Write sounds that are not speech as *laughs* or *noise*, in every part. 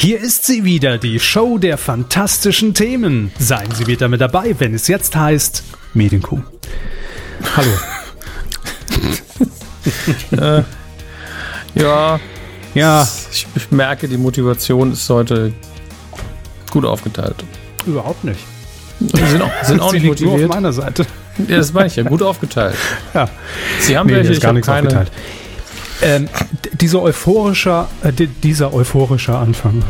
Hier ist sie wieder, die Show der fantastischen Themen. Seien Sie wieder mit dabei, wenn es jetzt heißt Medienkuh. Hallo. *laughs* äh, ja, ja. Ich, ich, merke, die Motivation ist heute gut aufgeteilt. Überhaupt nicht. Sie sind auch, sind *laughs* auch nicht motiviert. Nur auf meiner Seite. Ja, das meine ich ja, gut aufgeteilt. Ja. Sie haben nee, welche, ich gar nichts keine. aufgeteilt. Ähm, dieser euphorische, äh, dieser euphorische Anfang.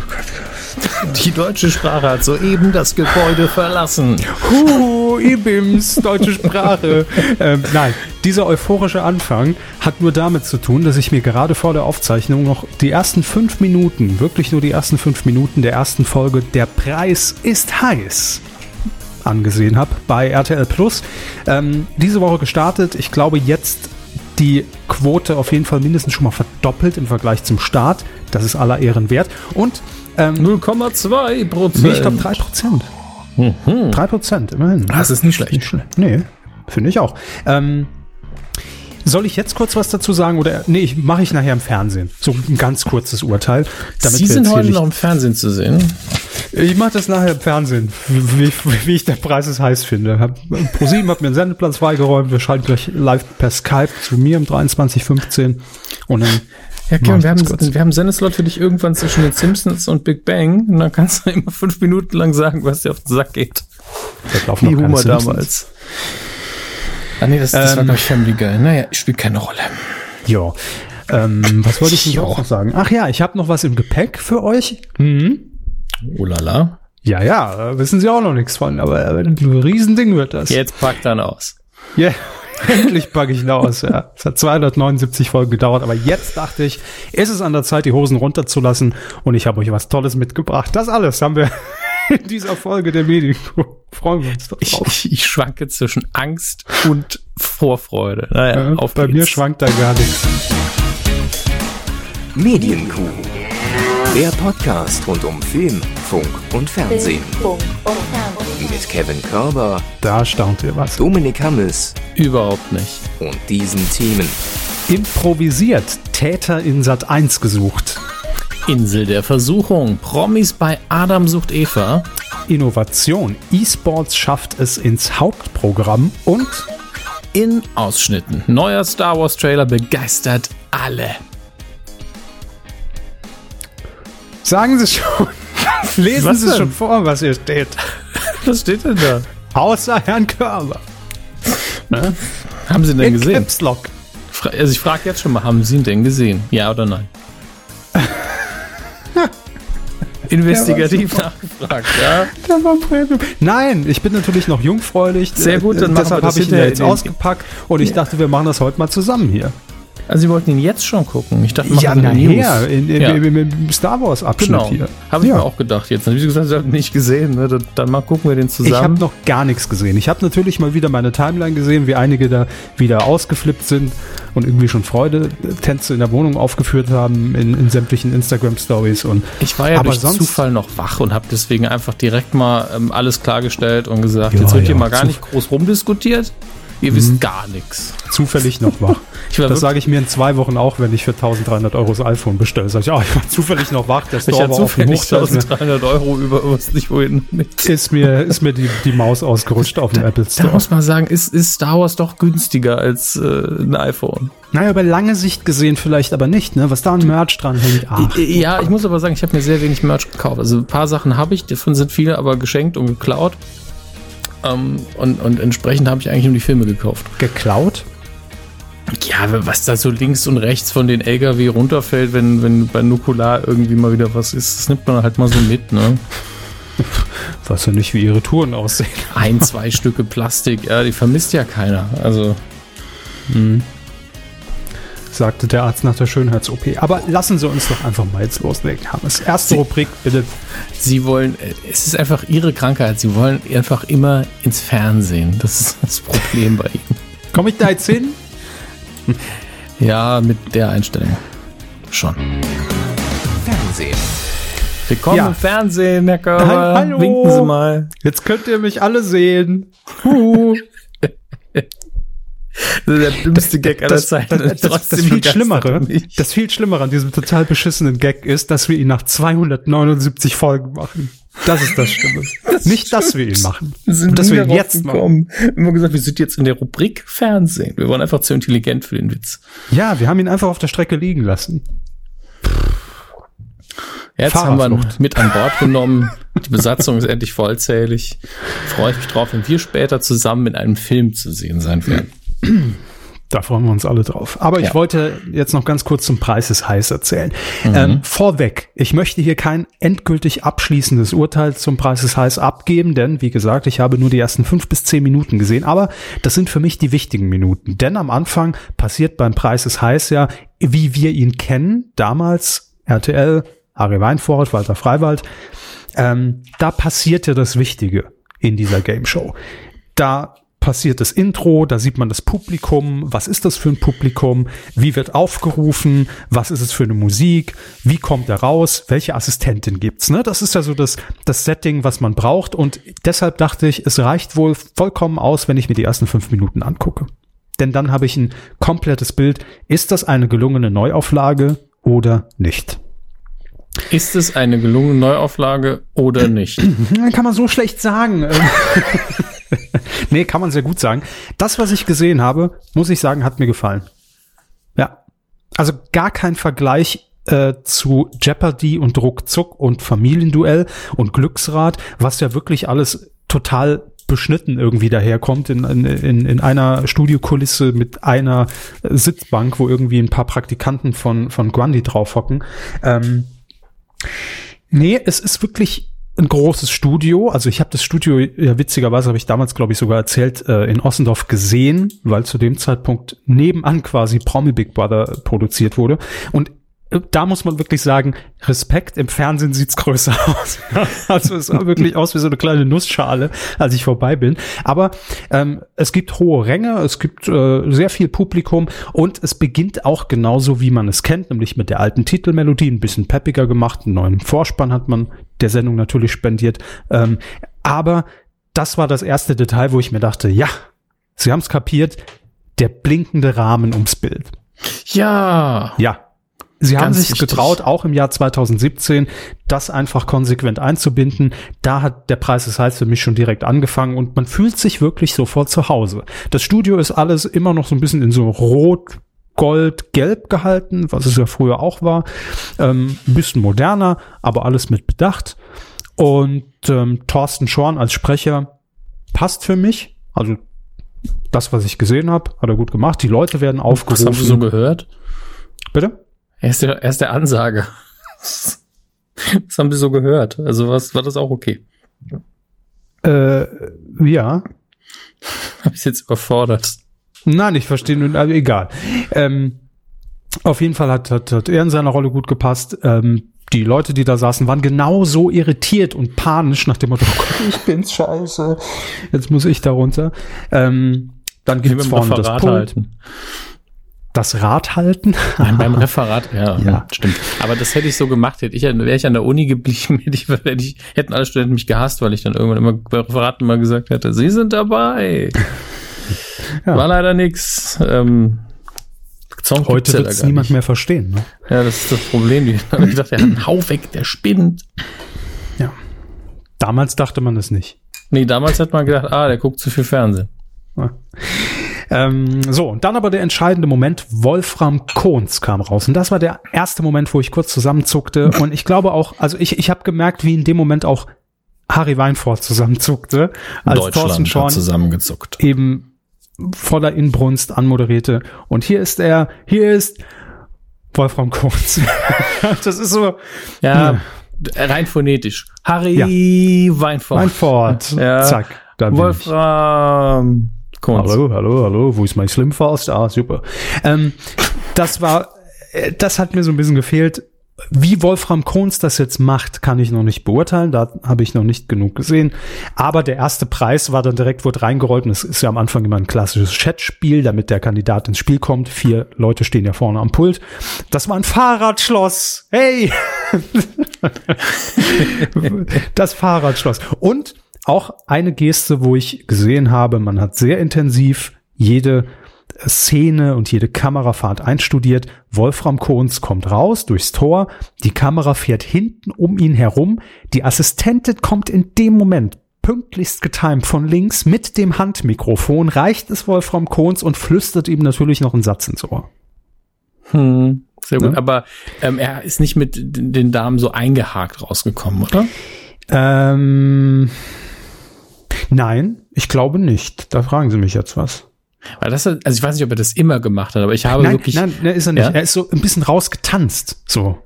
Die deutsche Sprache hat soeben das Gebäude verlassen. Huh, Ibims, deutsche Sprache. *laughs* ähm, nein, dieser euphorische Anfang hat nur damit zu tun, dass ich mir gerade vor der Aufzeichnung noch die ersten fünf Minuten, wirklich nur die ersten fünf Minuten der ersten Folge Der Preis ist heiß angesehen habe bei RTL Plus. Ähm, diese Woche gestartet. Ich glaube, jetzt die Quote auf jeden Fall mindestens schon mal verdoppelt im Vergleich zum Start. Das ist aller Ehren wert. Und ähm, 0,2 Prozent. Nee, ich glaube 3 Prozent. Mhm. 3 Prozent, immerhin. Das ist nicht schlecht. Nicht schlecht. Nee, finde ich auch. Ähm, soll ich jetzt kurz was dazu sagen oder nee, ich mache ich nachher im Fernsehen. So ein ganz kurzes Urteil. Sie sind heute noch im Fernsehen zu sehen. Ich mache das nachher im Fernsehen, wie, wie ich der Preis es heiß finde. ProSieben hat mir einen Sendeplatz freigeräumt. Wir schalten gleich live per Skype zu mir um 23.15 und dann ja, Kim, wir haben, wir haben einen Sendeslot für dich irgendwann zwischen den Simpsons und Big Bang und dann kannst du immer fünf Minuten lang sagen, was dir auf den Sack geht. Wie Humor damals. Ah nee, das, das ähm, war glaube ich Family Guy. Naja, spielt keine Rolle. Ja. Ähm, was wollte ich denn auch noch sagen? Ach ja, ich habe noch was im Gepäck für euch. Mhm. Oh lala. Ja, ja, wissen Sie auch noch nichts von, aber ein Riesending wird das. Jetzt packt dann aus. Ja, yeah. *laughs* endlich packe ich ihn aus. Ja. Es hat 279 Folgen gedauert, aber jetzt dachte ich, ist es an der Zeit, die Hosen runterzulassen und ich habe euch was Tolles mitgebracht. Das alles haben wir *laughs* in dieser Folge der Medien. *laughs* Freuen wir uns drauf. Ich, ich, ich schwanke zwischen Angst und Vorfreude. Naja, ja, auf bei geht's. mir schwankt da gar nichts. Medienkuh. Der Podcast rund um Film, Funk und Fernsehen. Mit Kevin Körber. Da staunt ihr was. Dominik Hammes. Überhaupt nicht. Und diesen Themen. Improvisiert. Täter in Sat 1 gesucht. Insel der Versuchung. Promis bei Adam sucht Eva. Innovation. E-Sports schafft es ins Hauptprogramm und in Ausschnitten. Neuer Star Wars Trailer begeistert alle. Sagen Sie schon. *laughs* Lesen was Sie denn? schon vor, was hier steht. Was steht denn da? Außer Herrn Körber. Haben Sie ihn denn In gesehen? Caps Lock. Also ich frage jetzt schon mal, haben Sie ihn denn gesehen? Ja oder nein? *laughs* investigativ ja, nachgefragt, *laughs* ja? Der war Premium. Nein, ich bin natürlich noch jungfräulich. Sehr gut, dann deshalb habe ich ihn ja jetzt ausgepackt und ich dachte, wir machen das heute mal zusammen hier. Also Sie wollten ihn jetzt schon gucken. Ich dachte, machen ja, nachher, in, in, ja. im, im Star Wars Abschnitt genau. hier. Habe ich ja. mir auch gedacht jetzt. Wie gesagt, Sie haben nicht gesehen. Ne? Dann, dann mal gucken wir den zusammen. Ich habe noch gar nichts gesehen. Ich habe natürlich mal wieder meine Timeline gesehen, wie einige da wieder ausgeflippt sind und irgendwie schon Freude-Tänze in der Wohnung aufgeführt haben in, in sämtlichen Instagram-Stories. Ich war ja aber durch sonst Zufall noch wach und habe deswegen einfach direkt mal ähm, alles klargestellt und gesagt, jetzt wird hier mal gar nicht groß rumdiskutiert. Ihr wisst mhm. gar nichts. Zufällig noch *laughs* wach. das sage ich mir in zwei Wochen auch, wenn ich für 1300 Euro das iPhone bestelle. Sag ich, oh, ich war zufällig noch wach. Der Store ich war zufällig 1300 Euro über was nicht wohin mit. Ist mir, ist mir die, die Maus ausgerutscht auf dem da, Apple Store. Da muss man sagen, ist, ist Star Wars doch günstiger als äh, ein iPhone. Naja, über lange Sicht gesehen vielleicht aber nicht, ne? Was da an Merch dran hängt. Ach. Ja, ich muss aber sagen, ich habe mir sehr wenig Merch gekauft. Also ein paar Sachen habe ich, davon sind viele aber geschenkt und geklaut. Ähm, und, und entsprechend habe ich eigentlich nur die Filme gekauft. Geklaut? Ja, was da so links und rechts von den LKW runterfällt, wenn, wenn bei Nukular irgendwie mal wieder was ist, das nimmt man halt mal so mit, ne? *laughs* Weiß ja nicht, wie ihre Touren aussehen. Ein, zwei *laughs* Stücke Plastik, ja, die vermisst ja keiner. Also. Mh sagte der Arzt nach der Schönheits-OP. Aber lassen Sie uns doch einfach mal jetzt loslegen, Hammes. Erste Sie, Rubrik, bitte. Sie wollen, es ist einfach Ihre Krankheit. Sie wollen einfach immer ins Fernsehen. Das ist das Problem bei Ihnen. Komme ich da jetzt hin? Ja, mit der Einstellung. Schon. Fernsehen. Willkommen ja. im Fernsehen, Herr Körber. Hallo. Winken Sie mal. Jetzt könnt ihr mich alle sehen. *laughs* Huh. Der dümmste Gag aller Zeiten. Das, das, das, das viel Schlimmere, das viel Schlimmere an diesem total beschissenen Gag ist, dass wir ihn nach 279 Folgen machen. Das ist das Schlimme. *laughs* Das Nicht, dass wir ihn machen. Sind dass wir ihn jetzt gekommen. machen. Wir haben gesagt, wir sind jetzt in der Rubrik Fernsehen. Wir waren einfach zu intelligent für den Witz. Ja, wir haben ihn einfach auf der Strecke liegen lassen. Jetzt haben wir ihn mit an Bord genommen. Die Besatzung ist endlich vollzählig. Freue ich mich drauf, wenn wir später zusammen in einem Film zu sehen sein werden. Da freuen wir uns alle drauf. Aber ja. ich wollte jetzt noch ganz kurz zum Preis ist heiß erzählen. Mhm. Ähm, vorweg, ich möchte hier kein endgültig abschließendes Urteil zum Preis ist heiß abgeben, denn wie gesagt, ich habe nur die ersten fünf bis zehn Minuten gesehen. Aber das sind für mich die wichtigen Minuten. Denn am Anfang passiert beim Preis ist heiß ja, wie wir ihn kennen, damals RTL, Harry Weinfurt, Walter Freiwald, ähm, da passierte das Wichtige in dieser Game Show. Da passiert das Intro, da sieht man das Publikum, was ist das für ein Publikum, wie wird aufgerufen, was ist es für eine Musik, wie kommt er raus, welche Assistentin gibt's, ne? Das ist ja so das, das Setting, was man braucht und deshalb dachte ich, es reicht wohl vollkommen aus, wenn ich mir die ersten fünf Minuten angucke. Denn dann habe ich ein komplettes Bild. Ist das eine gelungene Neuauflage oder nicht? Ist es eine gelungene Neuauflage oder nicht? *clears throat* Kann man so schlecht sagen. *laughs* *laughs* nee, kann man sehr gut sagen. Das, was ich gesehen habe, muss ich sagen, hat mir gefallen. Ja. Also gar kein Vergleich äh, zu Jeopardy und Ruckzuck und Familienduell und Glücksrad, was ja wirklich alles total beschnitten irgendwie daherkommt in, in, in einer Studiokulisse mit einer Sitzbank, wo irgendwie ein paar Praktikanten von, von Grundy drauf hocken. Ähm, nee, es ist wirklich ein großes Studio. Also ich habe das Studio, ja witzigerweise habe ich damals, glaube ich, sogar erzählt, äh, in Ossendorf gesehen, weil zu dem Zeitpunkt nebenan quasi Promi Big Brother produziert wurde. Und da muss man wirklich sagen, Respekt, im Fernsehen sieht's größer *laughs* aus. also es sah wirklich aus wie so eine kleine Nussschale, als ich vorbei bin. Aber ähm, es gibt hohe Ränge, es gibt äh, sehr viel Publikum und es beginnt auch genauso, wie man es kennt, nämlich mit der alten Titelmelodie, ein bisschen peppiger gemacht, einen neuen Vorspann hat man der Sendung natürlich spendiert. Ähm, aber das war das erste Detail, wo ich mir dachte, ja, sie haben es kapiert, der blinkende Rahmen ums Bild. Ja. Ja, Sie haben sich getraut, auch im Jahr 2017, das einfach konsequent einzubinden. Da hat der Preis des Heiß für mich schon direkt angefangen und man fühlt sich wirklich sofort zu Hause. Das Studio ist alles immer noch so ein bisschen in so rot, gold, gelb gehalten, was es ja früher auch war. Ähm, ein bisschen moderner, aber alles mit Bedacht. Und ähm, Thorsten Schorn als Sprecher passt für mich. Also das, was ich gesehen habe, hat er gut gemacht. Die Leute werden aufgerufen. Was hast du so gehört? Bitte? Er ist der, er ist der Ansage. *laughs* Das haben sie so gehört. Also was war das auch okay? Äh, ja. *laughs* Hab ich jetzt überfordert? Nein, ich verstehe nur, also egal. Ähm, auf jeden Fall hat, hat, hat er in seiner Rolle gut gepasst. Ähm, die Leute, die da saßen, waren genauso irritiert und panisch nach dem Motto, oh Gott, ich bin's scheiße. Jetzt muss ich da runter. Ähm, dann gibt's vorne das Pult. Halten das Rad halten. Nein, beim Referat, ja, *laughs* ja, stimmt. Aber das hätte ich so gemacht, hätte ich, wäre ich an der Uni geblieben, *laughs* hätte ich, hätte ich, hätten alle Studenten mich gehasst, weil ich dann irgendwann immer bei Referaten mal gesagt hätte, sie sind dabei. *laughs* Ja. War leider nix. Ähm, Song Heute wird es niemand nicht. mehr verstehen. Ne? Ja, das ist das Problem. Die haben gedacht, ja, hau weg, der spinnt. Ja. Damals dachte man es nicht. Nee, damals hat man gedacht, ah, der guckt zu viel Fernsehen. Ähm, so, und dann aber der entscheidende Moment, Wolfram Kohns kam raus. Und das war der erste Moment, wo ich kurz zusammenzuckte. Und ich glaube auch, also ich, ich habe gemerkt, wie in dem Moment auch Harry Weinfurt zusammenzuckte, als Thorsten Schorn zusammengezuckt. eben voller Inbrunst anmoderierte. Und hier ist er, hier ist Wolfram Kohns. *laughs* das ist so. Ja, ja, rein phonetisch. Harry ja. Weinfurt. Weinfurt. Ja. Zack. Wolfram Kunst. Hallo, hallo, hallo, wo ist mein Slimfast? Ah, super. Ähm, das war, äh, das hat mir so ein bisschen gefehlt. Wie Wolfram Kohns das jetzt macht, kann ich noch nicht beurteilen. Da habe ich noch nicht genug gesehen. Aber der erste Preis war dann direkt, wurde reingerollt. Und es ist ja am Anfang immer ein klassisches Chatspiel, damit der Kandidat ins Spiel kommt. Vier Leute stehen ja vorne am Pult. Das war ein Fahrradschloss. Hey! *laughs* das Fahrradschloss. Und auch eine Geste, wo ich gesehen habe, man hat sehr intensiv jede Szene und jede Kamerafahrt einstudiert. Wolfram Kohns kommt raus durchs Tor, die Kamera fährt hinten um ihn herum, die Assistentin kommt in dem Moment pünktlichst getimt von links mit dem Handmikrofon, reicht es Wolfram Kohns und flüstert ihm natürlich noch einen Satz ins Ohr. Hm, sehr gut, ne? aber ähm, er ist nicht mit den Damen so eingehakt rausgekommen, oder? Ähm, nein, ich glaube nicht. Da fragen Sie mich jetzt was. Weil das, also ich weiß nicht, ob er das immer gemacht hat, aber ich habe nein, wirklich. Nein, nein, ist er nicht. Ja? Er ist so ein bisschen rausgetanzt, so.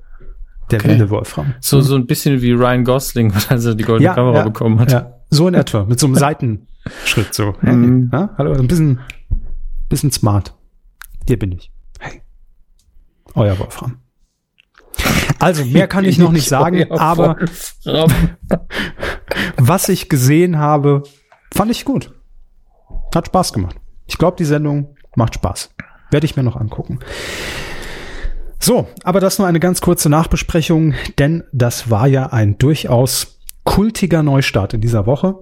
Der okay. wilde Wolfram. So, so ein bisschen wie Ryan Gosling, *laughs* als er die goldene ja, Kamera ja, bekommen hat. Ja, so in etwa, mit so einem *laughs* Seitenschritt, so. Mhm. Ja, hallo, ein bisschen, bisschen smart. Hier bin ich. Hey. Euer Wolfram. Also, mehr kann ich noch nicht sagen, aber *laughs* was ich gesehen habe, fand ich gut. Hat Spaß gemacht. Ich glaube, die Sendung macht Spaß. Werde ich mir noch angucken. So, aber das nur eine ganz kurze Nachbesprechung, denn das war ja ein durchaus kultiger Neustart in dieser Woche.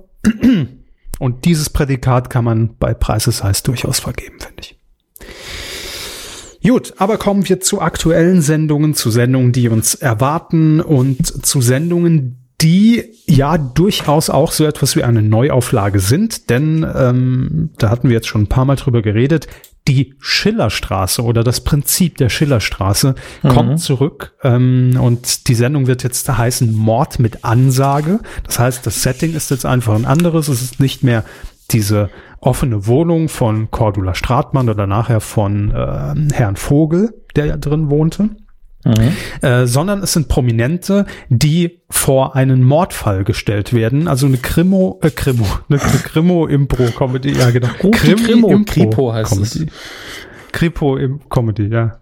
Und dieses Prädikat kann man bei Preises heißt durchaus vergeben, finde ich. Gut, aber kommen wir zu aktuellen Sendungen, zu Sendungen, die uns erwarten und zu Sendungen, die ja durchaus auch so etwas wie eine Neuauflage sind, denn ähm, da hatten wir jetzt schon ein paar Mal drüber geredet. Die Schillerstraße oder das Prinzip der Schillerstraße mhm. kommt zurück ähm, und die Sendung wird jetzt heißen Mord mit Ansage. Das heißt, das Setting ist jetzt einfach ein anderes. Es ist nicht mehr diese offene Wohnung von Cordula Stratmann oder nachher von äh, Herrn Vogel, der ja drin wohnte, Mhm. Äh, sondern es sind Prominente, die vor einen Mordfall gestellt werden. Also eine Krimo, äh, Krimo, eine, *laughs* eine Krimo-Impro-Comedy, ja genau. Krimi Krimo, Impro Kripo heißt Comedy. es. Kripo im Comedy, ja.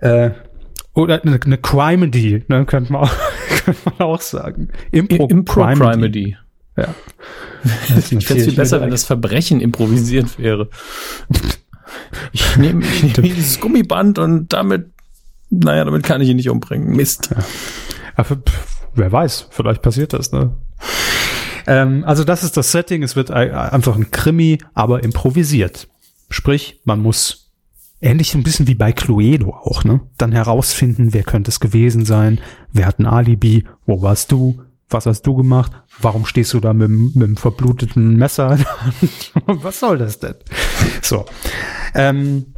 Äh, oder eine, eine Crimedy, ne, könnte man auch, *laughs* könnte man auch sagen. Impro, Impro Ja. ich fände es viel besser, wenn das Verbrechen improvisiert wäre. Ich nehme ich *laughs* nehm dieses Gummiband und damit naja, damit kann ich ihn nicht umbringen. Mist. Ja. Aber, wer weiß, vielleicht passiert das, ne? Ähm, also das ist das Setting. Es wird einfach ein Krimi, aber improvisiert. Sprich, man muss ähnlich ein bisschen wie bei Cluedo auch, ne? Dann herausfinden, wer könnte es gewesen sein, wer hat ein Alibi, wo warst du, was hast du gemacht, warum stehst du da mit, mit einem verbluteten Messer? *laughs* was soll das denn? So. Ähm,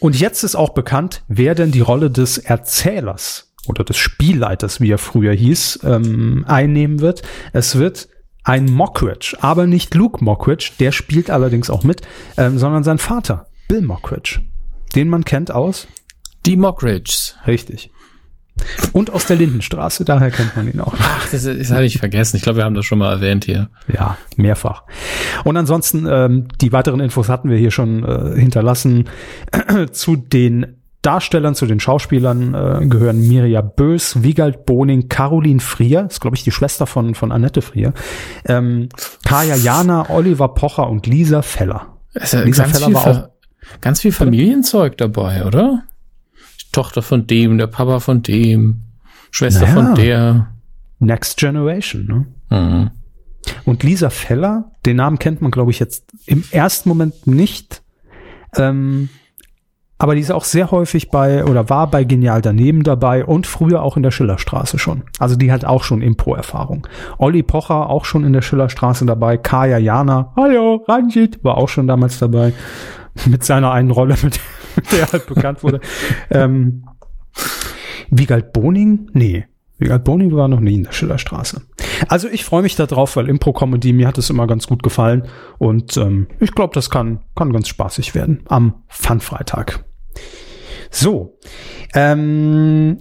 und jetzt ist auch bekannt, wer denn die Rolle des Erzählers oder des Spielleiters, wie er früher hieß, ähm, einnehmen wird. Es wird ein Mockridge, aber nicht Luke Mockridge, der spielt allerdings auch mit, ähm, sondern sein Vater, Bill Mockridge, den man kennt aus Die Mockridges. Richtig. Und aus der Lindenstraße, daher kennt man ihn auch. Ach, das, das hatte ich vergessen. Ich glaube, wir haben das schon mal erwähnt hier. Ja, mehrfach. Und ansonsten, ähm, die weiteren Infos hatten wir hier schon äh, hinterlassen. *clears throat* zu den Darstellern, zu den Schauspielern äh, gehören Mirja Bös, Wiegald Boning, Caroline Frier, ist glaube ich die Schwester von, von Annette Frier, ähm, Kaya Jana, Oliver Pocher und Lisa Feller. Also Lisa Feller war auch ganz viel Familienzeug dabei, oder? Tochter von dem, der Papa von dem, Schwester naja. von der. Next Generation, ne? Mhm. Und Lisa Feller, den Namen kennt man, glaube ich, jetzt im ersten Moment nicht. Ähm, aber die ist auch sehr häufig bei oder war bei Genial daneben dabei und früher auch in der Schillerstraße schon. Also die hat auch schon Impro-Erfahrung. Olli Pocher auch schon in der Schillerstraße dabei. Kaya Jana, hallo, Ranjit, war auch schon damals dabei. Mit seiner einen Rolle, mit *laughs* der halt bekannt wurde. ähm, Wiegald Boning? Nee. Wiegald Boning war noch nie in der Schillerstraße. Also ich freue mich darauf, weil Impro-Comedy, mir hat es immer ganz gut gefallen. Und ähm, ich glaube, das kann, kann ganz spaßig werden am Fun-Freitag. So. Ähm,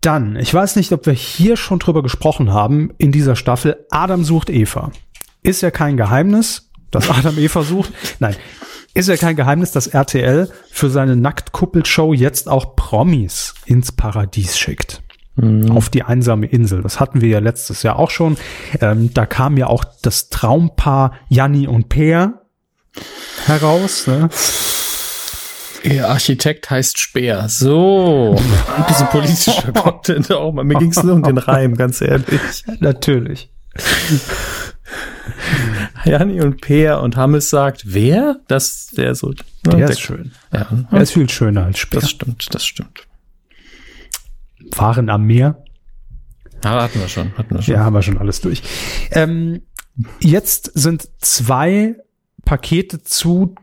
dann, ich weiß nicht, ob wir hier schon drüber gesprochen haben in dieser Staffel. Adam sucht Eva. Ist ja kein Geheimnis, dass Adam Eva sucht. Nein, ist ja kein Geheimnis, dass RTL für seine Nacktkuppelshow jetzt auch Promis ins Paradies schickt. Mhm. Auf die einsame Insel. Das hatten wir ja letztes Jahr auch schon. Ähm, da kam ja auch das Traumpaar Janni und Peer heraus. Ne? Ihr Architekt heißt Speer. So. Ein bisschen politischer *laughs* Content auch mal. Mir ging es nur um den Reim, ganz ehrlich. Natürlich. Janni und Peer und Hammes sagt, wer? Das, der so. Ne, der, der ist schön. Ja. Er ist viel schöner als Speer. Das stimmt, das stimmt. Fahren am Meer. Ja, hatten wir schon, hatten wir schon. Ja, haben wir schon alles durch. Ähm, jetzt sind zwei Pakete zu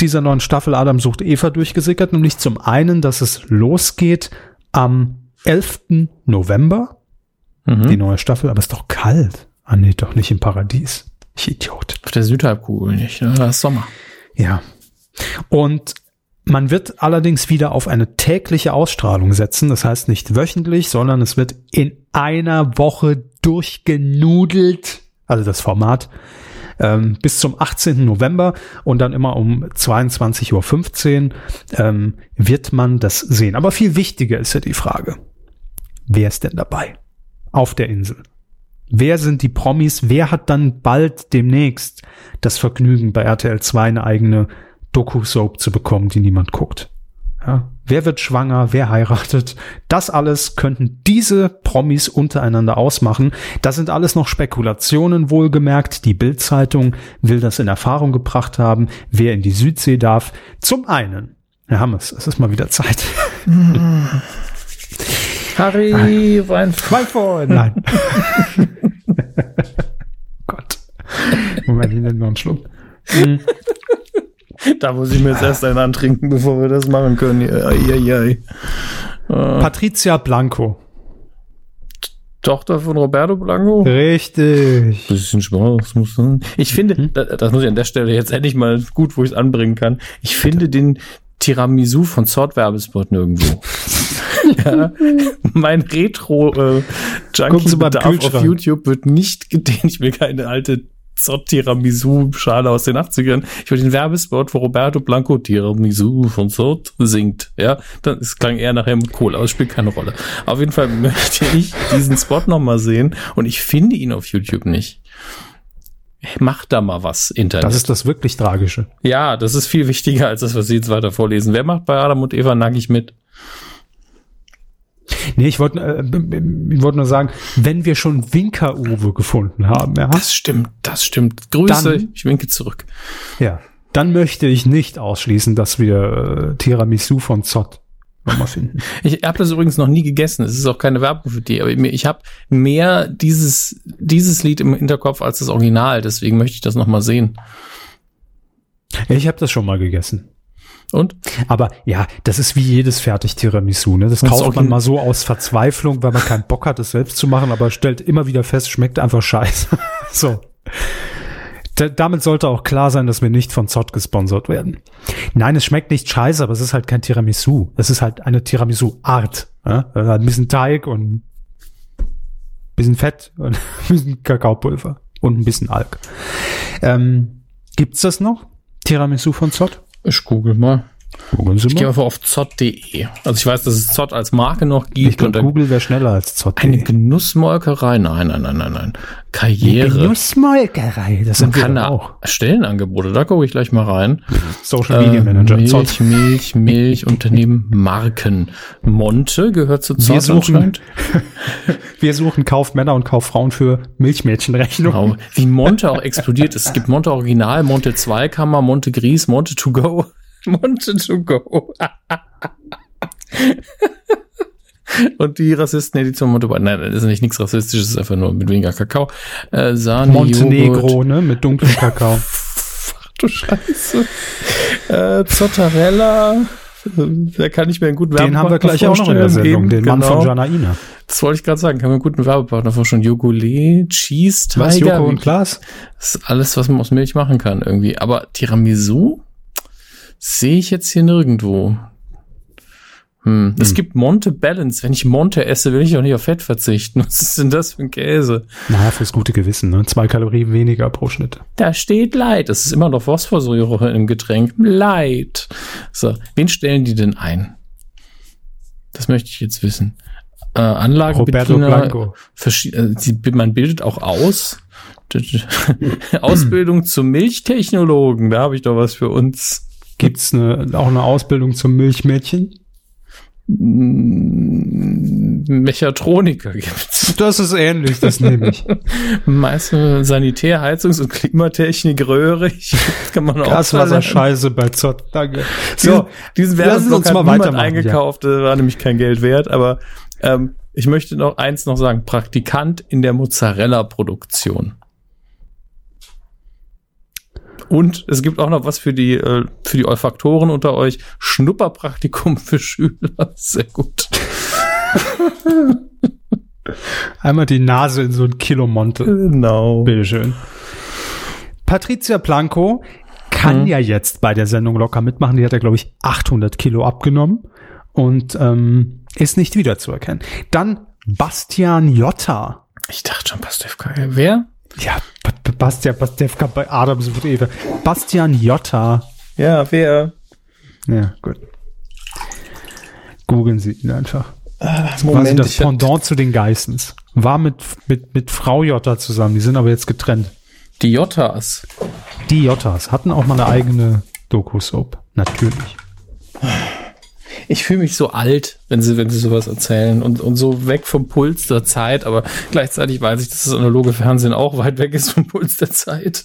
dieser neuen Staffel Adam sucht Eva durchgesickert, nämlich zum einen, dass es losgeht am 11. November, mhm. die neue Staffel, aber es ist doch kalt. Ah nee, doch nicht im Paradies. Ich Idiot. Auf der Südhalbkugel nicht, ne? Da ist Sommer. Ja. Und man wird allerdings wieder auf eine tägliche Ausstrahlung setzen. Das heißt nicht wöchentlich, sondern es wird in einer Woche durchgenudelt. Also das Format ähm, bis zum 18. November und dann immer um 22.15 Uhr ähm, wird man das sehen. Aber viel wichtiger ist ja die Frage, wer ist denn dabei auf der Insel? Wer sind die Promis? Wer hat dann bald demnächst das Vergnügen, bei RTL 2 eine eigene Doku-Soap zu bekommen, die niemand guckt? Ja, wer wird schwanger, wer heiratet, das alles könnten diese Promis untereinander ausmachen. Das sind alles noch Spekulationen, wohlgemerkt. Die Bild-Zeitung will das in Erfahrung gebracht haben, wer in die Südsee darf. Zum einen, Herr Hammes, es ist mal wieder Zeit. *laughs* *laughs* Harry Weinfreund. Nein. *laughs* Gott. Moment, ich nehme noch einen Schluck. Hm. Da muss ich mir jetzt erst einen antrinken, bevor wir das machen können. Ja, ja, ja. Patricia Blanco. Tochter von Roberto Blanco? Richtig. Bisschen Spaß, muss sein. Ich finde, mhm. das, das muss ich an der Stelle jetzt endlich mal gut, wo ich es anbringen kann. Ich finde den Tiramisu von Zott Werbespot nirgendwo. Ja, mein Retro äh, auf YouTube wird nicht gedehnt. Ich will keine alte Zott Tiramisu Schale aus den 80ern. Ich will den Werbespot, wo Roberto Blanco Tiramisu von Zott singt. Ja, dann es klang eher nachher mit Kohle, aber es spielt keine Rolle. Auf jeden Fall *laughs* möchte ich diesen Spot nochmal sehen und ich finde ihn auf YouTube nicht. Mach da mal was, Internet. Das ist das wirklich Tragische. Ja, das ist viel wichtiger als das, was Sie jetzt weiter vorlesen. Wer macht bei Adam und Eva nackig mit? Nee, ich wollte äh, ich wollte nur sagen, wenn wir schon Winker-Uwe gefunden haben, ja. Das stimmt, das stimmt. Grüße, dann, ich winke zurück. Ja, dann möchte ich nicht ausschließen, dass wir äh, Tiramisu von Zott nochmal finden. *laughs* Ich habe das übrigens noch nie gegessen. Es ist auch keine Werbung für die, aber ich habe mehr dieses, dieses Lied im Hinterkopf als das Original, deswegen möchte ich das nochmal sehen. Ich habe das schon mal gegessen. Und? Aber ja, das ist wie jedes Fertig-Tiramisu. Ne? Das und kauft man mal so aus Verzweiflung, weil man keinen Bock hat, es selbst zu machen, aber stellt immer wieder fest, schmeckt einfach scheiße. *laughs* so. D damit sollte auch klar sein, dass wir nicht von Zott gesponsert werden. Nein, es schmeckt nicht scheiße, aber es ist halt kein Tiramisu. Es ist halt eine Tiramisu-Art. Ja? Ein bisschen Teig und ein bisschen Fett und ein *laughs* bisschen Kakaopulver und ein bisschen Alk. Ähm, gibt's das noch? Tiramisu von Zott? Ich google mal. Googeln Sie ich gehe einfach auf zott.de. Also ich weiß, dass es Zott als Marke noch gibt. Ich glaube, Google wäre schneller als Zott. Eine Genussmolkerei? Nein, nein, nein, nein, nein. Karriere. Eine Genussmolkerei, das sind kann auch. Stellenangebote, da gucke ich gleich mal rein. Social Media Manager. Äh, Milch, Zott. Milch, Milch, Unternehmen, Marken. Monte gehört zu Zott *laughs* wir suchen, wir suchen Kaufmänner und Kauffrauen für Milchmädchenrechnung. Genau. Wie Monte auch explodiert ist. Es gibt Monte Original, Monte Zweikammer, Monte Gries, Monte To Go. *laughs* Monte to go. *laughs* Und die Rassisten Edition Monte Nein, das ist nicht nichts Rassistisches, ist einfach nur mit weniger Kakao. Äh, Sahne, Montenegro, Joghurt. ne? Mit dunklem Kakao. *laughs* Ach du Scheiße. Äh, Zottarella. Da kann ich mir einen guten Werbepartner Den haben wir gleich auch noch in der Sendung, den genau. Mann von genau. Janaina. Das wollte ich gerade sagen, kann man einen guten Werbepartner vorstellen. Jogole, Cheese Tiger. Was, Joko und Glas? Das ist alles, was man aus Milch machen kann irgendwie. Aber Tiramisu? Sehe ich jetzt hier nirgendwo. Hm. Hm. Es gibt Monte Balance. Wenn ich Monte esse, will ich auch nicht auf Fett verzichten. *laughs* Was ist denn das für ein Käse? Naja, fürs gute Gewissen, ne? Zwei Kalorien weniger pro Schnitt. Da steht Light. Das ist immer noch Phosphorsäure im Getränk. Light. So, wen stellen die denn ein? Das möchte ich jetzt wissen. Äh, Anlagenbediener. Äh, man bildet auch aus. *laughs* Ausbildung zum Milchtechnologen. Da habe ich doch was für uns. Gibt's eine, auch eine Ausbildung zum Milchmädchen? Mechatroniker gibt's. *laughs* Das ist ähnlich, das nehme ich. *laughs* Meiste Sanitär, Heizungs- und Klimatechnik, röhrig. *laughs* Kann man auch Gaswasserscheiße bei Zott, danke. So, diesen, diesen Werbeblock hat niemand eingekauft, ja. war nämlich kein Geld wert, aber ähm, ich möchte noch eins noch sagen. Praktikant in der Mozzarella-Produktion. Und es gibt auch noch was für die, äh, für die Olfaktoren unter euch. Schnupperpraktikum *laughs* für Schüler. Sehr gut. Einmal die Nase in so ein Kilomonte. Genau. Bitteschön. Patricia Planko kann hm. ja jetzt bei der Sendung locker mitmachen. Die hat ja, glaube ich, 800 Kilo abgenommen und ähm, ist nicht wiederzuerkennen. Dann Bastian Jotta. Ich dachte schon, Pastewka. Wer? Ja, Bastian Pastewka bei Adams wird Eve. Bastian Jotta. Ja, wer? Ja, gut. Googeln Sie ihn einfach. Ah, Moment, quasi das Pendant zu den Geissens. War mit, mit, mit Frau Jotta zusammen. Die sind aber jetzt getrennt. Die Jottas. Die Jottas hatten auch mal eine eigene Doku-Soap. Natürlich. Ich fühle mich so alt, wenn sie, wenn sie sowas erzählen und, und so weg vom Puls der Zeit, aber gleichzeitig weiß ich, dass das analoge Fernsehen auch weit weg ist vom Puls der Zeit.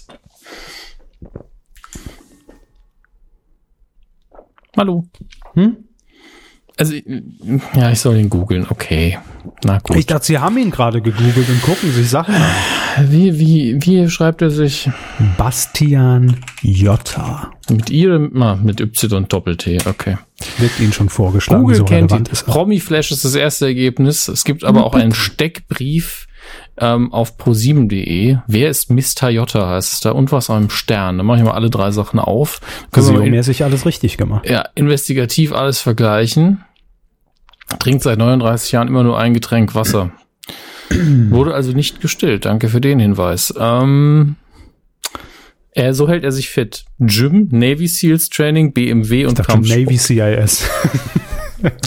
Hallo. Hm? Also, ja, ich soll ihn googeln, okay. Na gut. Ich dachte, Sie haben ihn gerade gegoogelt und gucken sich Sachen an. Wie, wie, wie schreibt er sich? Bastian Jotta. Mit ihr, ah, mit Y Doppel-T, okay. Wird Ihnen schon vorgeschlagen. Google so kennt ihn. Promi Flash ist das erste Ergebnis. Es gibt aber auch einen Steckbrief ähm, auf pro7.de. Wer ist Mr. Jotta heißt es da und was am Stern. Da mache ich mal alle drei Sachen auf. Museummäßig alles richtig gemacht. Ja, investigativ alles vergleichen. Trinkt seit 39 Jahren immer nur ein Getränk Wasser. *clears throat* Wurde also nicht gestillt. Danke für den Hinweis. Ähm, er, so hält er sich fit. Gym, Navy SEALs Training, BMW und Kampf. Navy CIS. *laughs*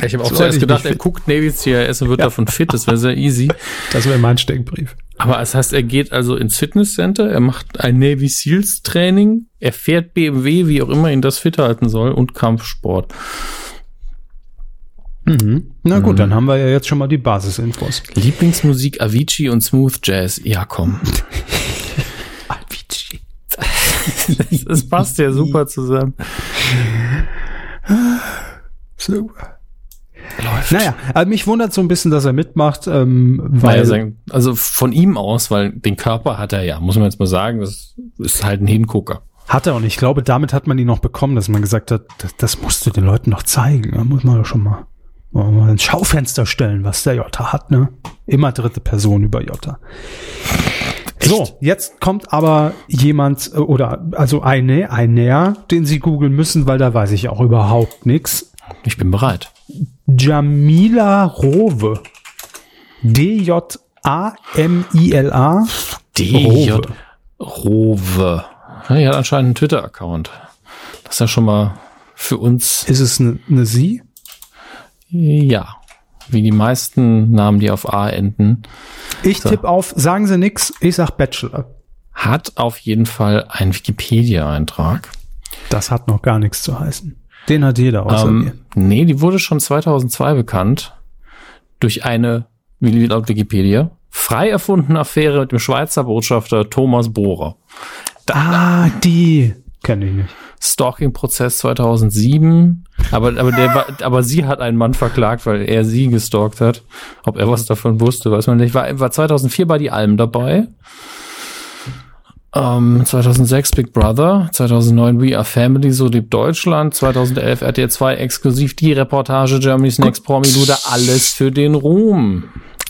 Ich habe auch so zuerst gedacht, er guckt Navy CIS und wird ja. davon fit. Das wäre sehr easy. *laughs* Das wäre mein Steckbrief. Aber das heißt, er geht also ins Fitnesscenter, er macht ein Navy Seals Training, er fährt BMW, wie auch immer ihn das fit halten soll, und Kampfsport. Mhm. Na gut, mhm. dann haben wir ja jetzt schon mal die Basisinfos. Lieblingsmusik Avicii und Smooth Jazz. Ja, komm. *laughs* Avicii. *laughs* das passt ja super zusammen. *sighs* Super. Läuft. Naja, also mich wundert so ein bisschen, dass er mitmacht, ähm, weil. Naja, also von ihm aus, weil den Körper hat er ja, muss man jetzt mal sagen, das ist halt ein Hingucker. Hat er und ich glaube, damit hat man ihn noch bekommen, dass man gesagt hat, das, das musst du den Leuten noch zeigen. Da muss man doch schon mal, mal ins Schaufenster stellen, was der Jota hat, ne? Immer dritte Person über Jota. Echt? So, jetzt kommt aber jemand äh, oder also eine, ein näher, den Sie googeln müssen, weil da weiß ich auch überhaupt nichts. Ich bin bereit. Jamila Rowe. D-J-A-M-I-L-A. D-J. Rowe. Ja, die hat anscheinend einen Twitter-Account. Das ist ja schon mal für uns. Ist es eine ne Sie? Ja. Wie die meisten Namen, die auf A enden. Ich so. tippe auf, sagen Sie nix, ich sag Bachelor. Hat auf jeden Fall einen Wikipedia-Eintrag. Das hat noch gar nichts zu heißen. Den hat jeder außer ähm, mir. Nee, die wurde schon 2002 bekannt durch eine, wie laut Wikipedia, frei erfundene Affäre mit dem Schweizer Botschafter Thomas Bohrer. Da, ah, die kenne ich nicht. Stalking-Prozess 2007. Aber, aber, der war, aber sie hat einen Mann verklagt, weil er sie gestalkt hat. Ob er was davon wusste, weiß man nicht. War, war 2004 bei die Alm dabei. Ähm, 2006 Big Brother, 2009 We Are Family, so lebt Deutschland, 2011 RTL 2 exklusiv die Reportage Germany's Next Promi Luder, alles für den Ruhm.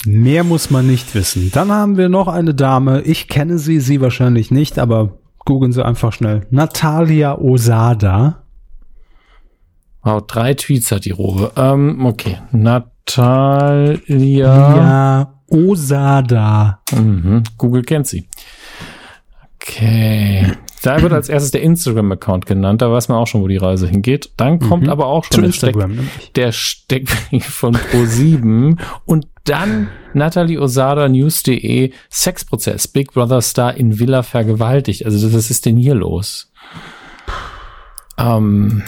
Mehr muss man nicht wissen. Dann haben wir noch eine Dame, ich kenne sie, sie wahrscheinlich nicht, aber googeln Sie einfach schnell. Natalia Osada. Wow, drei Tweets hat die Robe. Ähm, okay. Natalia ja, Osada. Mhm. Google kennt sie. Okay. Da wird als erstes der Instagram-Account genannt. Da weiß man auch schon, wo die Reise hingeht. Dann kommt mhm. aber auch schon der, Steck, der Steckbrief von Pro7 und dann Natalie Osada News.de Sexprozess. Big Brother Star in Villa vergewaltigt. Also was ist denn hier los? Ähm,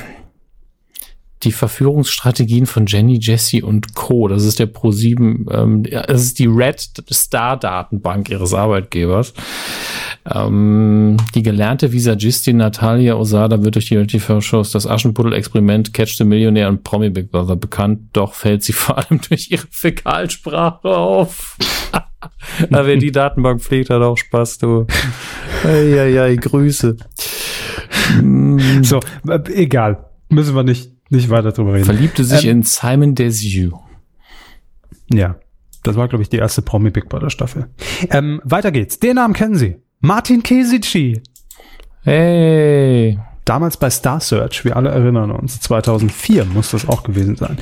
die Verführungsstrategien von Jenny, Jesse und Co. Das ist der Pro7, ähm, das ist die Red Star Datenbank ihres Arbeitgebers. Ähm, die gelernte Visagistin Natalia Osada wird durch die TV-Shows das Aschenputtel-Experiment Catch the Millionaire und Promi Big Brother bekannt, doch fällt sie *laughs* vor allem durch ihre Fäkalsprache auf. *laughs* Aber wer die Datenbank pflegt, hat auch Spaß, du. Eieiei, Grüße. *laughs* so, äh, egal. Müssen wir nicht nicht weiter drüber reden. Verliebte sich ähm, in Simon Desiu. Ja, das war, glaube ich, die erste Promi Big Brother Staffel. Ähm, weiter geht's. Den Namen kennen Sie. Martin Kesici. Hey. Damals bei Star Search, wir alle erinnern uns. 2004 muss das auch gewesen sein.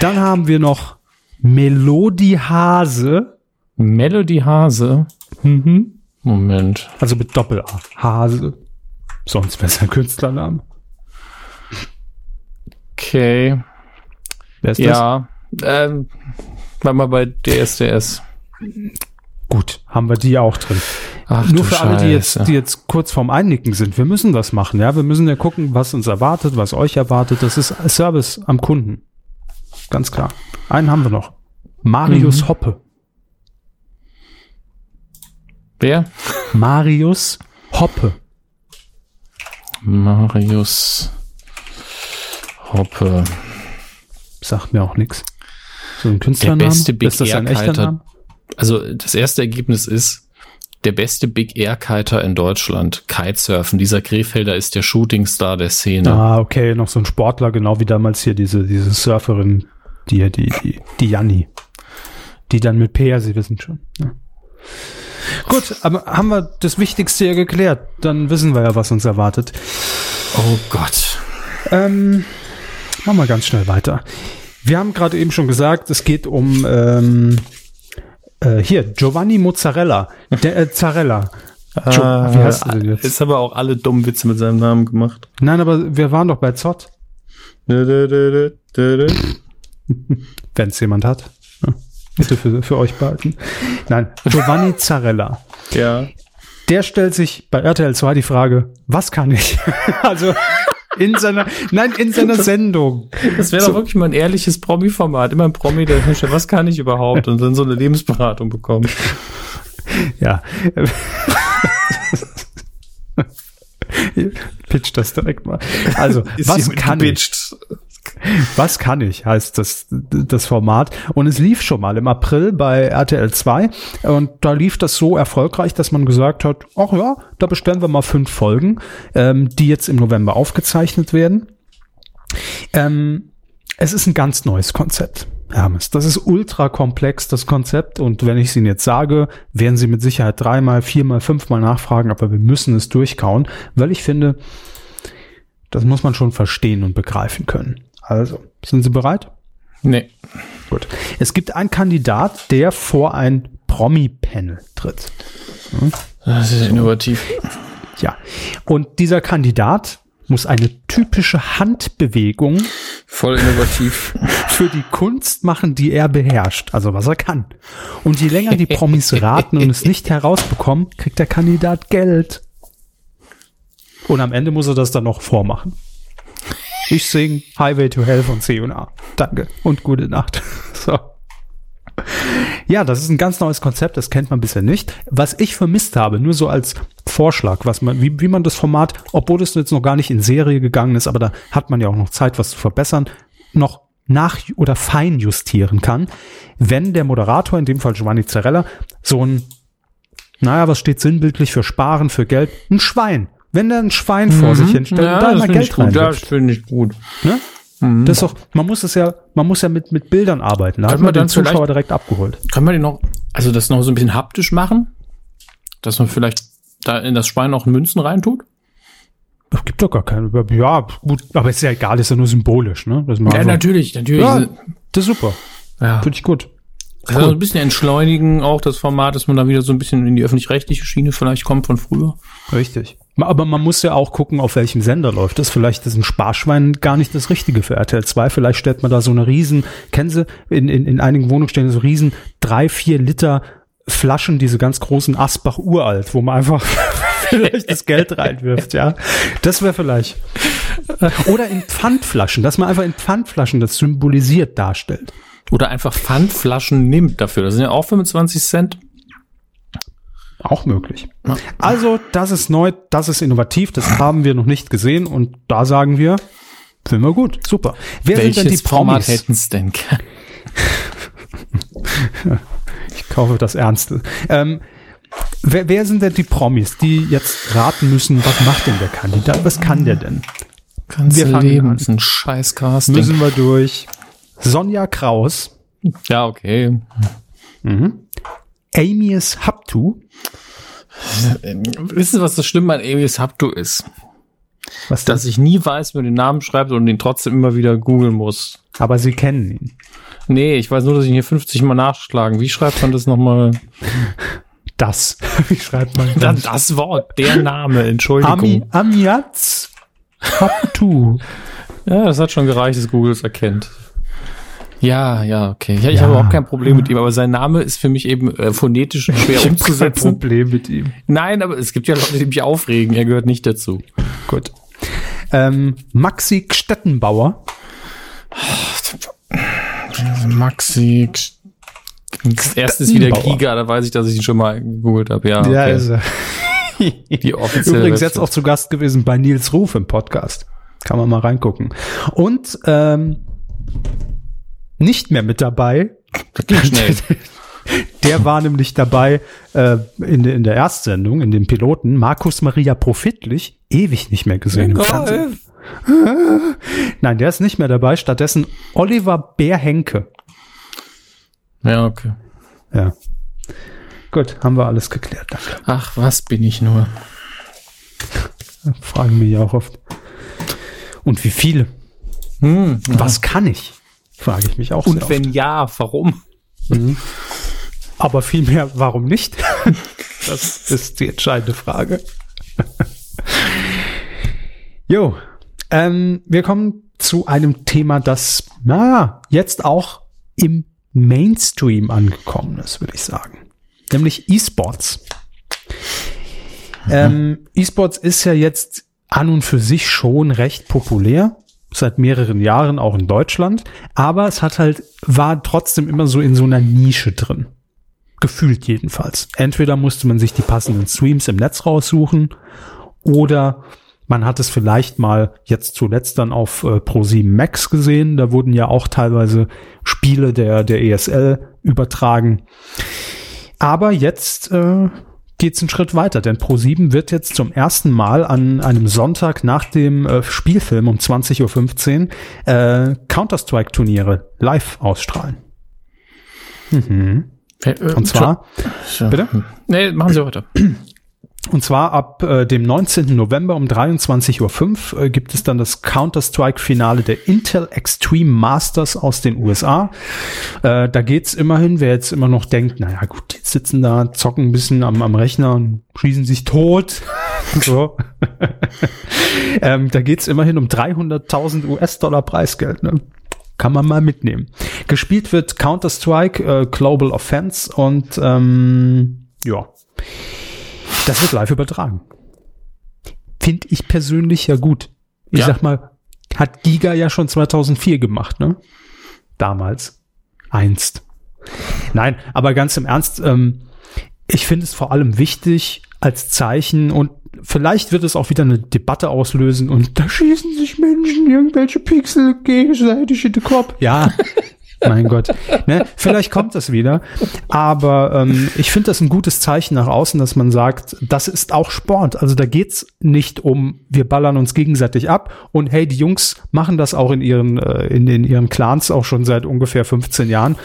Dann haben wir noch Melodie Hase. Melodie Hase? Mhm. Moment. Also mit Doppel-A. Hase. Sonst besser Künstlername. Okay. Wer ist ja, das? Ähm, war mal bei DSDS. Gut, haben wir die auch drin. Ach, Nur für alle, die jetzt, die jetzt kurz vorm Einnicken sind. Wir müssen das machen, ja. Wir müssen ja gucken, was uns erwartet, was euch erwartet. Das ist Service am Kunden. Ganz klar. Einen haben wir noch. Marius mhm. Hoppe. Wer? Marius Hoppe. Marius Hoppe. Sagt mir auch nichts. So ein Künstlernamen? Der beste Big ist das ein echter Name? Also das erste Ergebnis ist, der beste Big Air Kiter in Deutschland, Kitesurfen. Dieser Krefelder ist der Shootingstar der Szene. Ah, okay, noch so ein Sportler, genau wie damals hier diese, diese Surferin, die, die, die, die Janni. Die dann mit Peer, Sie wissen schon. Ja. Gut, aber haben wir das Wichtigste ja geklärt. Dann wissen wir ja, was uns erwartet. Oh Gott. Ähm, Machen wir ganz schnell weiter. Wir haben gerade eben schon gesagt, es geht um ähm, äh, hier Giovanni Mozzarella, der äh, Zarella. Ah, wie heißt du denn jetzt? Ist aber auch alle dummen Witze mit seinem Namen gemacht. Nein, aber wir waren doch bei Zott. Wenn es jemand hat. Bitte für, für euch behalten. Nein, Giovanni Zarella. Ja. Der stellt sich bei RTL 2 die Frage, was kann ich? *laughs* also in seiner, nein, in seiner Sendung. Das wäre so. doch wirklich mal ein ehrliches Promi-Format. Immer ein Promi, der sagt, was kann ich überhaupt? Und dann so eine Lebensberatung bekommen. *laughs* Ja. Pitch das direkt mal. Also, was kann ich? Was kann ich, heißt das, das Format. Und es lief schon mal im April bei RTL 2. Und da lief das so erfolgreich, dass man gesagt hat, ach ja, da bestellen wir mal fünf Folgen, ähm, die jetzt im November aufgezeichnet werden. Ähm, es ist ein ganz neues Konzept. Hermes. Das ist ultra komplex, das Konzept. Und wenn ich es Ihnen jetzt sage, werden Sie mit Sicherheit dreimal, viermal, fünfmal nachfragen, aber wir müssen es durchkauen, weil ich finde, das muss man schon verstehen und begreifen können. Also, sind Sie bereit? Nee. Gut. Es gibt einen Kandidat, der vor ein Promi-Panel tritt. Hm? Das ist innovativ. Ja. Und dieser Kandidat muss eine typische Handbewegung voll innovativ *laughs* für die Kunst machen, die er beherrscht, also was er kann. Und je länger die Promis raten und es nicht herausbekommen, kriegt der Kandidat Geld. Und am Ende muss er das dann noch vormachen. Ich sing Highway to Hell von C und A. Danke und gute Nacht. *laughs* So. Ja, das ist ein ganz neues Konzept, das kennt man bisher nicht. Was ich vermisst habe, nur so als Vorschlag, was man, wie, wie man das Format, obwohl es jetzt noch gar nicht in Serie gegangen ist, aber da hat man ja auch noch Zeit, was zu verbessern, noch nach oder fein justieren kann, wenn der Moderator, in dem Fall Giovanni Zarella, so ein, naja, was steht sinnbildlich für Sparen, für Geld, ein Schwein wenn er ein Schwein vor sich mhm. hinstellt ja, und da mal Geld rein. Das finde ich gut. Ne? Mhm. Das ist doch, man muss es ja, man muss ja mit, mit Bildern arbeiten. Da hat man den Zuschauer direkt abgeholt. Kann man den noch, also das noch so ein bisschen haptisch machen? Dass man vielleicht da in das Schwein auch Münzen reintut? Es gibt doch gar keine. Ja, gut, aber ist ja egal, ist ja nur symbolisch, ne? ja, einfach, natürlich, natürlich. Ja, das ist super. Ja. Finde ich gut. Cool. Also ein bisschen entschleunigen auch das Format, dass man da wieder so ein bisschen in die öffentlich-rechtliche Schiene vielleicht kommt von früher. Richtig. Aber man muss ja auch gucken, auf welchem Sender läuft das. Vielleicht ist ein Sparschwein gar nicht das Richtige für RTL 2. Vielleicht stellt man da so eine riesen, kennen Sie, in, in, in einigen Wohnungen stehen so riesen drei, vier Liter Flaschen, diese ganz großen Asbach uralt, wo man einfach *laughs* vielleicht das Geld reinwirft, ja. Das wäre vielleicht. Oder in Pfandflaschen, dass man einfach in Pfandflaschen das symbolisiert darstellt. Oder einfach Pfandflaschen nimmt dafür. Das sind ja auch 25 Cent. Auch möglich. Also, das ist neu, das ist innovativ, das haben wir noch nicht gesehen und da sagen wir, finden wir gut, super. Wer Welches sind denn die Promis? hätten es denn *laughs* ich kaufe das Ernste. Ähm, wer, wer sind denn die Promis, die jetzt raten müssen, was macht denn der Kandidat? Was kann der denn? Ganze wir Leben ist ein Scheißcasting. Müssen wir durch. Sonja Kraus. Ja, okay. Mhm. Amius Haptu. Wissen Sie, was das Schlimme an Amius Haptu ist? Was Dass ich nie weiß, wie man den Namen schreibt und ihn trotzdem immer wieder googeln muss. Aber Sie kennen ihn. Nee, ich weiß nur, dass ich ihn hier 50 Mal nachschlagen. Wie schreibt man das nochmal? Das. *laughs* Wie schreibt man das? Dann das Wort, der Name, Entschuldigung. Ami, Amiaz Haptu. ja, das hat schon gereicht, dass Google es erkennt. Ja, ja, okay. Ja, ich ja. habe überhaupt kein Problem mit ihm, aber sein Name ist für mich eben äh, phonetisch *laughs* schwer ich umzusetzen. Kein Problem mit ihm. Nein, aber es gibt ja Leute, die mich aufregen. Er gehört nicht dazu. Gut. Ähm, Maxi Stettenbauer. Maxi. Das erste ist wieder Giga, da weiß ich, dass ich ihn schon mal gegoogelt habe. Ja, okay. ja ist er. *laughs* Die offizielle Übrigens jetzt auch zu Gast gewesen bei Nils Ruf im Podcast. Kann man mal reingucken. Und ähm, nicht mehr mit dabei. Das ging schnell. *laughs* Der war nämlich dabei äh, in, in der Erstsendung, in dem Piloten, Markus Maria Profitlich, ewig nicht mehr gesehen Fernsehen. *laughs* Nein, der ist nicht mehr dabei. Stattdessen Oliver Bärhenke. Ja, okay. Ja. Gut, haben wir alles geklärt. Danke. Ach, was bin ich nur? Fragen mich auch oft. Und wie viele? Hm, was kann ich? Frage ich mich auch. Und wenn oft. ja, warum? Mhm. Aber vielmehr, warum nicht? *laughs* das ist die entscheidende Frage. *laughs* jo, ähm, wir kommen zu einem Thema, das na, jetzt auch im Mainstream angekommen ist, würde ich sagen. Nämlich E-Sports. Mhm. Ähm, E-Sports ist ja jetzt an und für sich schon recht populär seit mehreren Jahren auch in Deutschland, aber es hat halt, war trotzdem immer so in so einer Nische drin. Gefühlt jedenfalls. Entweder musste man sich die passenden Streams im Netz raussuchen oder man hat es vielleicht mal jetzt zuletzt dann auf äh, Pro7 Max gesehen. Da wurden ja auch teilweise Spiele der, der ESL übertragen. Aber jetzt äh, geht es einen Schritt weiter, denn Pro7 wird jetzt zum ersten Mal an einem Sonntag nach dem äh, Spielfilm um 20.15 Uhr äh, Counter-Strike-Turniere live ausstrahlen. Mhm. Äh, Und zwar, bitte? Nee, machen Sie weiter. Und zwar ab äh, dem 19. November um 23.05 Uhr äh, gibt es dann das Counter-Strike-Finale der Intel Extreme Masters aus den USA. Äh, da geht's immerhin, wer jetzt immer noch denkt, naja gut, die sitzen da, zocken ein bisschen am, am Rechner und schießen sich tot. *laughs* so. *laughs* ähm, da geht's immerhin um 300.000 US-Dollar Preisgeld. Ne? Kann man mal mitnehmen. Gespielt wird Counter-Strike, äh, Global Offense und ähm, ja. Das wird live übertragen. Finde ich persönlich ja gut. Ich ja. sag mal, hat Giga ja schon 2004 gemacht, ne? Damals. Einst. Nein, aber ganz im Ernst, ähm, ich finde es vor allem wichtig als Zeichen und vielleicht wird es auch wieder eine Debatte auslösen und da schießen sich Menschen irgendwelche Pixel gegenseitig in den Kopf. Ja, *laughs* mein Gott. Ne? Vielleicht kommt das wieder. Aber ähm, ich finde das ein gutes Zeichen nach außen, dass man sagt, das ist auch Sport. Also da geht's nicht um, wir ballern uns gegenseitig ab und hey, die Jungs machen das auch in ihren, äh, in, in ihren Clans auch schon seit ungefähr 15 Jahren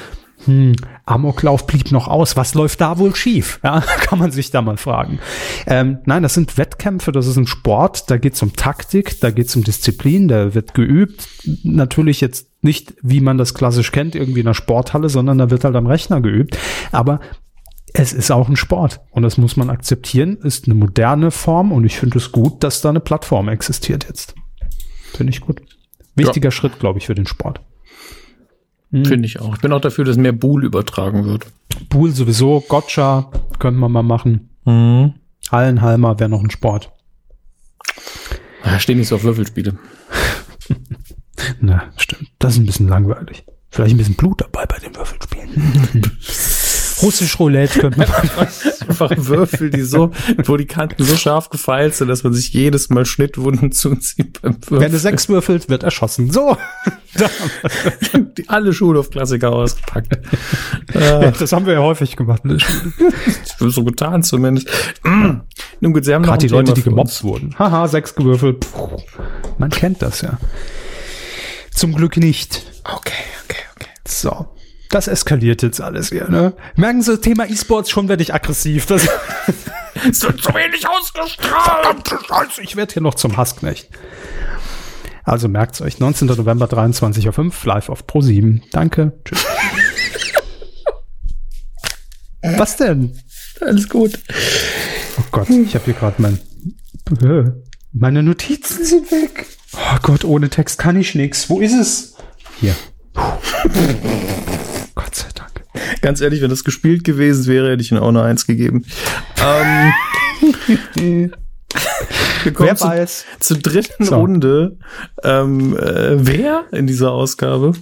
hm, Amoklauf blieb noch aus. Was läuft da wohl schief? Ja, *laughs* kann man sich da mal fragen. Ähm, nein, das sind Wettkämpfe, das ist ein Sport, da geht es um Taktik, da geht es um Disziplin, da wird geübt. Natürlich jetzt nicht, wie man das klassisch kennt, irgendwie in einer Sporthalle, sondern da wird halt am Rechner geübt. Aber es ist auch ein Sport und das muss man akzeptieren, ist eine moderne Form und ich finde es gut, dass da eine Plattform existiert jetzt. Finde ich gut. Wichtiger ja. Schritt, glaube ich, für den Sport. Mhm. Finde ich auch. Ich bin auch dafür, dass mehr Bool übertragen wird. Bool sowieso, Gotcha können wir mal machen. Mhm. Hallenhalmer wäre noch ein Sport. Da stehen nicht so auf Würfelspiele. *laughs* Na, stimmt. Das ist ein bisschen langweilig. Vielleicht ein bisschen Blut dabei bei den Würfelspielen. *laughs* Russisch Roulette könnte man. *laughs* Einfach Würfel, die so, wo die Kanten so scharf gefeilt sind, dass man sich jedes Mal Schnittwunden zuzieht beim Würfeln. Wenn du sechs würfelt, wird erschossen. So. *laughs* die, alle Schulhofklassiker ausgepackt. ja, das haben wir ja häufig gemacht. Ne? so getan zumindest. *clears throat* Nun gut, sie haben Gerade die Leute, die gemobbt wurden. Haha, sechs gewürfelt. Puh. Man kennt das ja. Zum Glück nicht. Okay, okay, okay. So. Das eskaliert jetzt alles hier, ne? Merken Sie, Thema E-Sports, schon werde ich aggressiv. Das *laughs* es wird zu wenig ausgestrahlt. Scheiße, ich werde hier noch zum Hassknecht. Also merkt's euch, 19. November 23.05 Uhr, live auf Pro 7. Danke. Tschüss. *laughs* Was denn? Alles gut. Oh Gott, ich habe hier gerade mein. Meine Notizen sind weg. Oh Gott, ohne Text kann ich nichts. Wo ist es? Hier. Gott sei Dank. Ganz ehrlich, wenn das gespielt gewesen wäre, hätte ich ihm auch eine Eins gegeben. ähm, wir kommen wer zu, weiß. zur dritten so. Runde. Ähm, äh, wer in dieser Ausgabe?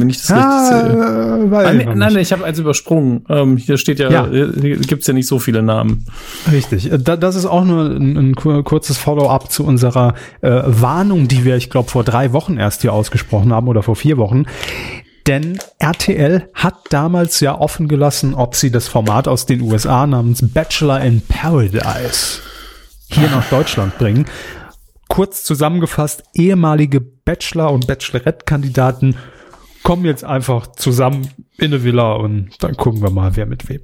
Wenn ich das ah, richtig sehe. Ah, nee, nein, nein, ich habe eins übersprungen. Ähm, hier steht ja, ja. hier gibt's ja nicht so viele Namen. Richtig. Äh, das ist auch nur ein, ein kurzes Follow-up zu unserer äh, Warnung, die wir, ich glaube, vor drei Wochen erst hier ausgesprochen haben oder vor vier Wochen. Denn RTL hat damals ja offen gelassen, ob sie das Format aus den USA namens Bachelor in Paradise hier nach Deutschland bringen. Kurz zusammengefasst, ehemalige Bachelor- und Bachelorette-Kandidaten kommen jetzt einfach zusammen in eine Villa und dann gucken wir mal, wer mit wem.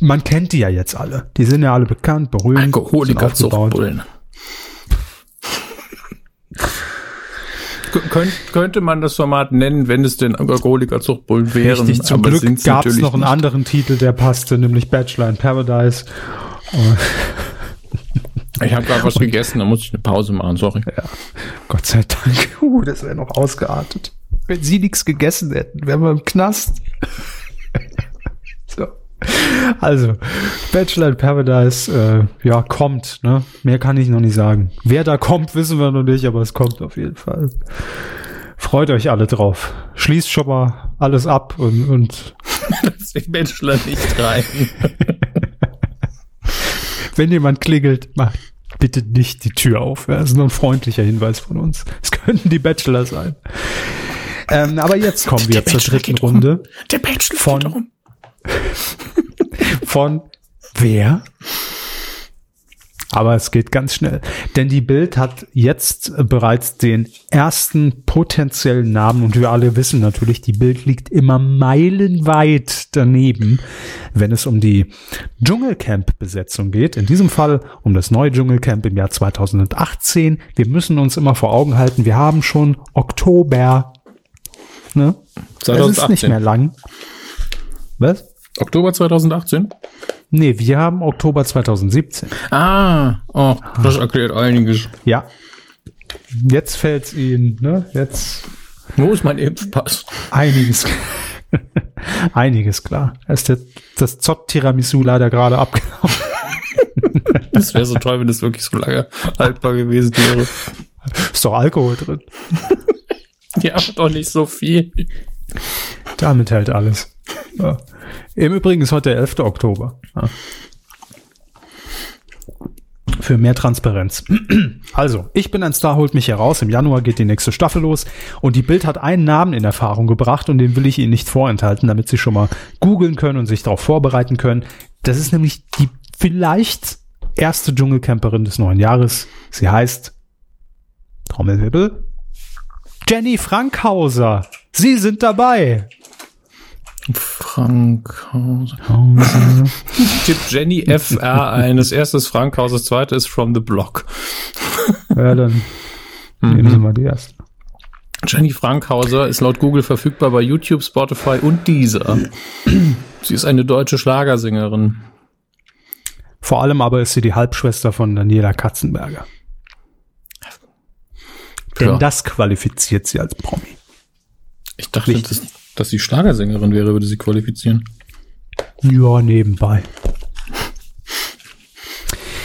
Man kennt die ja jetzt alle. Die sind ja alle bekannt, berühmt. Alkoholiker Zuchtbullen. Könnt, könnte man das Format nennen, wenn es denn Alkoholiker Zuchtbullen wären. Richtig, zum Glück gab es noch einen nicht. anderen Titel, der passte, nämlich Bachelor in Paradise. Ich habe gerade was gegessen, da muss ich eine Pause machen, sorry. Ja, Gott sei Dank. Uh, das wäre noch ausgeartet. Wenn sie nichts gegessen hätten, wären wir im Knast. so. Also, Bachelor in Paradise, äh, ja, kommt, ne? Mehr kann ich noch nicht sagen. Wer da kommt, wissen wir noch nicht, aber es kommt auf jeden Fall. Freut euch alle drauf. Schließt schon mal alles ab und, und *laughs* Lass Bachelor nicht rein. *laughs* Wenn jemand klingelt, macht bitte nicht die Tür auf. Das ist nur ein freundlicher Hinweis von uns. Es *laughs* könnten die Bachelor sein. Ähm, aber jetzt kommen wir zur dritten Runde. Um. Der Bachelor von, um. von wer? Aber es geht ganz schnell. Denn die Bild hat jetzt bereits den ersten potenziellen Namen und wir alle wissen natürlich, die Bild liegt immer meilenweit daneben, wenn es um die Dschungelcamp-Besetzung geht. In diesem Fall um das neue Dschungelcamp im Jahr 2018. Wir müssen uns immer vor Augen halten, wir haben schon Oktober. Ne? 2018. Das ist nicht mehr lang. Was? Oktober 2018? Nee, wir haben Oktober 2017. Ah, oh, das erklärt einiges. Ja. Jetzt fällt's Ihnen, ne? Jetzt. Wo ist mein Impfpass? Einiges. *laughs* einiges klar. Da ist der, das Zott-Tiramisu leider gerade abgelaufen. *laughs* das wäre so toll, wenn das wirklich so lange haltbar gewesen wäre. Ist doch Alkohol drin. *laughs* ja, doch nicht so viel. Damit hält alles. Ja. Im Übrigen ist heute der 11. Oktober. Ja. Für mehr Transparenz. Also, ich bin ein Star, holt mich heraus. Im Januar geht die nächste Staffel los und die Bild hat einen Namen in Erfahrung gebracht und den will ich Ihnen nicht vorenthalten, damit Sie schon mal googeln können und sich darauf vorbereiten können. Das ist nämlich die vielleicht erste Dschungelcamperin des neuen Jahres. Sie heißt Trommelwirbel Jenny Frankhauser. Sie sind dabei. Frankhauser. Tipp Jenny FR ein. Das erste ist Frankhauser, das zweite ist From the Block. ja, dann nehmen Sie mal die erste. Jenny Frankhauser ist laut Google verfügbar bei YouTube, Spotify und Deezer. Sie ist eine deutsche Schlagersängerin. Vor allem aber ist sie die Halbschwester von Daniela Katzenberger. Denn ja. das qualifiziert sie als Promi. Ich dachte, Richtig. das dass sie Schlagersängerin wäre, würde sie qualifizieren. Ja, nebenbei.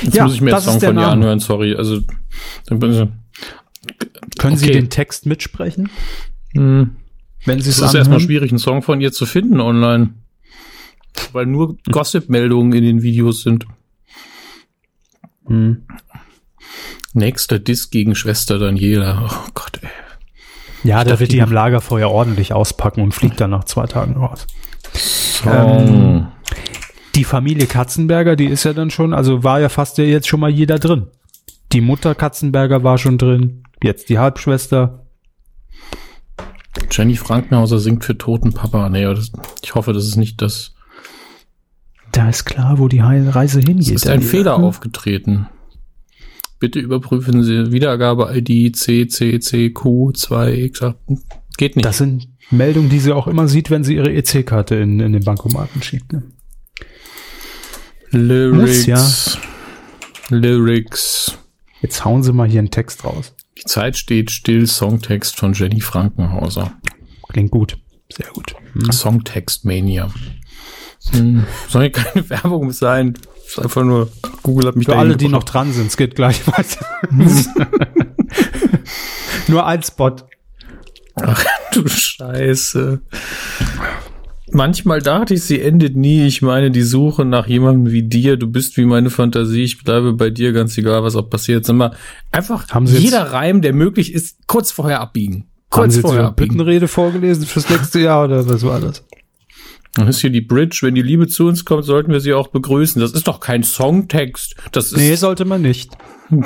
Jetzt ja, muss ich mir jetzt Song von ihr anhören, sorry. Also Können Sie den Text mitsprechen? Hm. Wenn Sie es ist erstmal schwierig, einen Song von ihr zu finden online. Weil nur Gossip-Meldungen in den Videos sind. Hm. Nächster Disk gegen Schwester Daniela. Oh Gott, ey. Ja, da wird die am Lagerfeuer ordentlich auspacken und fliegt dann nach zwei Tagen raus. So. Ähm, die Familie Katzenberger, die ist ja dann schon, also war ja fast ja jetzt schon mal jeder drin. Die Mutter Katzenberger war schon drin, jetzt die Halbschwester. Jenny Frankenhauser singt für toten Papa. Nee, das, ich hoffe, das ist nicht das. Da ist klar, wo die Reise hingeht. Es ist ein Fehler aufgetreten. Bitte überprüfen Sie Wiedergabe-ID CCCQ2X. Geht nicht. Das sind Meldungen, die sie auch immer sieht, wenn sie ihre EC-Karte in, in den Bankomaten schiebt. Ne? Lyrics. Muss, ja. Lyrics. Jetzt hauen sie mal hier einen Text raus. Die Zeit steht still, Songtext von Jenny Frankenhauser. Klingt gut. Sehr gut. Hm. Songtext Mania. Hm. Soll ja keine *laughs* Werbung sein. Ist einfach nur, Google hat mich Für alle, die noch dran sind, es geht gleich weiter. *laughs* nur ein Spot. Ach du Scheiße. Manchmal dachte ich, sie endet nie. Ich meine, die Suche nach jemandem wie dir, du bist wie meine Fantasie, ich bleibe bei dir, ganz egal, was auch passiert. Sag mal, einfach Haben sie jeder Reim, der möglich ist, kurz vorher abbiegen. Kurz Haben sie vorher jetzt abbiegen. Büttenrede vorgelesen fürs nächste Jahr oder was war das? Dann ist hier die Bridge. Wenn die Liebe zu uns kommt, sollten wir sie auch begrüßen. Das ist doch kein Songtext. Das ist nee, sollte man nicht. *laughs*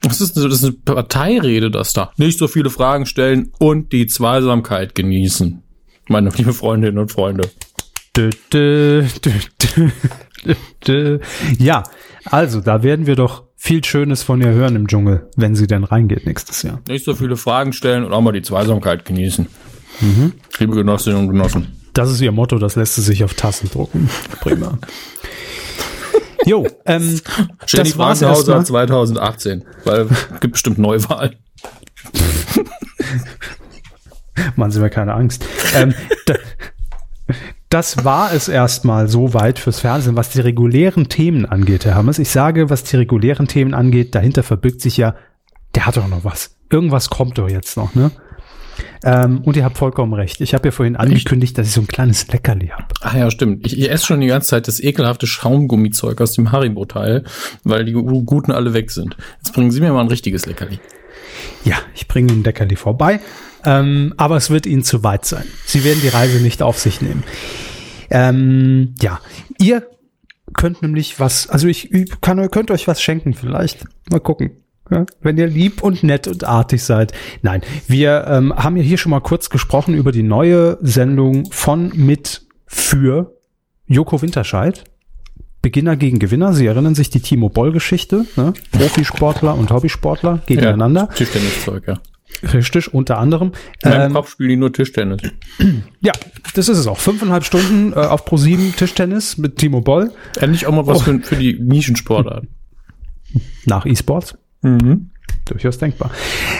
Das ist, das ist eine Parteirede, das da. Nicht so viele Fragen stellen und die Zweisamkeit genießen meine liebe Freundinnen und Freunde. Dö, dö, dö, ja, also da werden wir doch viel Schönes von ihr hören im Dschungel, wenn sie denn reingeht nächstes Jahr. Nicht so viele Fragen stellen und auch mal die Zweisamkeit genießen. Mhm. Liebe Genossinnen und Genossen. Das ist ihr Motto, das lässt sie sich auf Tassen drucken. Prima. jo, ähm, Jenny das war's 2018, weil gibt bestimmt Neuwahlen. Machen Sie mir keine Angst. Ähm, das war es erstmal so weit fürs Fernsehen, was die regulären Themen angeht, Herr Hammers. Ich sage, was die regulären Themen angeht, dahinter verbirgt sich ja, der hat doch noch was. Irgendwas kommt doch jetzt noch, ne? Ähm, und ihr habt vollkommen recht. Ich habe ja vorhin angekündigt, dass ich so ein kleines Leckerli habe. Ah ja, stimmt. Ich, ich esse schon die ganze Zeit das ekelhafte Schaumgummizeug aus dem Haribo-Teil, weil die guten alle weg sind. Jetzt bringen Sie mir mal ein richtiges Leckerli. Ja, ich bringe Ihnen Leckerli vorbei. Ähm, aber es wird ihnen zu weit sein. Sie werden die Reise nicht auf sich nehmen. Ähm, ja, ihr könnt nämlich was, also ich, ich kann, könnt euch was schenken vielleicht. Mal gucken. Ja, wenn ihr lieb und nett und artig seid. Nein, wir ähm, haben ja hier schon mal kurz gesprochen über die neue Sendung von mit für Joko Winterscheid. Beginner gegen Gewinner. Sie erinnern sich die Timo Boll-Geschichte. Ne? Profisportler und Hobbysportler gegeneinander. Ja, Tischtenniszeug, ja. Richtig, unter anderem. In meinem ähm, Kopf spielen die nur Tischtennis. *clears throat* Ja, das ist es auch. Fünfeinhalb Stunden äh, auf Pro7 Tischtennis mit Timo Boll. Endlich auch mal was oh. für, für die Nischensportart. Nach E-Sports. Mhm. Durchaus denkbar.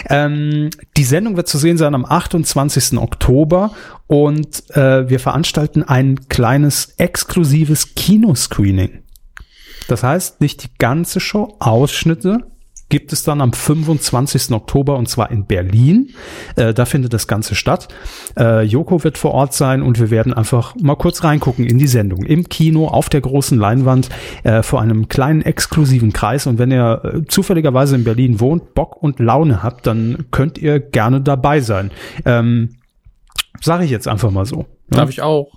Ähm, die Sendung wird zu sehen sein am 28. Oktober und äh, wir veranstalten ein kleines exklusives Kinoscreening. Das heißt, nicht die ganze Show, Ausschnitte gibt es dann am 25. Oktober und zwar in Berlin. Äh, da findet das Ganze statt. Äh, Joko wird vor Ort sein und wir werden einfach mal kurz reingucken in die Sendung. Im Kino, auf der großen Leinwand, äh, vor einem kleinen exklusiven Kreis. Und wenn ihr äh, zufälligerweise in Berlin wohnt, Bock und Laune habt, dann könnt ihr gerne dabei sein. Ähm, Sage ich jetzt einfach mal so. Darf ja? ich auch?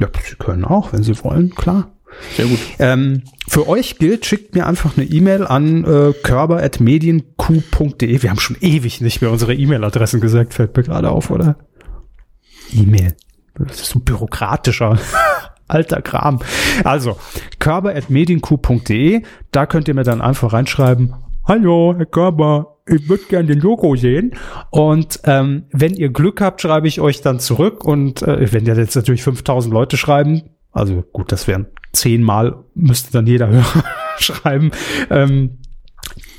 Ja, Sie können auch, wenn Sie wollen, klar. Sehr gut. Ähm, für euch gilt, schickt mir einfach eine E-Mail an äh, körper.medienq.de. Wir haben schon ewig nicht mehr unsere E-Mail-Adressen gesagt, fällt mir gerade auf, oder? E-Mail. Das ist so bürokratischer. *laughs* Alter Kram. Also, körper.medienq.de, da könnt ihr mir dann einfach reinschreiben, Hallo, Herr Körper, ich würde gerne den Logo sehen. Und ähm, wenn ihr Glück habt, schreibe ich euch dann zurück. Und äh, wenn jetzt natürlich 5000 Leute schreiben, also gut, das wären zehnmal, müsste dann jeder *laughs* Hörer schreiben. Ähm,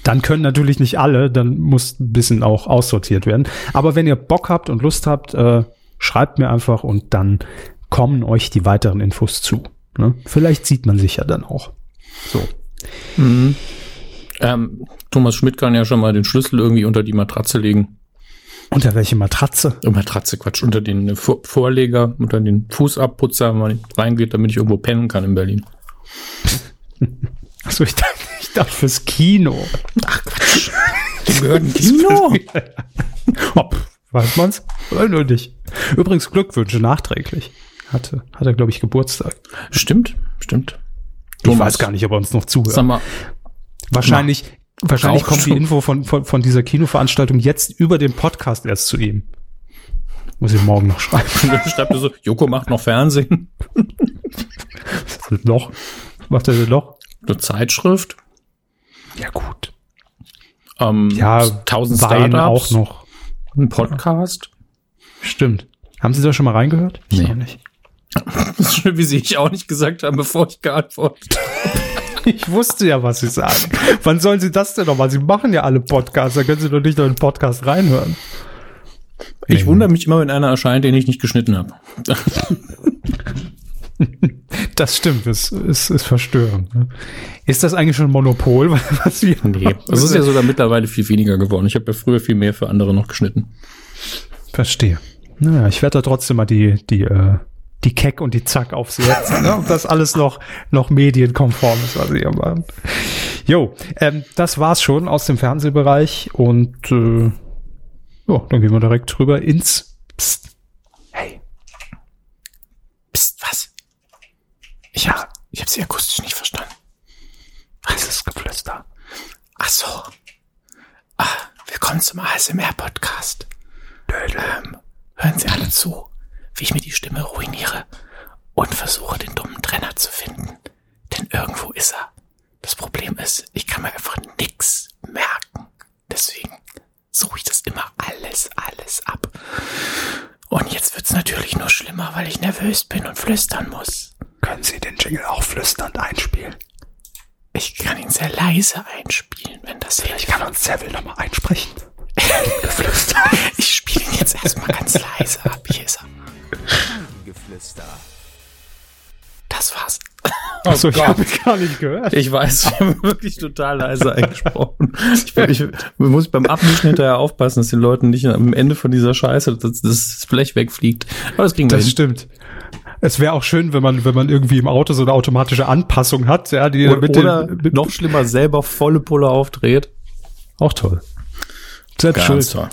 dann können natürlich nicht alle, dann muss ein bisschen auch aussortiert werden. Aber wenn ihr Bock habt und Lust habt, äh, schreibt mir einfach und dann kommen euch die weiteren Infos zu. Ne? Vielleicht sieht man sich ja dann auch. So. Mhm. Ähm, Thomas Schmidt kann ja schon mal den Schlüssel irgendwie unter die Matratze legen. Unter welche Matratze? Oh, Matratze, Quatsch, unter den Vor Vorleger, unter den Fußabputzer, wenn man reingeht, damit ich irgendwo pennen kann in Berlin. *laughs* Achso, ich dachte, ich dachte fürs Kino. Ach Quatsch. Dem gehört ein Kino. Hopp, *laughs* weiß man's? Nur nicht. Übrigens Glückwünsche nachträglich. Hatte, hat er, glaube ich, Geburtstag. Stimmt, stimmt. Ich Thomas. weiß gar nicht, ob er uns noch zuhört. Sag mal, wahrscheinlich, wahrscheinlich kommt die Info von, von, von dieser Kinoveranstaltung jetzt über den Podcast erst zu ihm. Muss ich morgen noch schreiben. Dann schreibt er so, Joko macht noch Fernsehen. *laughs* noch? Was macht er denn noch? Eine Zeitschrift. Ja, gut. Ähm, ja, tausend Startups. auch noch. Ein Podcast. Stimmt. Haben Sie da schon mal reingehört? Ich nee. nicht. *laughs* Das ist schön, wie Sie ich auch nicht gesagt haben, bevor ich geantwortet habe. *laughs* Ich wusste ja, was Sie sagen. Wann sollen Sie das denn nochmal? Sie machen ja alle Podcasts, da können Sie doch nicht noch in den Podcast reinhören. Ich wundere mich immer, wenn einer erscheint, den ich nicht geschnitten habe. *laughs* Das stimmt, das ist, ist verstörend. Ne? Ist das eigentlich schon ein Monopol? *laughs* Was wir nee, das ist ja sogar mittlerweile viel weniger geworden. Ich habe ja früher viel mehr für andere noch geschnitten. Verstehe. Naja, ich werde da trotzdem mal die, die, äh, die Keck und die Zack aufsetzen, ne? ob das alles noch, noch medienkonform ist, was ihr macht. Jo, ähm, das war's schon aus dem Fernsehbereich und äh, jo, dann gehen wir direkt drüber ins Psst. Hey. Psst, was? Ich hab, ich hab sie akustisch nicht verstanden. Was ist Geflüster? Ach so. Ah, willkommen zum ASMR-Podcast. Ähm, hören Sie alle zu, wie ich mir die Stimme ruiniere und versuche, den dummen Trenner zu finden. Denn irgendwo ist er. Das Problem ist, ich kann mir einfach nix merken. Deswegen suche ich das immer alles, alles ab. Und jetzt wird's natürlich nur schlimmer, weil ich nervös bin und flüstern muss. Können Sie den Jingle auch flüsternd einspielen? Ich kann ihn sehr leise einspielen, wenn das hilft. Ich kann uns Seville nochmal einsprechen. *laughs* Ich spiele ihn jetzt erstmal ganz leise ab. Hier ist er. Geflüster. Das war's. Achso, oh ich habe gar nicht gehört. Ich weiß, ich habe wirklich total leise *laughs* eingesprochen. Ich, ich, muss beim Abmischen hinterher aufpassen, dass den Leuten nicht am Ende von dieser Scheiße das, das Blech wegfliegt. Aber das kriegen wir Das hin. stimmt. Es wäre auch schön, wenn man, wenn man irgendwie im Auto so eine automatische Anpassung hat, ja, die oder, mit oder den, mit noch schlimmer selber volle Pulle aufdreht. Auch toll. Selbst schuld. Toll.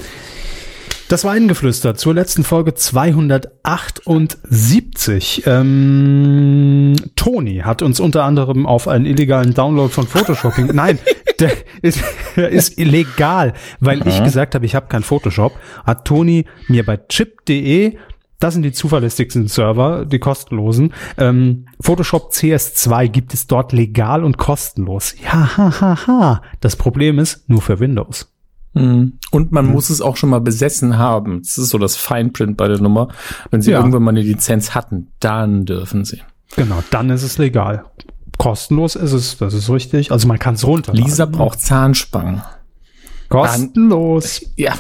Das war eingeflüstert zur letzten Folge 278. Ähm, Toni hat uns unter anderem auf einen illegalen Download von Photoshop. Nein, *laughs* der ist, der ist illegal, weil mhm. ich gesagt habe, ich habe kein Photoshop. Hat Toni mir bei chip.de das sind die zuverlässigsten Server, die kostenlosen. Ähm, Photoshop CS2 gibt es dort legal und kostenlos. Ja, ha, ha, ha. Das Problem ist nur für Windows. Mhm. Und man mhm. muss es auch schon mal besessen haben. Das ist so das Fineprint bei der Nummer. Wenn sie ja. irgendwann mal eine Lizenz hatten, dann dürfen sie. Genau, dann ist es legal. Kostenlos ist es, das ist richtig. Also man kann es runter. Lisa braucht Zahnspangen. Kostenlos. Dann, ja,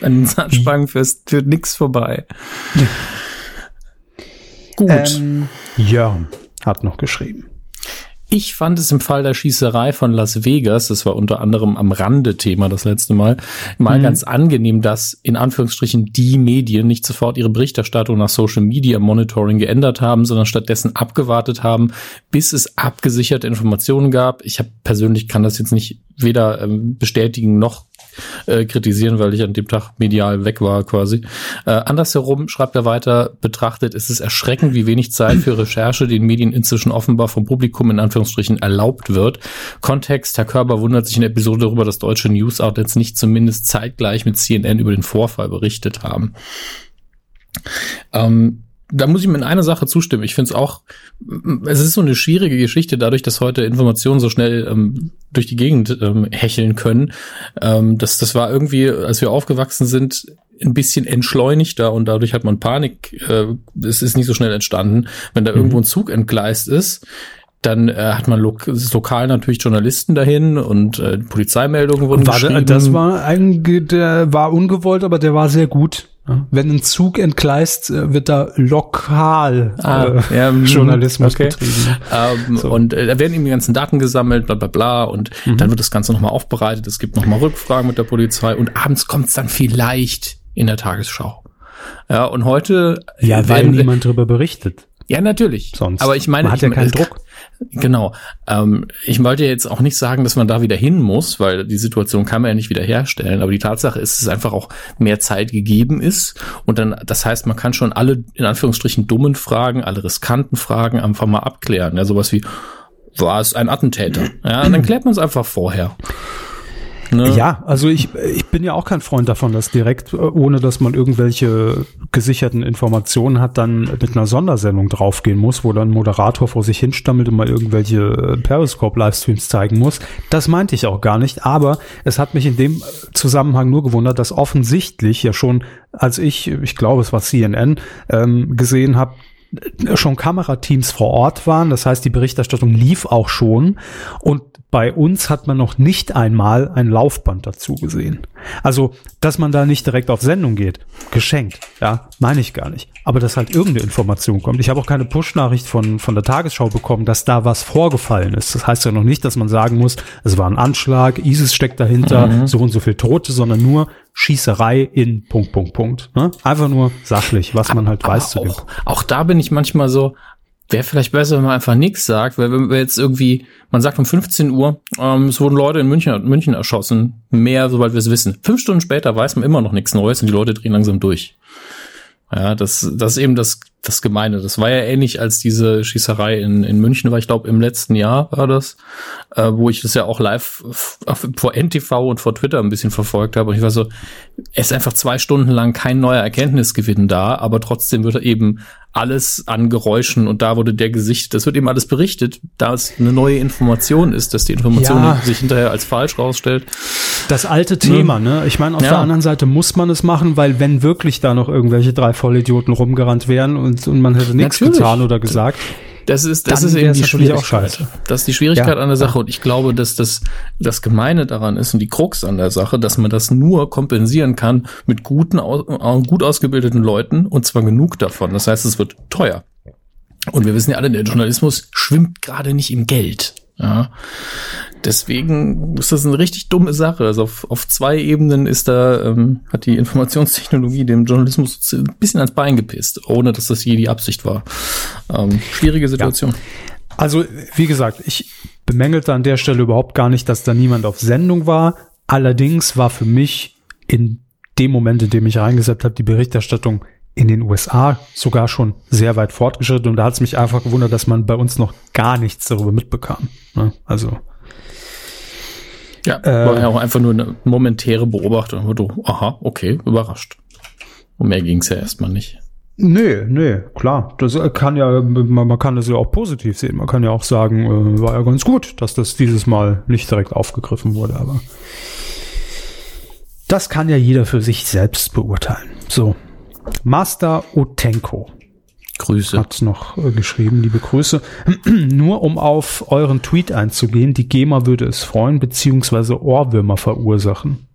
an Zahnspangen führt, führt nix vorbei. *laughs* Gut. Ähm, Jörn hat noch geschrieben. Ich fand es im Fall der Schießerei von Las Vegas, das war unter anderem am Rande Thema das letzte Mal, mal mhm. ganz angenehm, dass in Anführungsstrichen die Medien nicht sofort ihre Berichterstattung nach Social Media Monitoring geändert haben, sondern stattdessen abgewartet haben, bis es abgesicherte Informationen gab. Ich habe persönlich kann das jetzt nicht weder ähm, bestätigen noch äh, kritisieren, weil ich an dem Tag medial weg war quasi. Äh, andersherum schreibt er weiter, betrachtet ist es erschreckend, wie wenig Zeit für Recherche den Medien inzwischen offenbar vom Publikum in Anführungsstrichen erlaubt wird. Kontext, Herr Körber wundert sich in der Episode darüber, dass deutsche News-Outlets nicht zumindest zeitgleich mit CNN über den Vorfall berichtet haben. Ähm, da muss ich mir in einer Sache zustimmen. Ich finde es auch, es ist so eine schwierige Geschichte, dadurch, dass heute Informationen so schnell ähm, durch die Gegend ähm, hecheln können. Ähm, das, das war irgendwie, als wir aufgewachsen sind, ein bisschen entschleunigter und dadurch hat man Panik. Äh, es ist nicht so schnell entstanden. Wenn da mhm. irgendwo ein Zug entgleist ist, dann äh, hat man lo lokal natürlich Journalisten dahin und äh, Polizeimeldungen wurden war geschrieben. Das war ein, der war ungewollt, aber der war sehr gut Wenn ein Zug entgleist, äh, wird da lokal ah, äh, ja, *laughs* mhm, Journalismus okay. betrieben. Ähm, so. Und äh, da werden eben die ganzen Daten gesammelt, bla bla bla. Und mhm. dann wird das Ganze nochmal aufbereitet. Es gibt nochmal Rückfragen mit der Polizei. Und abends kommt es dann vielleicht in der Tagesschau. Ja, und heute. Ja, weil niemand darüber berichtet. Ja, natürlich. Sonst. Aber ich meine, man hat ja keinen Druck. Genau. Ähm, ich wollte jetzt auch nicht sagen, dass man da wieder hin muss, weil die Situation kann man ja nicht wieder herstellen. Aber die Tatsache ist, dass es einfach auch mehr Zeit gegeben ist. Und dann, das heißt, man kann schon alle, in Anführungsstrichen, dummen Fragen, alle riskanten Fragen einfach mal abklären. Ja, sowas wie, war es ein Attentäter? Ja, und dann klärt man es einfach vorher. Ne? Ja, also ich, ich bin ja auch kein Freund davon, dass direkt, äh, ohne dass man irgendwelche gesicherten Informationen hat, dann mit einer Sondersendung draufgehen muss, wo dann ein Moderator vor sich hinstammelt und mal irgendwelche äh, Periscope-Livestreams zeigen muss. Das meinte ich auch gar nicht, aber es hat mich in dem Zusammenhang nur gewundert, dass offensichtlich ja schon, als ich, ich glaube es war CNN, ähm, gesehen habe, schon Kamerateams vor Ort waren. Das heißt, die Berichterstattung lief auch schon. Und bei uns hat man noch nicht einmal ein Laufband dazu gesehen. Also, dass man da nicht direkt auf Sendung geht, geschenkt, ja, meine ich gar nicht. Aber dass halt irgendeine Information kommt. Ich habe auch keine Push-Nachricht von, von der Tagesschau bekommen, dass da was vorgefallen ist. Das heißt ja noch nicht, dass man sagen muss, es war ein Anschlag, ISIS steckt dahinter, mhm. so und so viel Tote, sondern nur Schießerei in Punkt, Punkt, Punkt. Ne? Einfach nur sachlich, was man halt aber weiß zu dem. Auch, auch da bin ich manchmal so, wäre vielleicht besser, wenn man einfach nichts sagt, weil wenn wir jetzt irgendwie, man sagt um 15 Uhr, ähm, es wurden Leute in München, München erschossen, mehr, sobald wir es wissen. Fünf Stunden später weiß man immer noch nichts Neues und die Leute drehen langsam durch. Ja, das, das ist eben das, das Gemeine. Das war ja ähnlich als diese Schießerei in, in München war, ich glaube, im letzten Jahr war das, äh, wo ich das ja auch live vor NTV und vor Twitter ein bisschen verfolgt habe. Und ich war so, es ist einfach zwei Stunden lang kein neuer Erkenntnisgewinn da, aber trotzdem wird eben alles an Geräuschen und da wurde der Gesicht, das wird eben alles berichtet, da es eine neue Information ist, dass die Information ja. sich hinterher als falsch rausstellt. Das alte Thema, ne? Ich meine, auf ja. der anderen Seite muss man es machen, weil wenn wirklich da noch irgendwelche drei Vollidioten rumgerannt wären und, und man hätte nichts getan oder gesagt, das ist, das ist eben die Schwierigkeit. Das ist die Schwierigkeit ja, an der Sache. Ja. Und ich glaube, dass das, das Gemeine daran ist und die Krux an der Sache, dass man das nur kompensieren kann mit guten, gut ausgebildeten Leuten und zwar genug davon. Das heißt, es wird teuer. Und wir wissen ja alle, der Journalismus schwimmt gerade nicht im Geld. Ja. Deswegen ist das eine richtig dumme Sache. Also auf, auf zwei Ebenen ist da, ähm, hat die Informationstechnologie dem Journalismus ein bisschen ans Bein gepisst, ohne dass das je die Absicht war. Ähm, schwierige Situation. Ja. Also, wie gesagt, ich bemängelte an der Stelle überhaupt gar nicht, dass da niemand auf Sendung war. Allerdings war für mich in dem Moment, in dem ich reingesetzt habe, die Berichterstattung in den USA sogar schon sehr weit fortgeschritten und da hat es mich einfach gewundert, dass man bei uns noch gar nichts darüber mitbekam. Ne? Also ja, äh, war ja auch einfach nur eine momentäre Beobachtung. Du, aha, okay, überrascht. Und mehr ging es ja erstmal nicht. Nee, nee, klar. Das kann ja, man, man, kann das ja auch positiv sehen. Man kann ja auch sagen, äh, war ja ganz gut, dass das dieses Mal nicht direkt aufgegriffen wurde, aber das kann ja jeder für sich selbst beurteilen. So, Master Otenko. Grüße. Hat's noch äh, geschrieben, liebe Grüße. *clears throat* Nur um auf euren Tweet einzugehen, die GEMA würde es freuen, beziehungsweise Ohrwürmer verursachen.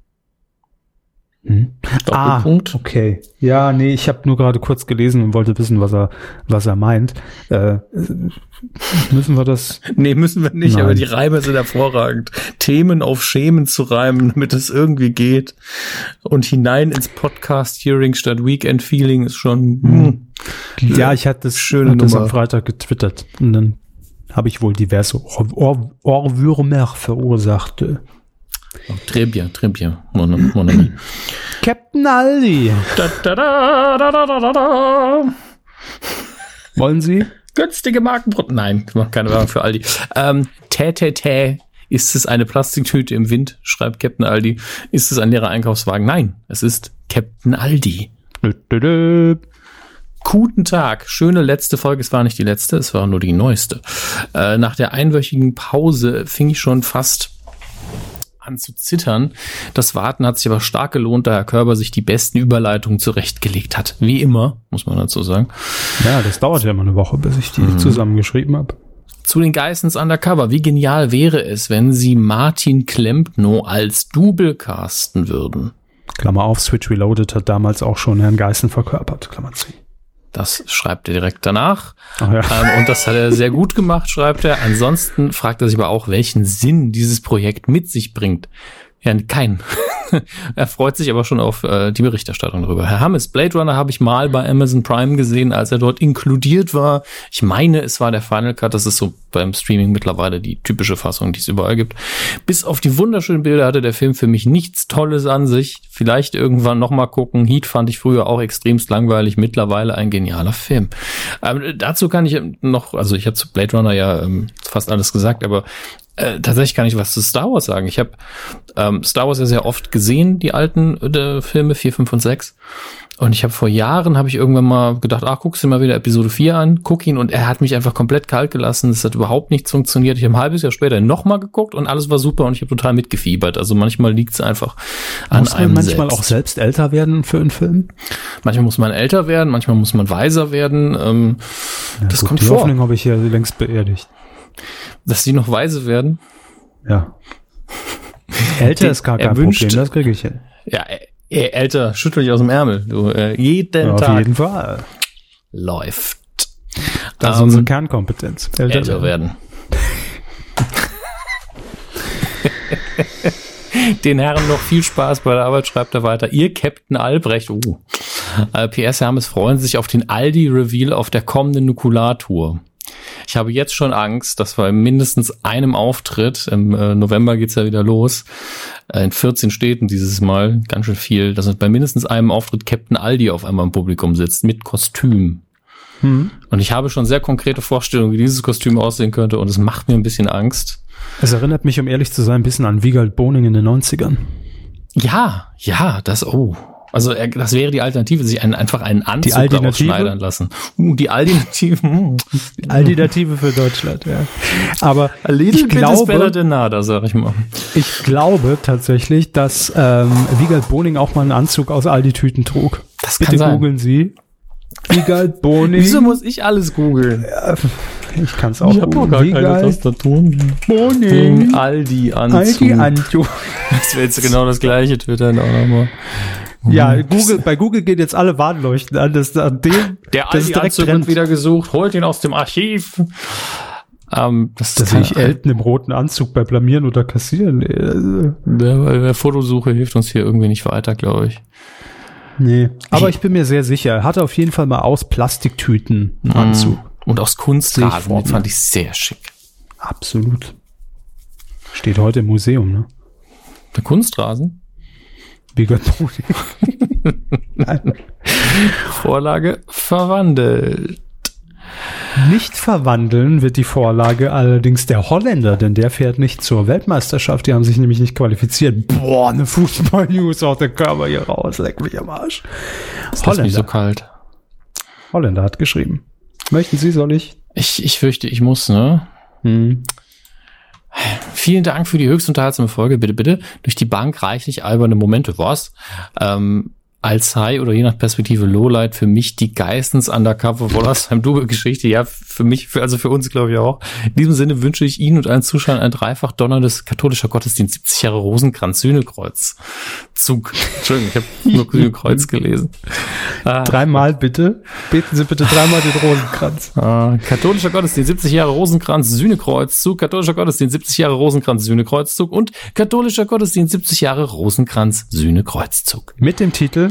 Hm? Ah, okay. Ja, nee, ich habe nur gerade kurz gelesen und wollte wissen, was er, was er meint. Äh, *laughs* müssen wir das? nee, müssen wir nicht, Nein. aber die Reime sind hervorragend. Themen auf Schemen zu reimen, damit es irgendwie geht. Und hinein ins Podcast-Hearing statt Weekend-Feeling ist schon. Hm. Ja, ich hatte das, schöne das am Freitag getwittert. Und dann habe ich wohl diverse Ohr Ohrwürmer verursacht. Oh, très bien, très bien, mon, mon ami. Captain Aldi. Da, da, da, da, da, da, Wollen Sie? Günstige Markenbrot. Nein, ich mache keine Werbung für Aldi. Ähm, tä, tä, tä. Ist es eine Plastiktüte im Wind? Schreibt Captain Aldi. Ist es ein leerer Einkaufswagen? Nein, es ist Captain Aldi. Guten Tag. Schöne letzte Folge. Es war nicht die letzte, es war nur die neueste. Äh, nach der einwöchigen Pause fing ich schon fast an zu zittern. Das Warten hat sich aber stark gelohnt, da Herr Körber sich die besten Überleitungen zurechtgelegt hat. Wie immer, muss man dazu sagen. Ja, das dauert ja mal eine Woche, bis ich die mhm. zusammengeschrieben habe. Zu den Geissens Undercover. Wie genial wäre es, wenn sie Martin Klempno als Double casten würden? Klammer auf, Switch Reloaded hat damals auch schon Herrn Geißen verkörpert, Klammer zu. Das schreibt er direkt danach. Ja. Ähm, und das hat er sehr gut gemacht, schreibt er. Ansonsten fragt er sich aber auch, welchen Sinn dieses Projekt mit sich bringt. Ja, keinen. *laughs* er freut sich aber schon auf äh, die Berichterstattung darüber. Herr Hammes, Blade Runner habe ich mal bei Amazon Prime gesehen, als er dort inkludiert war. Ich meine, es war der Final Cut. Das ist so beim Streaming mittlerweile die typische Fassung, die es überall gibt. Bis auf die wunderschönen Bilder hatte der Film für mich nichts Tolles an sich. Vielleicht irgendwann noch mal gucken. Heat fand ich früher auch extremst langweilig. Mittlerweile ein genialer Film. Ähm, dazu kann ich noch, also ich habe zu Blade Runner ja ähm, fast alles gesagt, aber äh, tatsächlich kann ich was zu Star Wars sagen. Ich habe ähm, Star Wars ja sehr oft gesehen, die alten äh, Filme 4, 5 und 6. Und ich habe vor Jahren, habe ich irgendwann mal gedacht, ach, guckst du mal wieder Episode 4 an, guck ihn und er hat mich einfach komplett kalt gelassen. Es hat überhaupt nichts funktioniert. Ich habe ein halbes Jahr später nochmal geguckt und alles war super und ich habe total mitgefiebert. Also manchmal liegt es einfach an muss einem man manchmal selbst. auch selbst älter werden für einen Film? Manchmal muss man älter werden, manchmal muss man weiser werden. Ähm, ja, das gut, kommt die vor. Die Hoffnung habe ich ja längst beerdigt. Dass die noch weise werden? Ja. *laughs* Älter ist gar kein Problem, das kriege ich hin. Ja, älter, schüttel dich aus dem Ärmel. Du, äh, jeden ja, Tag. Auf jeden Fall. Läuft. Das um, ist unsere Kernkompetenz. Älter, älter werden. Den Herren noch viel Spaß bei der Arbeit, schreibt er weiter. Ihr Captain Albrecht, uh. Äh, PS Hermes freuen sich auf den Aldi-Reveal auf der kommenden Nukulartour. Ich habe jetzt schon Angst, dass bei mindestens einem Auftritt, im äh, November geht's ja wieder los, äh, in 14 Städten dieses Mal, ganz schön viel, dass bei mindestens einem Auftritt Captain Aldi auf einmal im Publikum sitzt, mit Kostüm. Hm. Und ich habe schon sehr konkrete Vorstellungen, wie dieses Kostüm aussehen könnte und es macht mir ein bisschen Angst. Es erinnert mich, um ehrlich zu sein, ein bisschen an Wiegald Boning in den 90ern. Ja, ja, das, oh, also er, das wäre die Alternative, sich einen, einfach einen Anzug daraus schneidern lassen. Uh, die Alternative. Die Alternative für Deutschland, ja. Aber ich glaube, nada, sag ich mal. Ich glaube tatsächlich, dass ähm, Wiegald Boning auch mal einen Anzug aus Aldi-Tüten trug. Das Bitte kann sein. googeln Sie. Wiegald Boning. Wieso muss ich alles googeln? Ja, ich kann es auch Ich habe noch gar Wiegald keine Tastatur. Boning. Aldi-Anzug. Aldi-Anzug. *laughs* Das wäre jetzt genau das gleiche twittern auch nochmal. Ja. Google, bei Google geht jetzt alle Warnleuchten an. Das, an dem, Der das ist direkt wird wieder gesucht, holt ihn aus dem Archiv. Ähm, das das sehe ich Elton im roten Anzug bei Blamieren oder Kassieren. Der, der Fotosuche hilft uns hier irgendwie nicht weiter, glaube ich. Nee, aber ich bin mir sehr sicher. Er hatte auf jeden Fall mal aus Plastiktüten einen mhm. Anzug. Und aus Kunstrasen, den fand ich sehr schick. Absolut. Steht heute im Museum, ne? Der Kunstrasen? Bigger *laughs* Vorlage verwandelt. Nicht verwandeln wird die Vorlage allerdings der Holländer, denn der fährt nicht zur Weltmeisterschaft. Die haben sich nämlich nicht qualifiziert. Boah, eine Fußball-News auf der Körper hier raus. Leck mich am Arsch. Ist Holländer. so kalt. Holländer hat geschrieben. Möchten Sie, soll ich? Ich, ich fürchte, ich muss, ne? Hm. Vielen Dank für die höchst unterhaltsame Folge. Bitte, bitte. Durch die Bank reichlich alberne Momente. Was? Ähm, als High oder je nach Perspektive Lowlight für mich die Geistens Undercover Wollersheim Double Geschichte. Ja, für mich, für, also für uns glaube ich auch. In diesem Sinne wünsche ich Ihnen und allen Zuschauern ein dreifach donnerndes katholischer Gottesdienst 70 Jahre Rosenkranz Sühnekreuz Zug. Entschuldigung, ich habe nur Sühnekreuz gelesen. Ah. Dreimal bitte. Beten Sie bitte dreimal den Rosenkranz. Ah, katholischer Gottesdienst 70 Jahre Rosenkranz Sühnekreuzzug, katholischer Gottesdienst 70 Jahre Rosenkranz Sühnekreuzzug und katholischer Gottesdienst 70 Jahre Rosenkranz Sühnekreuzzug. Mit dem Titel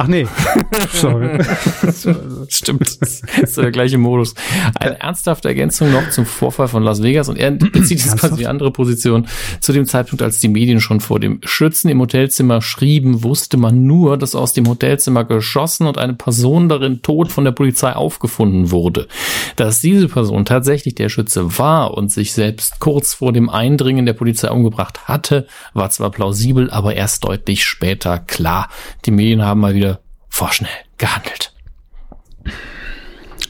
Ach nee. *laughs* Sorry. *laughs* Stimmt. Das ist der gleiche Modus. Eine ernsthafte Ergänzung noch zum Vorfall von Las Vegas und er bezieht sich quasi die andere Position. Zu dem Zeitpunkt, als die Medien schon vor dem Schützen im Hotelzimmer schrieben, wusste man nur, dass aus dem Hotelzimmer geschossen und eine Person darin tot von der Polizei aufgefunden wurde. Dass diese Person tatsächlich der Schütze war und sich selbst kurz vor dem Eindringen der Polizei umgebracht hatte, war zwar plausibel, aber erst deutlich später klar. Die Medien haben mal wieder vorschnell gehandelt.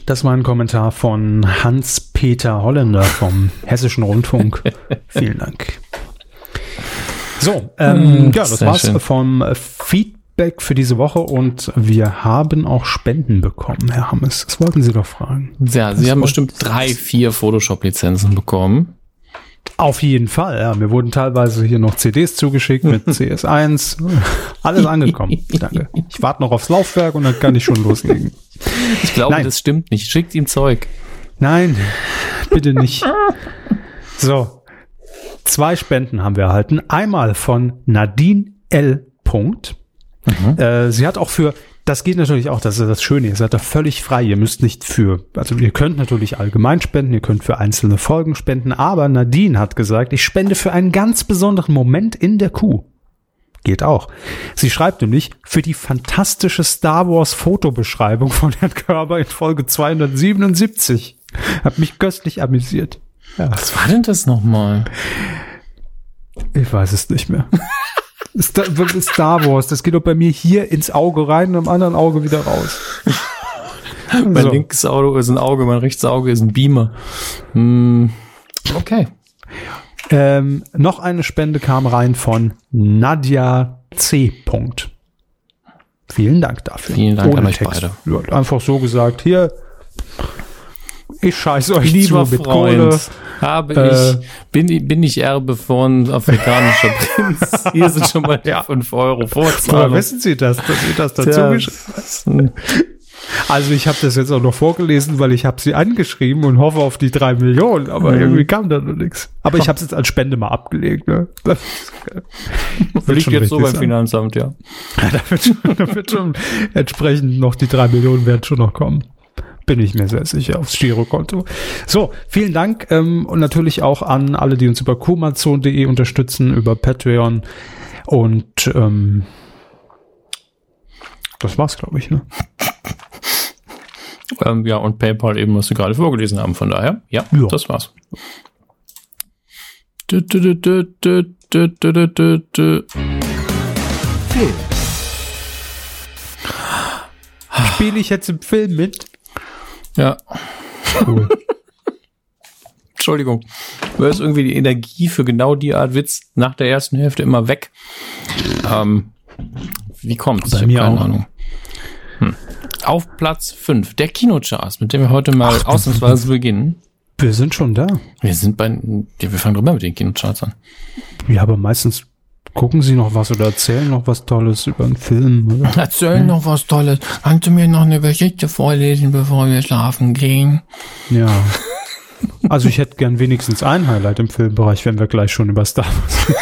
Das war ein Kommentar von Hans-Peter Holländer vom *laughs* Hessischen Rundfunk. *laughs* Vielen Dank. So, ähm, hm, ja, das war's schön. vom Feedback für diese Woche und wir haben auch Spenden bekommen, Herr Hammes. Das wollten Sie doch fragen. Ja, Sie haben bestimmt drei, vier Photoshop-Lizenzen bekommen. Auf jeden Fall, ja. Mir wurden teilweise hier noch CDs zugeschickt mit *laughs* CS1. Alles angekommen. Danke. Ich warte noch aufs Laufwerk und dann kann ich schon loslegen. Ich glaube, Nein. das stimmt nicht. Schickt ihm Zeug. Nein, bitte nicht. So. Zwei Spenden haben wir erhalten. Einmal von Nadine L. Punkt. Mhm. Äh, sie hat auch für das geht natürlich auch, das ist das Schöne, ihr seid da völlig frei, ihr müsst nicht für, also ihr könnt natürlich allgemein spenden, ihr könnt für einzelne Folgen spenden, aber Nadine hat gesagt, ich spende für einen ganz besonderen Moment in der Kuh. Geht auch. Sie schreibt nämlich für die fantastische Star Wars Fotobeschreibung von Herrn Körber in Folge 277. Hat mich köstlich amüsiert. Ja. Was war denn das nochmal? Ich weiß es nicht mehr. *laughs* Star Wars, das geht doch bei mir hier ins Auge rein und am anderen Auge wieder raus. *laughs* mein so. linkes Auge ist ein Auge, mein rechtes Auge ist ein Beamer. Hm, okay. Ähm, noch eine Spende kam rein von Nadja C. Punkt. Vielen Dank dafür. Vielen Dank Ohne an euch Text. beide. Einfach so gesagt, hier, ich scheiße euch Lieber zu mit Freund, Kohle. Habe äh, ich, bin, bin ich Erbe von afrikanischer Prinz. *laughs* Hier sind schon mal ja. 5 Euro Vorzahlung. wissen Sie das, dass Sie das dazu geschrieben Also ich habe das jetzt auch noch vorgelesen, weil ich habe sie angeschrieben und hoffe auf die drei Millionen, aber mhm. irgendwie kam da noch nichts. Aber ich habe es jetzt als Spende mal abgelegt. Ne? Das *laughs* liegt jetzt so beim Finanzamt, ja. ja *laughs* da, wird schon, da wird schon entsprechend noch die drei Millionen werden schon noch kommen bin ich mir sehr sicher, aufs Girokonto. So, vielen Dank ähm, und natürlich auch an alle, die uns über kumazon.de unterstützen, über Patreon und ähm, das war's, glaube ich, ne? *laughs* Ähm, ja, und PayPal eben, was wir gerade vorgelesen haben, von daher, ja, ja. das war's. Spiele ich jetzt im Film mit? Ja. Cool. *laughs* Entschuldigung. Du hörst irgendwie die Energie für genau die Art Witz nach der ersten Hälfte immer weg. Ähm, wie kommt's? Bei mir keine auch. Ahnung. Hm. Auf Platz 5, der Kinocharts, mit dem wir heute mal Ach, ausnahmsweise beginnen. Wir sind schon da. Wir sind bei, ja, wir fangen drüber mit den Kinocharts an. Ja, aber meistens Gucken Sie noch was oder erzählen noch was Tolles über einen Film? Oder? Erzählen noch was Tolles. Kannst du mir noch eine Geschichte vorlesen, bevor wir schlafen gehen? Ja. *laughs* Also ich hätte gern wenigstens ein Highlight im Filmbereich, wenn wir gleich schon über Star Wars.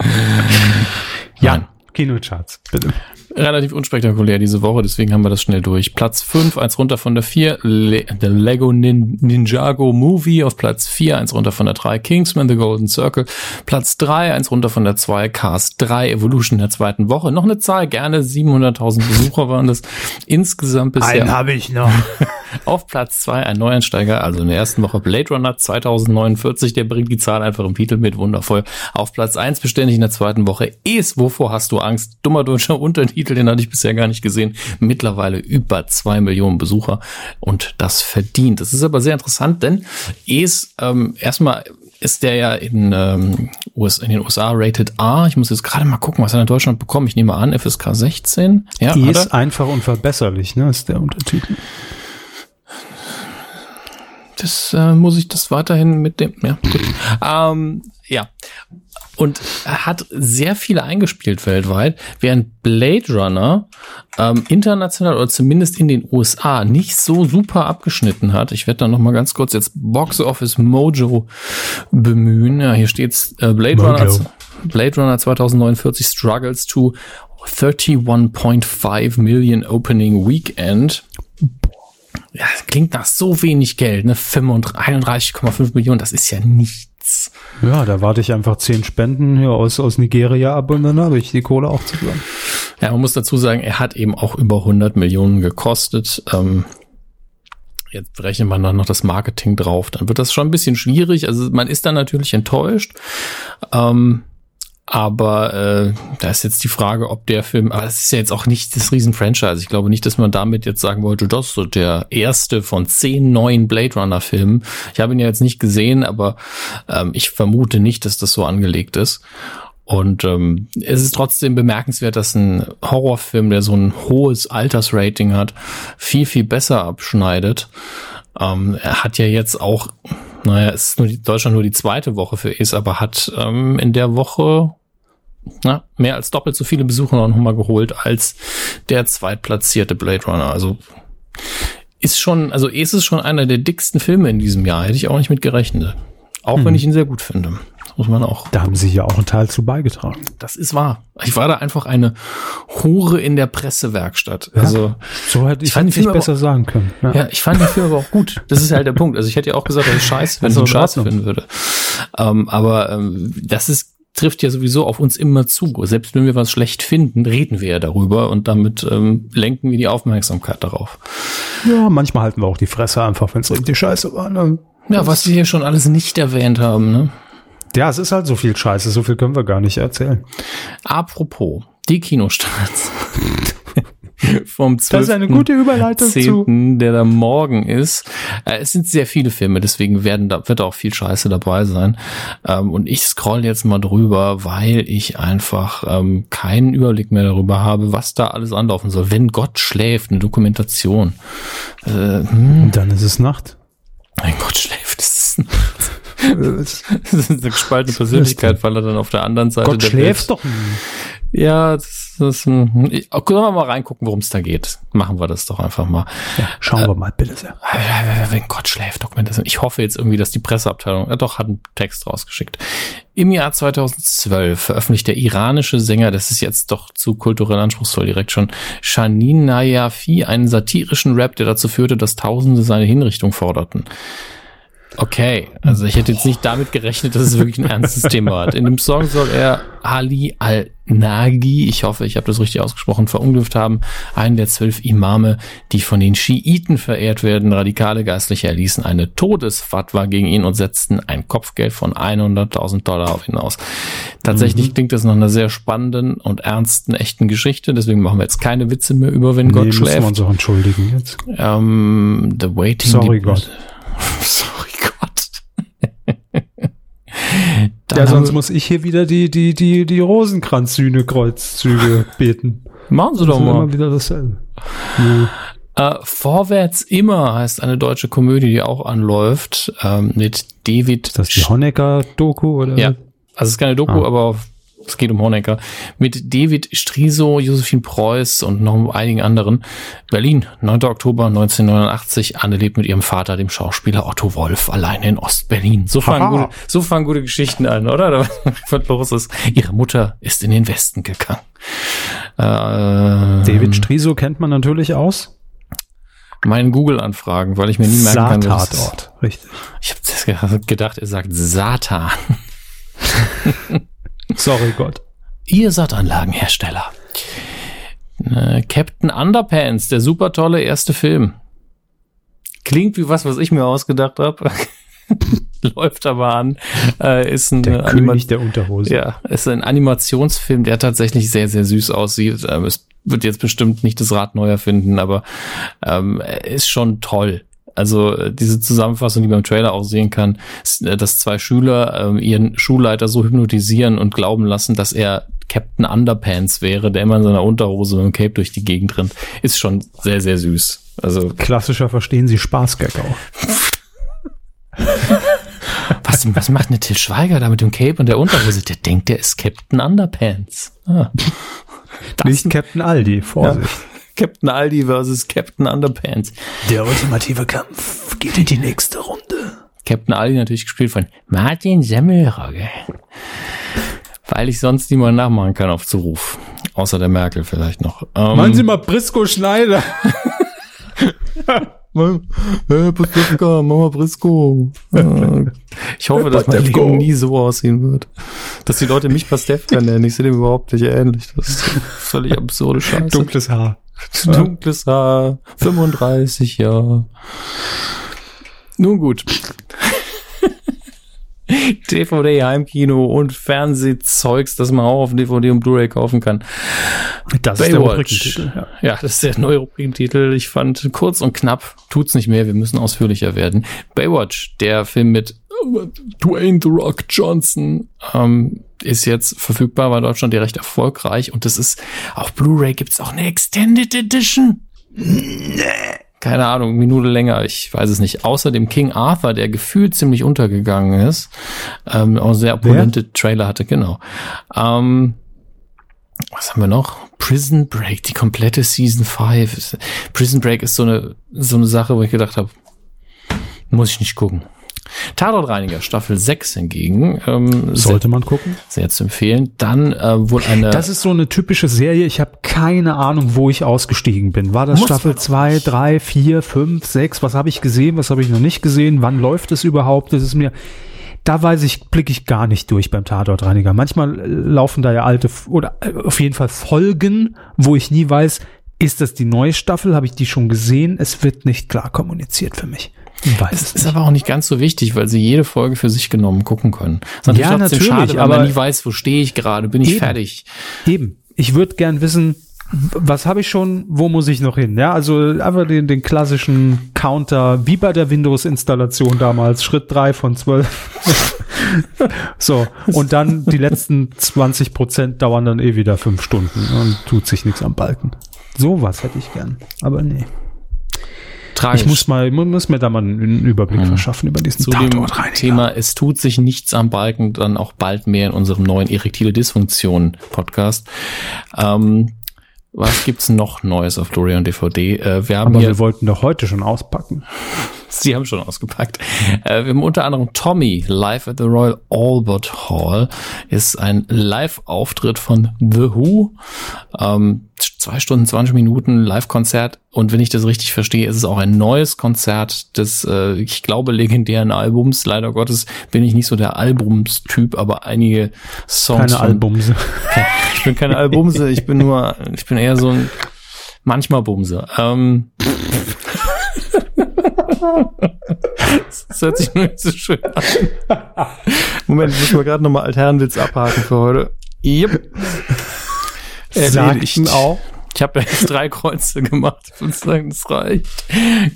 *laughs* ja, Kinocharts, bitte relativ unspektakulär diese Woche, deswegen haben wir das schnell durch. Platz 5, eins runter von der 4, Le The Lego Nin Ninjago Movie auf Platz 4, eins runter von der 3, Kingsman The Golden Circle, Platz 3, eins runter von der 2, Cast 3, Evolution der zweiten Woche. Noch eine Zahl, gerne 700.000 Besucher waren das insgesamt bisher. Einen habe ich noch. *laughs* auf Platz 2 ein Neuansteiger, also in der ersten Woche Blade Runner 2049, der bringt die Zahl einfach im Titel mit, wundervoll. Auf Platz 1 beständig in der zweiten Woche Es, wovor hast du Angst? Dummer deutscher Untertitel Titel, den hatte ich bisher gar nicht gesehen. Mittlerweile über zwei Millionen Besucher und das verdient. Das ist aber sehr interessant, denn es ähm, erstmal ist der ja in, ähm, US, in den USA rated A. Ich muss jetzt gerade mal gucken, was er in Deutschland bekommt. Ich nehme an, FSK 16. Ja, Die ist einfach unverbesserlich, ne, ist der Untertitel. Das äh, muss ich das weiterhin mit dem, ja, gut. ähm, ja und hat sehr viele eingespielt weltweit, während Blade Runner ähm, international oder zumindest in den USA nicht so super abgeschnitten hat. Ich werde da noch mal ganz kurz jetzt Box Office Mojo bemühen. Ja, hier steht's äh, Blade Mojo. Runner Blade Runner 2049 struggles to 31.5 Million Opening Weekend. Ja, das klingt nach so wenig Geld, ne? 31,5 Millionen, das ist ja nicht nichts. Ja, da warte ich einfach zehn Spenden hier aus, aus Nigeria ab und dann habe ich die Kohle auch zusammen. Ja, man muss dazu sagen, er hat eben auch über 100 Millionen gekostet. Ähm, jetzt rechnet man dann noch das Marketing drauf, dann wird das schon ein bisschen schwierig. Also man ist dann natürlich enttäuscht. Ähm, aber äh, da ist jetzt die Frage, ob der Film, aber es ist ja jetzt auch nicht das Riesen-Franchise. Ich glaube nicht, dass man damit jetzt sagen wollte, das ist so der erste von zehn neuen Blade Runner-Filmen. Ich habe ihn ja jetzt nicht gesehen, aber ähm, ich vermute nicht, dass das so angelegt ist. Und ähm, es ist trotzdem bemerkenswert, dass ein Horrorfilm, der so ein hohes Altersrating hat, viel, viel besser abschneidet Ähm, er hat ja jetzt auch, naja, es ist nur die, Deutschland nur die zweite Woche für Ace, aber hat ähm, in der Woche na, mehr als doppelt so viele Besucher noch mal geholt als der zweitplatzierte Blade Runner. Also ist schon, also ist schon einer der dicksten Filme in diesem Jahr. Hätte ich auch nicht mit gerechnet. Auch hm. wenn ich ihn sehr gut finde. muss man auch. Da haben Sie ja auch einen Teil zu beigetragen. Das ist wahr. Ich war da einfach eine Hure in der Pressewerkstatt. Ja, also so hätte ich, ich fand nicht besser sagen können. Ja. ja. ich fand den Film aber auch gut. Das ist halt der Punkt. Also ich hätte ja auch gesagt, dass ich *laughs* scheiße, wenn ich ihn scheiße finden würde. Ähm, aber ähm, das ist trifft ja sowieso auf uns immer zu. Selbst wenn wir was schlecht finden, reden wir ja darüber und damit ähm, lenken wir die Aufmerksamkeit darauf. Ja, manchmal halten wir auch die Fresse einfach, wenn es richtig scheiße war. Ne? Ja, was wir hier schon alles nicht erwähnt haben, ne? Ja, es ist halt so viel Scheiße, so viel können wir gar nicht erzählen. Apropos, die Kinostarts. *laughs* *laughs* vom 12. Das ist eine gute Überleitung 10., zu. der da morgen ist. Äh, es sind sehr viele Filme, deswegen werden da, wird auch viel Scheiße dabei sein. Ähm, und ich scroll jetzt mal drüber, weil ich einfach ähm, keinen Überblick mehr darüber habe, was da alles anlaufen soll. Wenn Gott schläft, eine Dokumentation. Äh, hm. Dann ist es Nacht. Mein Gott schläft, ist es Nacht. *laughs* *laughs* das ist eine gespaltene Persönlichkeit, weil er dann auf der anderen Seite Gott schläft doch nie. Ja, das, das hm, können wir mal reingucken, worum es da geht. Machen wir das doch einfach mal. Ja, schauen äh, wir mal, bitte sehr. Wenn Gott schläft, Dokumentation. Ich hoffe jetzt irgendwie, dass die Presseabteilung, ja doch, hat einen Text rausgeschickt. Im Jahr 2012 veröffentlicht der iranische Sänger, das ist jetzt doch zu kulturell anspruchsvoll direkt schon, Shanin Nayafi einen satirischen Rap, der dazu führte, dass Tausende seine Hinrichtung forderten. Okay, also ich hätte jetzt nicht damit gerechnet, dass es wirklich ein ernstes Thema hat. In dem Song soll er Ali al-Nagi, ich hoffe, ich habe das richtig ausgesprochen, verunglückt haben, einen der zwölf Imame, die von den Schiiten verehrt werden. Radikale Geistliche erließen eine Todesfatwa gegen ihn und setzten ein Kopfgeld von 100.000 Dollar auf ihn aus. Tatsächlich mhm. klingt das nach einer sehr spannenden und ernsten, echten Geschichte, deswegen machen wir jetzt keine Witze mehr über, wenn nee, Gott schläft. wir uns auch entschuldigen jetzt. Ähm, the Waiting... Sorry, Gott. *laughs* Sorry, ja, sonst muss ich hier wieder die, die, die, die Rosenkranz-Sühne-Kreuzzüge *laughs* beten. Machen Sie doch mal. Immer wieder dasselbe. Ja. Uh, Vorwärts immer heißt eine deutsche Komödie, die auch anläuft, ähm, mit David. Ist das die Honecker-Doku oder? Ja. Also es ist keine Doku, ah. aber es geht um Honecker, mit David Striso, Josephine Preuß und noch einigen anderen. Berlin, 9. Oktober 1989. Anne lebt mit ihrem Vater, dem Schauspieler Otto Wolf, alleine in Ostberlin. So fangen, gute, so fangen gute Geschichten an, oder? *laughs* Was los ist. Ihre Mutter ist in den Westen gegangen. Äh, David Striso kennt man natürlich aus meinen Google-Anfragen, weil ich mir nie merken kann, was Tatort, richtig. Ich habe gedacht, er sagt Satan. *laughs* Sorry, Gott. Ihr Sattanlagenhersteller. Äh, Captain Underpants, der super tolle erste Film. Klingt wie was, was ich mir ausgedacht habe. *laughs* Läuft aber an. Äh, ist ein der Anima König der Unterhose. Ja, ist ein Animationsfilm, der tatsächlich sehr, sehr süß aussieht. Ähm, es wird jetzt bestimmt nicht das Rad neu erfinden, aber ähm, ist schon toll. Also äh, diese Zusammenfassung, die man im Trailer auch sehen kann, ist, äh, dass zwei Schüler ähm, ihren Schulleiter so hypnotisieren und glauben lassen, dass er Captain Underpants wäre, der immer in seiner Unterhose mit dem Cape durch die Gegend rennt, ist schon sehr, sehr süß. Also klassischer verstehen Sie Spaßgag auch. *laughs* was, was macht eine Till Schweiger da mit dem Cape und der Unterhose? Der denkt, der ist Captain Underpants. Ah. Nicht Captain Aldi, Vorsicht. Ja. Captain Aldi versus Captain Underpants. Der ultimative Kampf geht in die nächste Runde. Captain Aldi natürlich gespielt von Martin Semmelrogge. Weil ich sonst niemand nachmachen kann auf Zuruf. Außer der Merkel vielleicht noch. Ähm, Meinen Sie mal Brisco Schneider. Hey, Pastewka, Mama Brisco. Ich hoffe, dass mein Leben nie so aussehen wird. Dass die Leute mich Pastewka nennen. Ich sehe dem überhaupt nicht ähnlich. Das ist völlig absurde Scheiße. Dunkles Haar. *laughs* Dunkles Haar, 35 Jahre. Nun gut. *laughs* DVD, Heimkino und Fernsehzeugs, das man auch auf DVD und Blu-ray kaufen kann. Das Baywatch. ist der Rubrikentitel. Ja. ja, das ist der neue Rubrikentitel. Ich fand kurz und knapp, tut's nicht mehr, wir müssen ausführlicher werden. Baywatch, der Film mit Dwayne The Rock Johnson, ähm, ist jetzt verfügbar, war Deutschland ja recht erfolgreich und das ist, auf Blu-ray gibt's auch eine Extended Edition. Nee. keine Ahnung, Minute länger, ich weiß es nicht. Außerdem King Arthur, der gefühlt ziemlich untergegangen ist, ähm, auch sehr opulente Wer? Trailer hatte, genau. Ähm, was haben wir noch? Prison Break, die komplette Season 5. Prison Break ist so eine, so eine Sache, wo ich gedacht habe, muss ich nicht gucken. Tatortreiniger Staffel 6 hingegen. Ähm, Sollte man gucken. Sehr zu empfehlen. Dann äh, wohl eine. Das ist so eine typische Serie. Ich habe keine Ahnung, wo ich ausgestiegen bin. War das Staffel 2, 3, 4, 5, 6? Was habe ich gesehen? Was habe ich noch nicht gesehen? Wann läuft es überhaupt? Das ist mir. Da weiß ich, blicke ich gar nicht durch beim Tatortreiniger. Manchmal äh, laufen da ja alte oder äh, auf jeden Fall Folgen, wo ich nie weiß, ist das die neue Staffel? Habe ich die schon gesehen? Es wird nicht klar kommuniziert für mich. Weiß es ist aber auch nicht ganz so wichtig, weil sie jede Folge für sich genommen gucken können. Das ist ja, natürlich, schade, aber man nie weiß, wo stehe ich gerade, bin ich eben, fertig. Eben. Ich würde gern wissen, was habe ich schon, wo muss ich noch hin? Ja, also einfach den, den klassischen Counter, wie bei der Windows-Installation damals, Schritt drei von zwölf. *laughs* so, und dann die letzten 20 Prozent dauern dann eh wieder fünf Stunden und tut sich nichts am Balken. Sowas hätte ich gern, aber nee. Tragisch. Ich muss mal, muss mir da mal einen Überblick mhm. verschaffen über diesen Zu dem Thema, es tut sich nichts am Balken, dann auch bald mehr in unserem neuen erektile Dysfunktion Podcast. Ähm, was gibt's noch Neues auf und DVD? Äh, wir haben Aber wir wollten doch heute schon auspacken. *laughs* Sie haben schon ausgepackt. Äh, wir haben unter anderem Tommy live at the Royal Albert Hall. Ist ein Live-Auftritt von The Who. Ähm, zwei Stunden, 20 Minuten Live-Konzert. Und wenn ich das richtig verstehe, ist es auch ein neues Konzert des, äh, ich glaube, legendären Albums. Leider Gottes bin ich nicht so der Albumstyp, aber einige Songs. Keine Albumse. Ich bin keine Albumse, ich bin nur, ich bin eher so ein manchmal Bumse. Ähm, das hört sich nur nicht so schön an. Moment, ich muss mal gerade nochmal Altherrenwitz abhaken für heute. Yep. Erledigt. auch. Ich habe jetzt drei Kreuze gemacht. *laughs* Ich würde sagen, das reicht.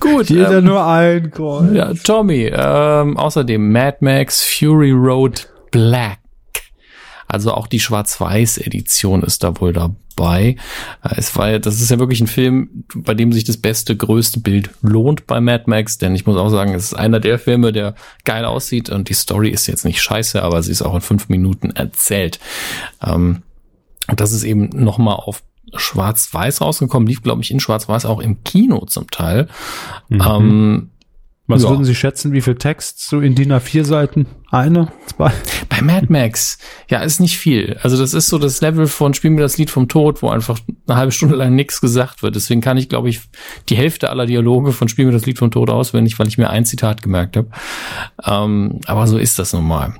Gut. Jeder ähm, nur ein Kreuz. Ja, Tommy. Ähm, außerdem Mad Max Fury Road Black. Also auch die Schwarz-Weiß-Edition ist da wohl dabei. Äh, es war, das ist ja wirklich ein Film, bei dem sich das beste, größte Bild lohnt bei Mad Max, denn ich muss auch sagen, es ist einer der Filme, der geil aussieht und die Story ist jetzt nicht scheiße, aber sie ist auch in fünf Minuten erzählt. Ähm, das ist eben nochmal auf Schwarz-Weiß rausgekommen, lief, glaube ich, in Schwarz-Weiß auch im Kino zum Teil. Mhm. Ähm, was ja. würden Sie schätzen, wie viel Text so in DIN A4 Seiten? Eine, zwei? *laughs* Bei Mad Max, ja, ist nicht viel. Also das ist so das Level von Spiel mir das Lied vom Tod, wo einfach eine halbe Stunde lang nichts gesagt wird. Deswegen kann ich, glaube ich, die Hälfte aller Dialoge von Spiel mir das Lied vom Tod auswendig, weil ich mir ein Zitat gemerkt habe. Ähm, aber so ist das nun mal.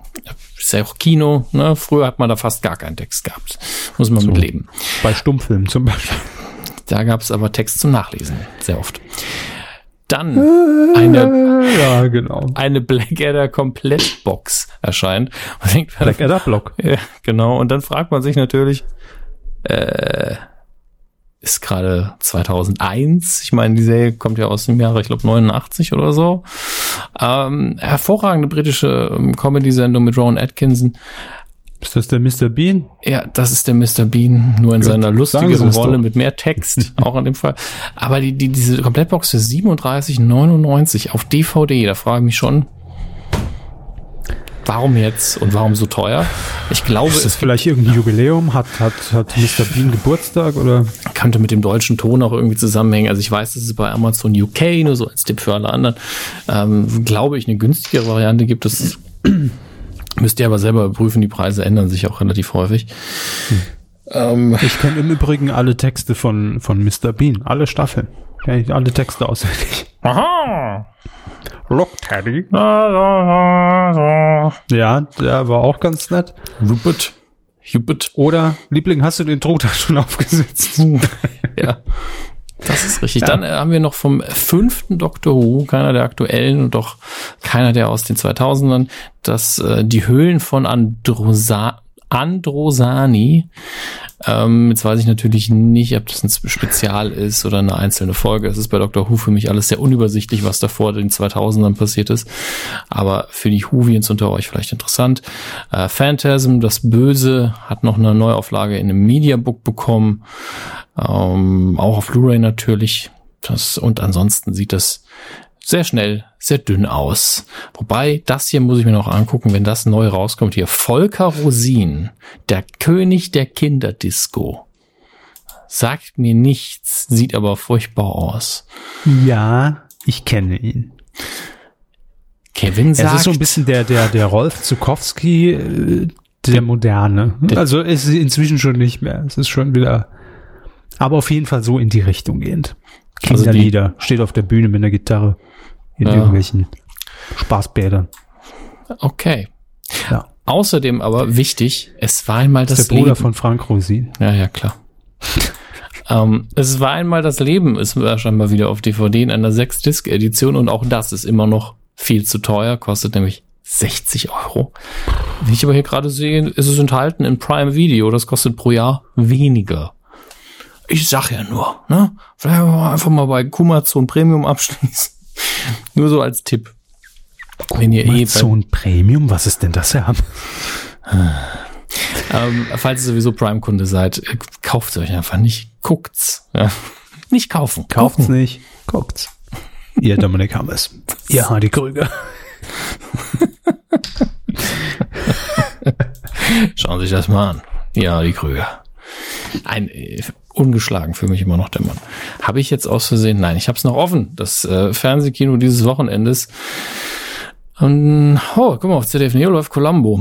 Ist ja auch Kino, ne? Früher hat man da fast gar keinen Text gehabt. Muss man so, mit leben. Bei Stummfilmen zum Beispiel. Da gab es aber Text zum Nachlesen, sehr oft. Dann eine, ja, genau. eine Blackadder Komplettbox erscheint. Blackadder Block. *laughs* Ja, genau. Und dann fragt man sich natürlich, äh, ist gerade 2001. Ich meine, die Serie kommt ja aus dem Jahre, ich glaube, 89 oder so. Ähm, hervorragende britische ähm, Comedy-Sendung mit Rowan Atkinson. Ist das der Mr. Bean? Ja, das ist der Mr. Bean, nur in Gut, seiner lustigeren Rolle mit mehr Text, *laughs* auch in dem Fall. Aber die, die, diese Komplettbox für 37,99 auf DVD, da frage ich mich schon, warum jetzt und warum so teuer? Ich glaube, ist das vielleicht irgendein Jubiläum? Hat, hat, hat Mr. Bean Geburtstag oder? Könnte mit dem deutschen Ton auch irgendwie zusammenhängen. Also ich weiß, dass es bei Amazon UK nur so als Tipp für alle anderen, ähm, glaube ich, eine günstigere Variante gibt. Das *clears throat* Müsst ihr aber selber prüfen, die Preise ändern sich auch relativ häufig. Hm. Ähm, ich kenne im Übrigen alle Texte von, von Mr. Bean, alle Staffeln. Kenn ich alle Texte auswendig. Aha! Look, Teddy. Ja, der war auch ganz nett. Rupert. Hubert. Oder, Liebling, hast du den Truthahn *laughs* schon aufgesetzt? *laughs* ja. Das ist richtig. Ja. Dann äh, haben wir noch vom fünften Doctor Who, keiner der aktuellen und doch keiner der aus den 2000ern, dass äh, die Höhlen von Androsa Androsani. Ähm, jetzt weiß ich natürlich nicht, ob das ein Spezial ist oder eine einzelne Folge. Es ist bei Doctor Who für mich alles sehr unübersichtlich, was da vor den 2000ern passiert ist. Aber für die Whovians unter euch vielleicht interessant. Äh, Phantasm, das Böse, hat noch eine Neuauflage in einem Mediabook bekommen. Ähm, auch auf Blu-ray natürlich. Das, und ansonsten sieht das sehr schnell, sehr dünn aus. Wobei, das hier muss ich mir noch angucken, wenn das neu rauskommt. Hier, Volker Rosin, der König der Kinderdisco. Sagt mir nichts, sieht aber furchtbar aus. Ja, ich kenne ihn. Kevin sagt. Es ist so ein bisschen der, der, der Rolf Zukowski, äh, der Moderne. Also es ist inzwischen schon nicht mehr. Es ist schon wieder, aber auf jeden Fall so in die Richtung gehend. Kinderlieder, also steht auf der Bühne mit einer Gitarre in ja. irgendwelchen Spaßbädern. Okay. Ja. Außerdem aber wichtig, es war einmal das, das der Bruder Leben. von Frank Rosin. Ja, ja, klar. ähm, es war einmal das Leben, ist scheinbar wieder auf DVD in einer 6-Disc-Edition und auch das ist immer noch viel zu teuer, kostet nämlich 60 Euro. Wie ich aber hier gerade sehe, ist es enthalten in Prime Video, das kostet pro Jahr weniger. Ich sag ja nur, ne? Vielleicht einfach mal bei Kumazon Premium abschließen. *laughs* nur so als Tipp. Wenn ihr Kumazon eh Premium, was ist denn das, Herr? ähm, falls ihr sowieso Prime-Kunde seid, kauft es euch einfach nicht. Guckt's. Ja. *laughs* Nicht kaufen. Kauft's Gucken. nicht. Guckt's. Ihr Dominik Hammers. Ihr *laughs* Hardy Krüger. Schauen Sie sich das mal an. Ja, die Krüger. Ein äh, ungeschlagen für mich immer noch der Mann. Habe ich jetzt aus Versehen? Nein, ich habe es noch offen. Das äh, Fernsehkino dieses Wochenendes. Und, oh, guck mal, auf ZDF Neo läuft Columbo.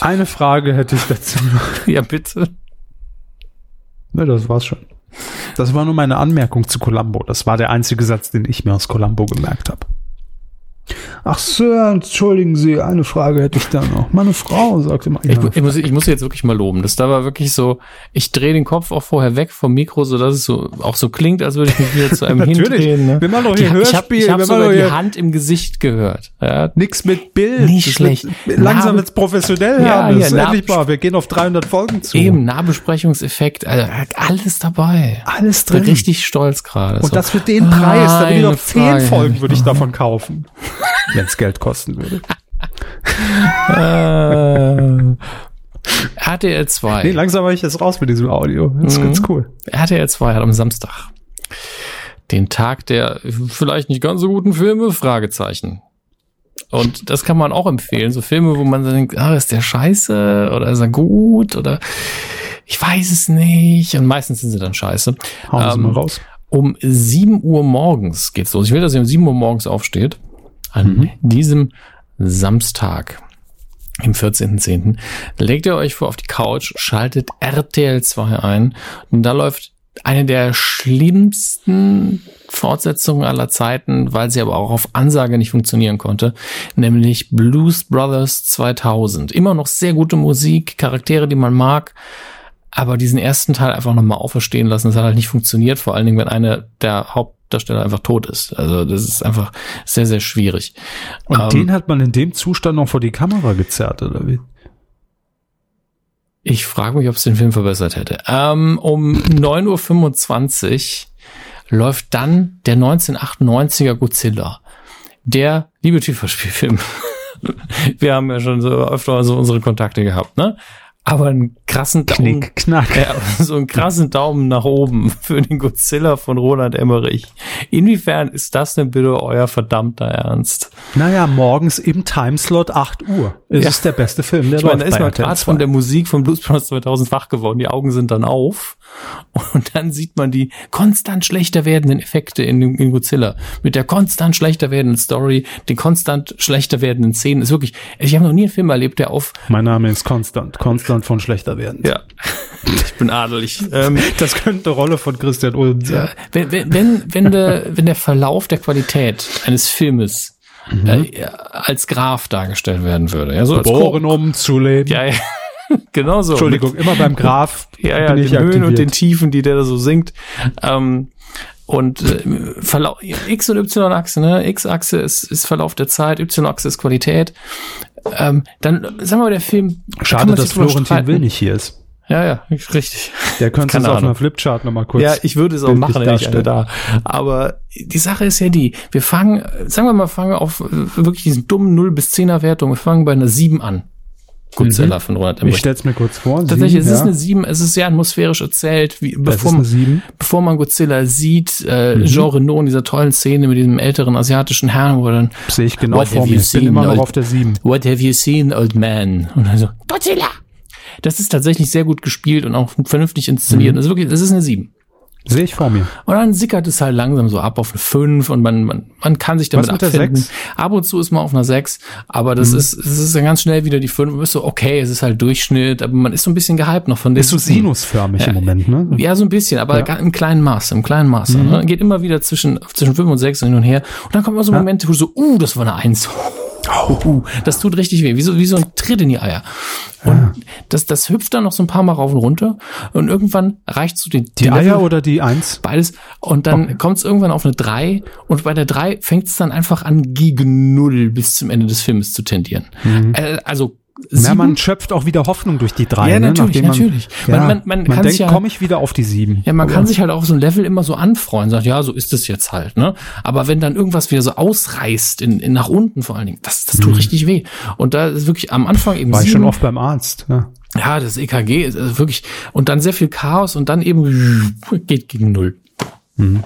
Eine Frage hätte ich dazu noch. *laughs* ja, bitte. Ne, das war's schon. Das war nur meine Anmerkung zu Columbo. Das war der einzige Satz, den ich mir aus Columbo gemerkt habe. Ach Sir, entschuldigen Sie, eine Frage hätte ich da noch. Meine Frau sagte mal. Ich, ich, muss, ich muss jetzt wirklich mal loben. Das da war wirklich so, ich drehe den Kopf auch vorher weg vom Mikro, so dass es so auch so klingt, als würde ich mich wieder zu einem hindrehen. Ne? Wir machen doch hier die, Hörspiel. Ich habe hab sogar die Hand im Gesicht gehört. Ja. Nix mit Bild. Nicht schlecht. Wird, langsam wird's professionell ja, ja, endlich mal. Wir gehen auf 300 Folgen zu. Eben, Nahbesprechungseffekt, also, alles dabei. Alles drin. Bin richtig stolz gerade. Und so. das für den Preis, da würde ich noch 10 Folgen würde ich davon kaufen. Wenn es Geld kosten würde. äh, RTL 2. Nee, langsam war ich jetzt raus mit diesem Audio. Das ist mhm. ganz cool. RTL 2 hat am Samstag den Tag der vielleicht nicht ganz so guten Filme, Fragezeichen. Und das kann man auch empfehlen. So Filme, wo man denkt, ah, ist der scheiße oder ist er gut oder ich weiß es nicht. Und meistens sind sie dann scheiße. Hauen ähm, Sie mal raus. Um 7 Uhr morgens geht's los. Ich will, dass ihr um 7 Uhr morgens aufsteht an mhm. diesem Samstag im 14.10. legt ihr euch vor auf die Couch, schaltet RTL 2 ein und da läuft eine der schlimmsten Fortsetzungen aller Zeiten, weil sie aber auch auf Ansage nicht funktionieren konnte, nämlich Blues Brothers 2000. Immer noch sehr gute Musik, Charaktere, die man mag, aber diesen ersten Teil einfach nochmal auferstehen lassen, das hat halt nicht funktioniert, vor allen Dingen, wenn einer der Haupt Hauptdarsteller einfach tot ist. Also das ist einfach sehr, sehr schwierig. Und ähm, den hat man in dem Zustand noch vor die Kamera gezerrt, oder wie? Ich frage mich, ob es den Film verbessert hätte. Ähm, um 9.25 Uhr läuft dann der 1998er Godzilla. Der liebe Tieferspielfilm. *laughs* Wir haben ja schon so öfter so unsere Kontakte gehabt, ne? aber einen krassen Daumen, Knick, knack. Ja, *laughs* so einen krassen Daumen nach oben *laughs* für den Godzilla von Roland Emmerich. Inwiefern ist das denn bitte euer verdammter Ernst? Naja, morgens im Timeslot 8 Uhr. Es ja. ist der beste Film, der ich meine, da ist man gerade von der Musik von Blues Brothers 2000 wach geworden. Die Augen sind dann auf und dann sieht man die konstant schlechter werdenden Effekte in, in Godzilla. Mit der konstant schlechter werdenden Story, den konstant schlechter werdenden Szenen. Ist wirklich, ich habe noch nie einen Film erlebt, der auf... Mein Name ist Konstant. Konstant von schlechter werden. Ja. *laughs* Ich bin adelig. *laughs* Ähm, das könnte eine Rolle von Christian Ulm sein. Ja. Wenn, wenn, wenn, der, wenn der Verlauf der Qualität eines Filmes mhm. äh, als Graf dargestellt werden würde. Ja, so Geboren um zu leben. Ja, ja. *laughs* genau so. Entschuldigung, immer beim Graf. ja, ja, den Höhen und den Tiefen, die der da so singt. Ähm, und äh, Verlauf, X- und Y-Achse, ne? X-Achse ist, ist Verlauf der Zeit, Y-Achse ist Qualität. Ähm, dann, sagen wir mal, der Film. Schade, dass Florentin Will nicht hier ist. Ja, ja, richtig. Der könnte es auf einer Flipchart nochmal kurz. Ja, ich würde es auch machen, wenn ich da. Aber die Sache ist ja die, wir fangen, sagen wir mal, fangen wir auf äh, wirklich diesen dummen 0 bis 10er Wertung, wir fangen bei einer 7 an. Godzilla mhm. von Ronald Emmerich. Ich stell's mir kurz vor. Tatsächlich, sieben, es ist eine 7, es ist sehr atmosphärisch erzählt, wie, bevor, man, bevor man Godzilla sieht, äh, mhm. Jean Renault in dieser tollen Szene mit diesem älteren asiatischen Herrn, wo dann sehe ich genau vor mir, ich bin immer noch auf der 7. What have you seen, old man? Und dann so, Godzilla! Das ist tatsächlich sehr gut gespielt und auch vernünftig inszeniert. Mhm. Das ist wirklich, das ist eine 7. Sehe ich vor mir. Und dann sickert es halt langsam so ab auf eine 5 und man, man, man kann sich damit Was abfinden. Ab und zu ist man auf einer 6, aber das mhm. ist, es ist dann ganz schnell wieder die 5. Man ist so, okay, es ist halt Durchschnitt, aber man ist so ein bisschen gehypt noch von dem. Ist so sinusförmig ja, im Moment, ne? Ja, so ein bisschen, aber ja. im kleinen Maß, im kleinen Maß. Mhm. Ne? Geht immer wieder zwischen, zwischen 5 und 6 hin und her. Und dann kommen immer so Momente, wo du so, uh, das war eine 1. Oh, das tut richtig weh, wie so, wie so ein Tritt in die Eier. Und ja. das, das hüpft dann noch so ein paar Mal rauf und runter und irgendwann reicht zu den Die Eier Level, oder die Eins? Beides. Und dann okay. kommt es irgendwann auf eine drei und bei der drei fängt es dann einfach an, gegen Null bis zum Ende des Films zu tendieren. Mhm. Äh, also ja, man schöpft auch wieder Hoffnung durch die drei. Ja, natürlich, ne? natürlich. Man, ja, man, man, man denkt, ja, komme ich wieder auf die sieben. Ja, man kann sich halt auch so ein Level immer so anfreuen, sagt, ja, so ist es jetzt halt, ne? Aber wenn dann irgendwas wieder so ausreißt, in, in nach unten vor allen Dingen, das, das tut mhm. richtig weh. Und da ist wirklich am Anfang eben War sieben, ich schon oft beim Arzt, ja. Ja, das EKG ist wirklich, und dann sehr viel Chaos und dann eben geht gegen Null. Mhm.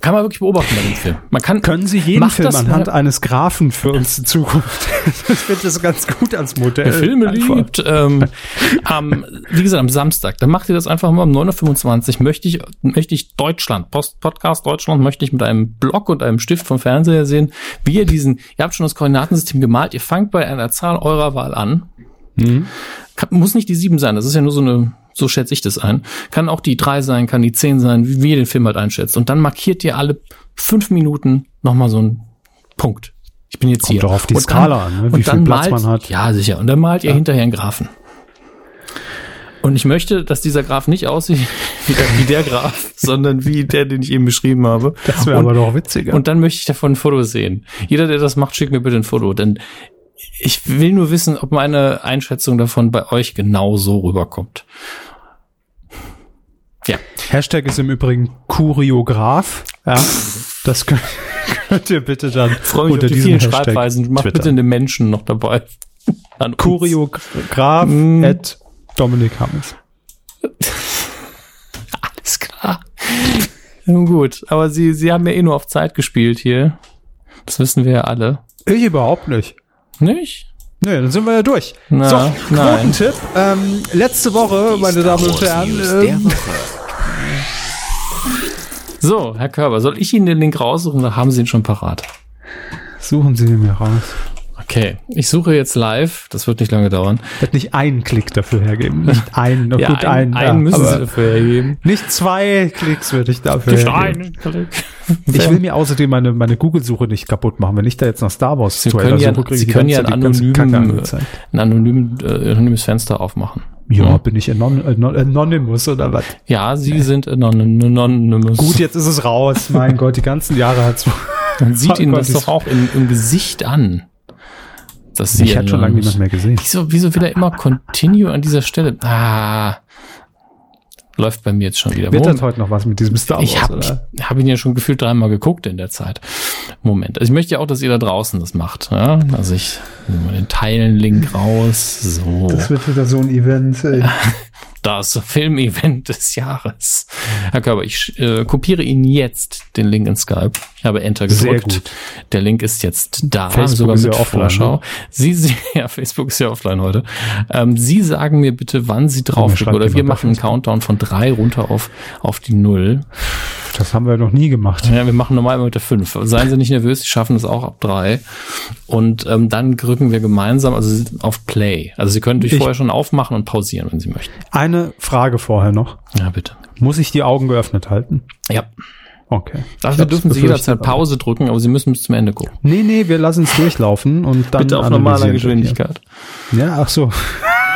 Kann man wirklich beobachten bei dem Film. Man kann, Können Sie jeden Film anhand eines Graphen für uns in Zukunft? *laughs* ich finde das ganz gut als Modell. Der Filme liebt. Ähm, am, wie gesagt, am Samstag. Dann macht ihr das einfach mal um 9.25 Uhr. Möchte ich, möchte ich Deutschland, Post, Podcast Deutschland, möchte ich mit einem Block und einem Stift vom Fernseher sehen, wie ihr diesen, ihr habt schon das Koordinatensystem gemalt, ihr fangt bei einer Zahl eurer Wahl an. Mhm. Kann, muss nicht die sieben sein, das ist ja nur so eine so schätze ich das ein. Kann auch die drei sein, kann die zehn sein, wie, ihr den Film halt einschätzt. Und dann markiert ihr alle fünf Minuten nochmal so einen Punkt. Ich bin jetzt Kommt hier. doch auf die und Skala dann, an, ne? wie viel Platz malt, man hat. Ja, sicher. Und dann malt ihr ja. hinterher einen Graphen. Und ich möchte, dass dieser Graph nicht aussieht *laughs* wie der, wie der Graph, sondern wie der, den ich eben beschrieben habe. Das wäre aber doch witziger. Und dann möchte ich davon ein Foto sehen. Jeder, der das macht, schickt mir bitte ein Foto. Denn ich will nur wissen, ob meine Einschätzung davon bei euch genau so rüberkommt. Ja. Hashtag ist im Übrigen Kuriograf. Ja, das könnt, könnt ihr bitte dann Freue mich unter die vielen Hashtag Schreibweisen. Macht bitte einen Menschen noch dabei. Kuriograf mm. at Dominik Hammes. *laughs* Alles klar. Nun gut, aber sie, sie haben ja eh nur auf Zeit gespielt hier. Das wissen wir ja alle. Ich überhaupt nicht. Nicht? Nö, dann sind wir ja durch. Na, so, Quotentipp. Ähm, letzte Woche, meine Damen und Herren. Ähm, so, Herr Körber, soll ich Ihnen den Link raussuchen oder haben Sie ihn schon parat? Suchen Sie ihn mir raus. Okay, ich suche jetzt live. Das wird nicht lange dauern. Wird nicht einen Klick dafür hergeben. *laughs* Nicht einen, ja, gut einen. Einen ja, müssen Sie dafür hergeben. Nicht zwei Klicks würde ich dafür nicht hergeben. einen Klick. Ich will mir außerdem meine, meine Google-Suche nicht kaputt machen. Wenn ich da jetzt nach Star Wars Sie können ja, suche, Sie können ja ein, anonym, ein anonym, äh, anonymes Fenster aufmachen. Ja, hm. bin ich anon anon anonymous oder was? Ja, Sie sind anonymous. Gut, jetzt ist es raus. Mein *laughs* Gott, die ganzen Jahre hat's. Man sieht *laughs* Ihnen das doch auch im, im Gesicht an. Das sie ich hatte schon lange niemand mehr gesehen. Wieso, wieso wieder immer Continue an dieser Stelle? Ah, läuft bei mir jetzt schon wieder. Wird das heute noch was mit diesem Star Wars, Ich habe hab ihn ja schon gefühlt dreimal geguckt in der Zeit. Moment. Also ich möchte ja auch, dass ihr da draußen das macht. Ja? Also ich nehme mal den Teilen-Link raus. So. Das wird wieder so ein Event. Ey. *laughs* das Filmevent des Jahres. Herr Körber, ich äh, kopiere Ihnen jetzt den Link in Skype. Ich habe Enter gedrückt. Sehr gut. Der Link ist jetzt da, Facebook sogar mit ja Vorschau. Ne? Sie, Sie, *laughs* ja, Facebook ist ja offline heute. Ähm, Sie sagen mir bitte, wann Sie draufklicken. Oder wir machen einen Countdown von drei runter auf, auf die Null. Das haben wir noch nie gemacht. Ja, wir machen normal mit der fünf. Seien Sie nicht nervös, Sie schaffen das auch ab drei. Und ähm, dann drücken wir gemeinsam also auf Play. Also Sie können durch ich, vorher schon aufmachen und pausieren, wenn Sie möchten. Eine Frage vorher noch. Ja, bitte. Muss ich die Augen geöffnet halten? Ja. Okay. Dafür dürfen Sie jederzeit Pause drücken, aber Sie müssen bis zum Ende gucken. Nee, nee, wir lassen es durchlaufen und dann. Bitte auf normaler Geschwindigkeit. Ja, ach so.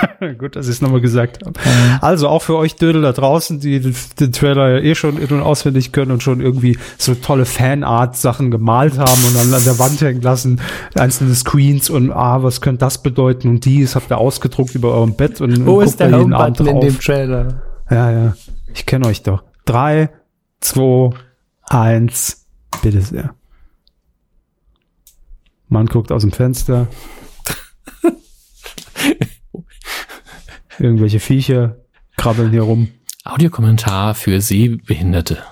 *laughs* Gut, dass ich es nochmal gesagt habe. Also auch für euch Dödel da draußen, die den Trailer ja eh schon in- und auswendig können und schon irgendwie so tolle Fanart-Sachen gemalt haben und dann an der Wand hängen lassen, einzelne Screens und ah, was könnte das bedeuten und dies habt ihr ausgedruckt über eurem Bett und Wo ist der Home-Button in dem Trailer? Ja, ja. Ich kenne euch doch. Drei, zwei, eins, bitte sehr. Man guckt aus dem Fenster. Irgendwelche Viecher krabbeln hier rum. Audiokommentar für Sehbehinderte.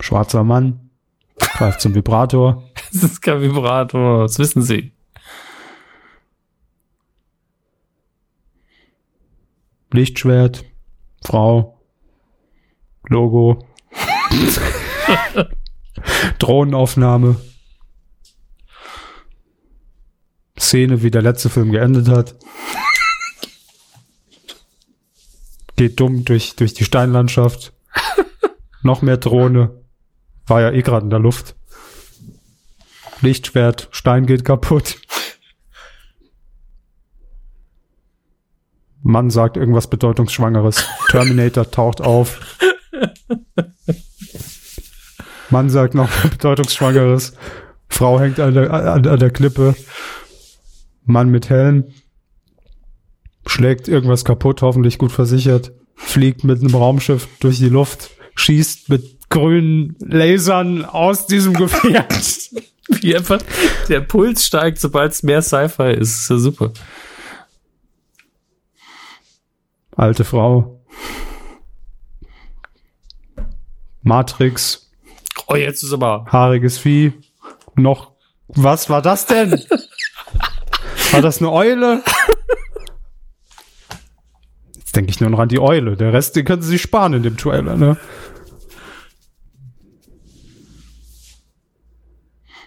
Schwarzer Mann greift zum Vibrator. *laughs* Das ist kein Vibrator, das wissen Sie. Lichtschwert, Frau, Logo, *laughs* Drohnenaufnahme, Szene, wie der letzte Film geendet hat. Geht dumm durch, durch die Steinlandschaft. Noch mehr Drohne. War ja eh gerade in der Luft. Lichtschwert, Stein geht kaputt. Mann sagt irgendwas Bedeutungsschwangeres. Terminator taucht auf. Mann sagt noch *laughs* Bedeutungsschwangeres. Frau hängt an der, an, an der Klippe. Mann mit Helm. Schlägt irgendwas kaputt, hoffentlich gut versichert. Fliegt mit einem Raumschiff durch die Luft. Schießt mit grünen Lasern aus diesem Gefährt. *laughs* Wie einfach der Puls steigt, sobald es mehr Sci-Fi ist. ist ja super. Alte Frau. Matrix. Oh, jetzt ist aber. Haariges Vieh. Noch. Was war das denn? *laughs* war das eine Eule? Jetzt denke ich nur noch an die Eule. Der Rest, den können sie sich sparen in dem Trailer, ne?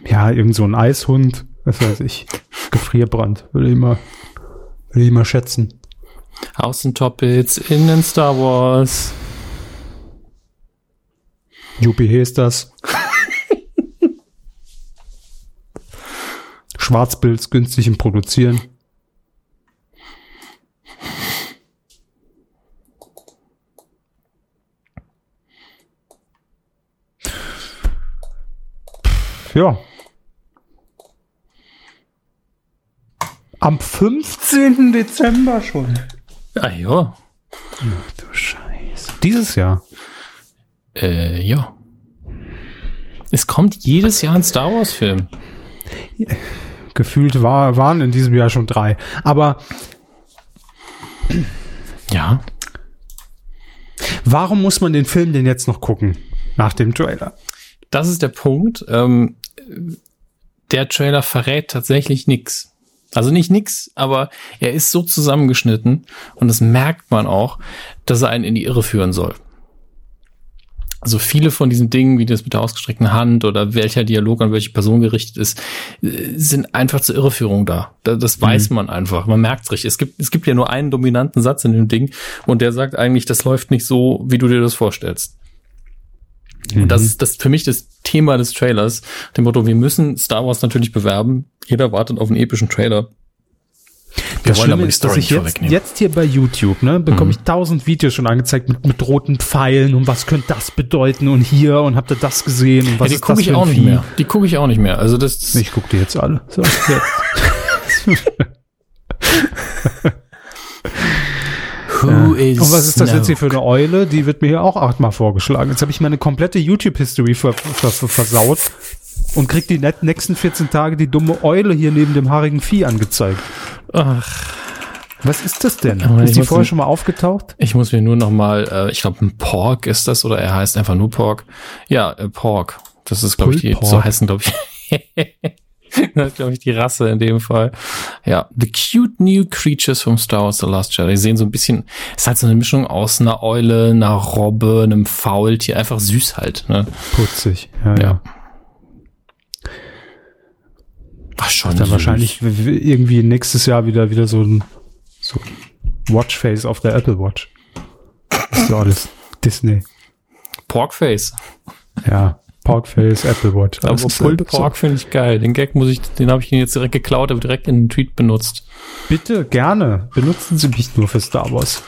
Ja, irgend so ein Eishund. Was weiß ich. Gefrierbrand. Würde ich mal, würde ich mal schätzen. Außentoppets, innen Star Wars. Juppie ist das. Schwarzbilds günstig im Produzieren. Ja. Am 15. Dezember schon. Ah ja. Ach du Scheiße. Dieses Jahr. Äh, ja. Es kommt jedes Jahr ein Star Wars Film. Gefühlt war, waren in diesem Jahr schon drei. Aber ja. Warum muss man den Film denn jetzt noch gucken? Nach dem Trailer. Das ist der Punkt. Ähm, der Trailer verrät tatsächlich nichts. Also nicht nix, aber er ist so zusammengeschnitten und das merkt man auch, dass er einen in die Irre führen soll. Also viele von diesen Dingen, wie das mit der ausgestreckten Hand oder welcher Dialog an welche Person gerichtet ist, sind einfach zur Irreführung da. Das weiß mhm. man einfach. Man merkt es richtig. Es gibt, es gibt ja nur einen dominanten Satz in dem Ding und der sagt eigentlich, das läuft nicht so, wie du dir das vorstellst. Mhm. Und das ist das für mich das Thema des Trailers. Dem Motto, wir müssen Star Wars natürlich bewerben. Jeder wartet auf einen epischen Trailer. Wir das Schlimme ist, dass ich jetzt, jetzt hier bei YouTube, ne, bekomme mhm. ich tausend Videos schon angezeigt mit, mit roten Pfeilen und was könnte das bedeuten und hier und habt ihr das gesehen und was ja, die gucke ich auch nicht mehr. Die gucke ich auch nicht mehr. Also das. Ich gucke die jetzt alle. So, jetzt. *laughs* *laughs* Who ja. is Und was ist das Snoke? jetzt hier für eine Eule? Die wird mir hier auch achtmal vorgeschlagen. Jetzt habe ich meine komplette YouTube-History ver ver versaut und krieg die nächsten 14 Tage die dumme Eule hier neben dem haarigen Vieh angezeigt. Ach. Was ist das denn? Aber ist die vorher schon mal aufgetaucht? Ich muss mir nur noch mal, äh, ich glaube, ein Pork ist das oder er heißt einfach nur Pork. Ja, äh, Pork. Das ist, glaube ich, die, so heißen, glaube ich. *laughs* das ist, glaube ich, die Rasse in dem Fall. Ja, The Cute New Creatures from Star Wars The Last Jedi. Die sehen so ein bisschen, es ist halt so eine Mischung aus einer Eule, einer Robbe, einem Faultier, einfach süß halt. Ne? Putzig, ja, ja. ja. Ach, schon. Dann süß. wahrscheinlich irgendwie nächstes Jahr wieder, wieder so ein, so Watchface auf der Apple Watch. Das ist so alles Disney. Porkface. Ja. Porkface, Apple Watch. Aber Pulled Pork so. finde ich geil. Den Gag muss ich, den habe ich jetzt direkt geklaut, aber direkt in den Tweet benutzt. Bitte, gerne. Benutzen Sie mich nur für Star Wars.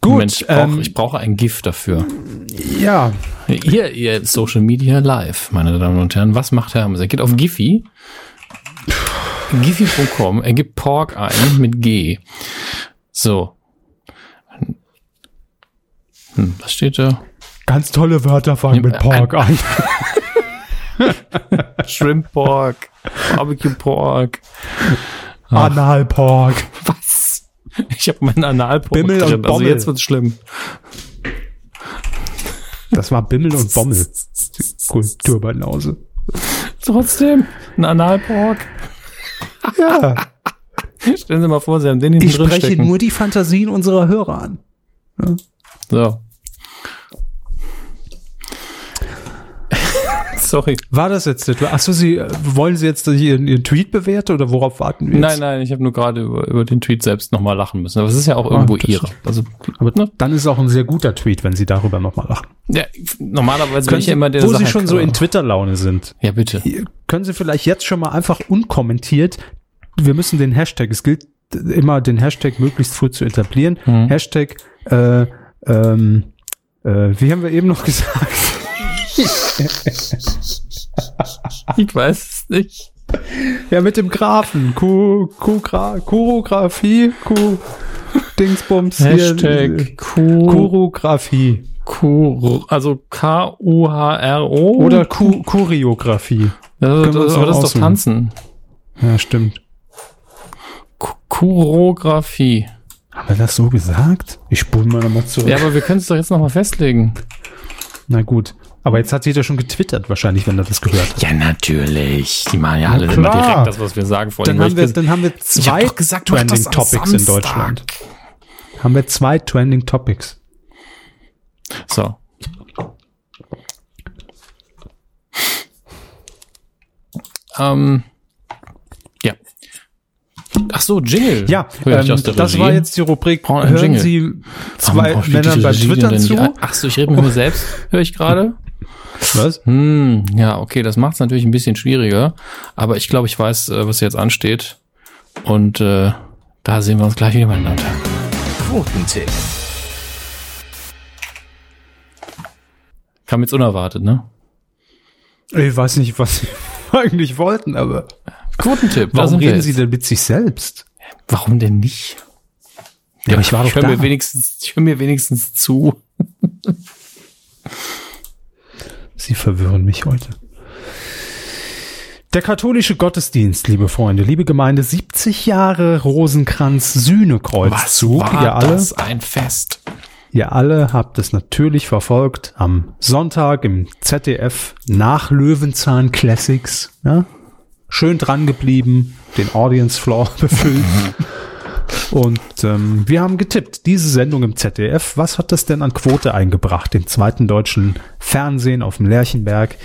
Gut. Mensch, ich, brauch, ähm, ich brauche ein GIF dafür. Ja. Hier, ihr Social Media Live, meine Damen und Herren. Was macht Herr Hammes? Er geht auf Giphy. Giphy.com. Er gibt Pork ein mit G. So. Hm, was steht da? Ganz tolle Wörter fangen mit Pork an. *laughs* Shrimp Pork, Barbecue Pork. Analpork. Was? *laughs* Ich habe meinen Analpork Bimmel drin. und Also Bommel. jetzt wird's schlimm. Das war Bimmel und Bommel. *laughs* Kulturbanause. Trotzdem, ein Analpork. Ja. Stellen Sie mal vor, Sie haben den hinten Ich spreche nur die Fantasien unserer Hörer an. So. Sorry. War das jetzt etwa? Achso, Sie äh, wollen Sie jetzt Ihren, Ihren Tweet bewerten oder worauf warten wir jetzt? Nein, nein, ich habe nur gerade über, über den Tweet selbst nochmal lachen müssen. Aber es ist ja auch irgendwo das ihre. Also, Aber ne? dann ist es auch ein sehr guter Tweet, wenn Sie darüber nochmal lachen. ja, normalerweise bin Können ich Sie, ja immer der wo Sache Sie schon so clever. in Twitter-Laune sind, Ja, bitte. können Sie vielleicht jetzt schon mal einfach unkommentiert, wir müssen den Hashtag, es gilt immer den Hashtag möglichst früh zu etablieren. Mhm. Hashtag, äh, ähm, äh, wie haben wir eben noch *laughs* gesagt? Ich weiß es nicht. Ja, mit dem Graphen. Q, Q, Choreografie, Q, Dingsbums. Hashtag Q, Choreografie. Q, also K-U-H-R-O. Oder Q, Choreografie. das, wir uns das, aber das ist doch. Tanzen. Ja, stimmt. Choreografie. Haben wir das so gesagt? Ich spule mal nochmal zurück. Ja, aber wir können es doch jetzt nochmal festlegen. Na gut. Aber jetzt hat jeder schon getwittert, wahrscheinlich, wenn er das gehört hat. Ja, natürlich. Die machen ja alle klar. immer direkt das, was wir sagen. Vor allem, Dann haben, wir, dann haben wir zwei gesagt, Trending das Topics in. Deutschland. Haben wir zwei Trending Topics. So. Ähm, ja. Ach so, Jingle. Ja, ähm, das war jetzt die Rubrik. Hören Jingle. Sie zwei Männern die bei Twitter zu? Ach so, ich rede mit mir selbst, höre ich gerade. *laughs* Was? Hm, ja, okay, das macht es natürlich ein bisschen schwieriger. Aber ich glaube, ich weiß, äh, was jetzt ansteht. Und äh, da sehen wir uns gleich wieder, meine Damen und Herren. Quotentipp. Kam jetzt unerwartet, ne? Ich weiß nicht, was *laughs* Sie eigentlich wollten, aber Quotentipp. warum reden jetzt. Sie denn mit sich selbst? Warum denn nicht? Ja, aber ich war ich doch höre da. mir wenigstens, ich höre mir wenigstens zu. Sie verwirren mich heute. Der katholische Gottesdienst, liebe Freunde, liebe Gemeinde, 70 Jahre Rosenkranz Sühnekreuzzug. ihr alle, das ein Fest? ihr alle habt es natürlich verfolgt am Sonntag im ZDF nach Löwenzahn Classics. Ja? Schön dran geblieben, den Audience Floor *laughs* befüllt. Und ähm, wir haben getippt, diese Sendung im ZDF, was hat das denn an Quote eingebracht, dem zweiten deutschen Fernsehen auf dem Lerchenberg?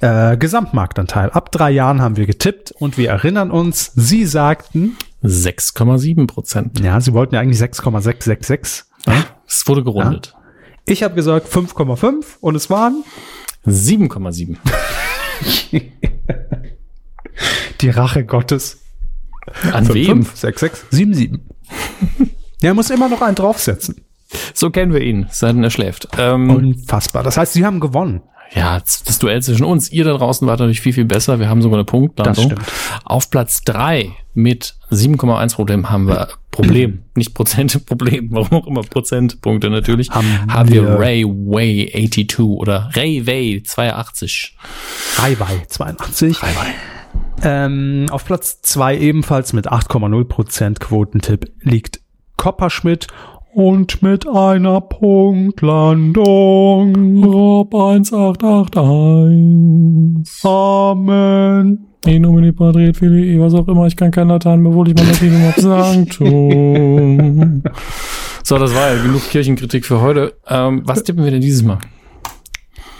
Äh, Gesamtmarktanteil. Ab drei Jahren haben wir getippt und wir erinnern uns, Sie sagten, 6,7 Prozent. ja, Sie wollten ja eigentlich 6,666. Es wurde gerundet. Ich habe gesagt 5,5 und es waren 7,7. *laughs* die Rache Gottes. An wem? 5, 6, 6, 7, 7. Ja, muss immer noch einen draufsetzen. So kennen wir ihn, seit er schläft. Ähm, Unfassbar. Das heißt, Sie haben gewonnen. ja, das Duell zwischen uns, ihr da draußen war natürlich viel, viel besser. Wir haben sogar eine Punktlandung. Auf Platz drei mit 7,1 Problem haben wir Problem, *clears throat* nicht Prozent, Problem, warum auch immer Prozentpunkte natürlich, Haben haben, wir, wir- Ray Way 82 oder Ray Way 82. Highway 82. Ray Way. Ähm, auf Platz 2 ebenfalls mit 8,0% Quotentipp liegt Kopperschmidt und mit einer Punktlandung. Rob 1881. Amen. In nomine Patri et Filii, was auch immer, ich kann kein Latein, obwohl ich mein Latinum auf Sanctum. *laughs* So, das war ja genug Kirchenkritik für heute. Ähm, was tippen wir denn dieses Mal?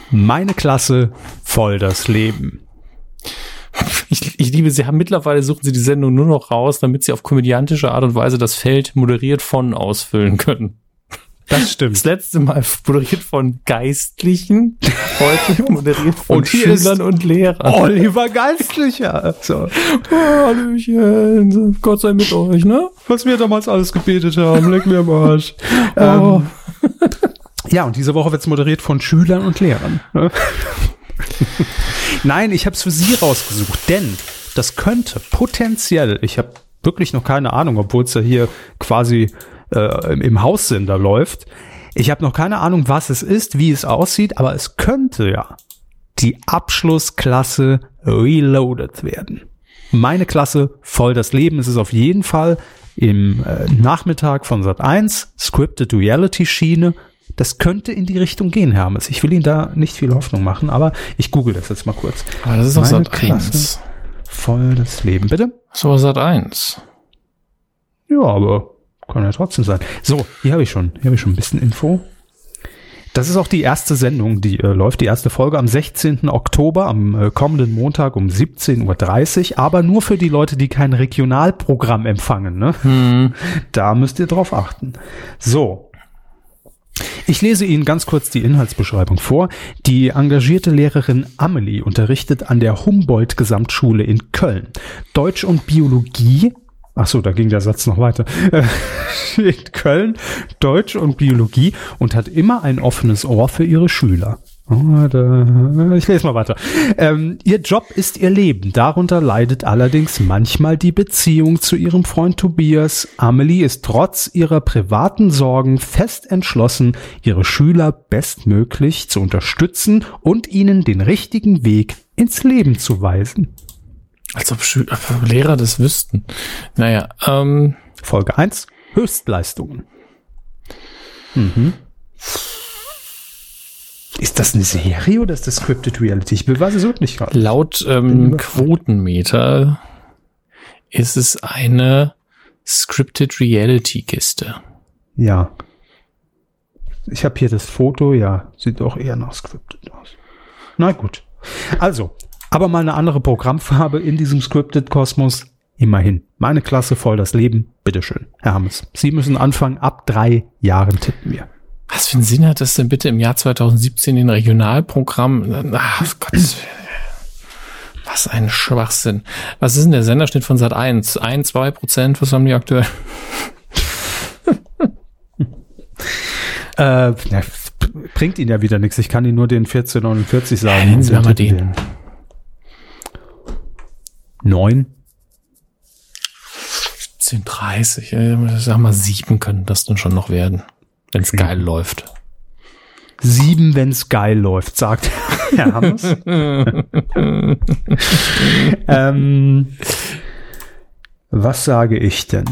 Meine Klasse, voll das Leben. Ich, ich liebe, sie haben mittlerweile suchen sie die Sendung nur noch raus, damit sie auf komödiantische Art und Weise das Feld moderiert von ausfüllen können. Das Das stimmt. letzte Mal moderiert von Geistlichen, heute *laughs* moderiert von Und Schülern und Lehrern. Oliver Geistlicher. So. Oh, Hallöchen, Gott sei mit euch, ne? Was wir damals alles gebetet haben, leck mir am Arsch. *laughs* Oh. Ähm, ja, und diese Woche wird es moderiert von Schülern und Lehrern. ne? *laughs* Nein, ich habe es für Sie rausgesucht, denn das könnte potenziell, ich habe wirklich noch keine Ahnung, obwohl es ja hier quasi äh, im, Haussender läuft. Ich habe noch keine Ahnung, was es ist, wie es aussieht, aber es könnte ja die Abschlussklasse Reloaded werden. Meine Klasse, voll das Leben. Es ist auf jeden Fall im äh, Nachmittag von Sat 1, Scripted Reality Schiene. Das könnte in die Richtung gehen, Hermes. Ich will Ihnen da nicht viel Hoffnung machen, aber ich google das jetzt mal kurz. Aber das ist auch Sat 1. Voll das Leben, bitte? So Sat 1. Ja, aber kann ja trotzdem sein. So, hier habe ich schon, hier habe ich schon ein bisschen Info. Das ist auch die erste Sendung, die äh, läuft, die erste Folge am 16. Oktober, am äh, kommenden Montag um 17.30 Uhr, aber nur für die Leute, die kein Regionalprogramm empfangen. Ne? Hm. Da müsst ihr drauf achten. So. Ich lese Ihnen ganz kurz die Inhaltsbeschreibung vor. Die engagierte Lehrerin Amelie unterrichtet an der Humboldt-Gesamtschule in Köln. Deutsch und Biologie Ach so, da ging der Satz noch weiter. *laughs* in Köln Deutsch und Biologie und hat immer ein offenes Ohr für ihre Schüler. Oh, ich lese mal weiter. Ähm, ihr Job ist ihr Leben. Darunter leidet allerdings manchmal die Beziehung zu ihrem Freund Tobias. Amelie ist trotz ihrer privaten Sorgen fest entschlossen, ihre Schüler bestmöglich zu unterstützen und ihnen den richtigen Weg ins Leben zu weisen. Als ob Schüler, Lehrer das wüssten. Naja, ähm. Folge 1. Höchstleistungen. Mhm. Ist das eine Serie oder ist das Scripted Reality? Ich weiß es wirklich gerade. Laut ähm, Quotenmeter ist es eine Scripted Reality Kiste. Ja. Ich habe hier das Foto, ja, sieht auch eher nach Scripted aus. Na gut. Also, aber mal eine andere Programmfarbe in diesem Scripted-Kosmos. Immerhin. Meine Klasse voll das Leben. Bitteschön, Herr Hammes. Sie müssen anfangen. Ab drei Jahren tippen wir. Was für einen Sinn hat das denn bitte im Jahr 2017 in Regionalprogramm? Ach Gott. Was ein Schwachsinn. Was ist denn der Senderschnitt von Sat 1? Ein, zwei Prozent? Was haben die aktuell? *laughs* äh, na, bringt Ihnen ja wieder nichts. Ich kann Ihnen nur den 1449 sagen. Nennen Sie mal den. 9? 17.30, äh, sag mal sieben können das dann schon noch werden, wenn es geil läuft. Sieben, wenn es geil läuft, sagt *laughs* Herr Hammers. *laughs* ähm, was sage ich denn?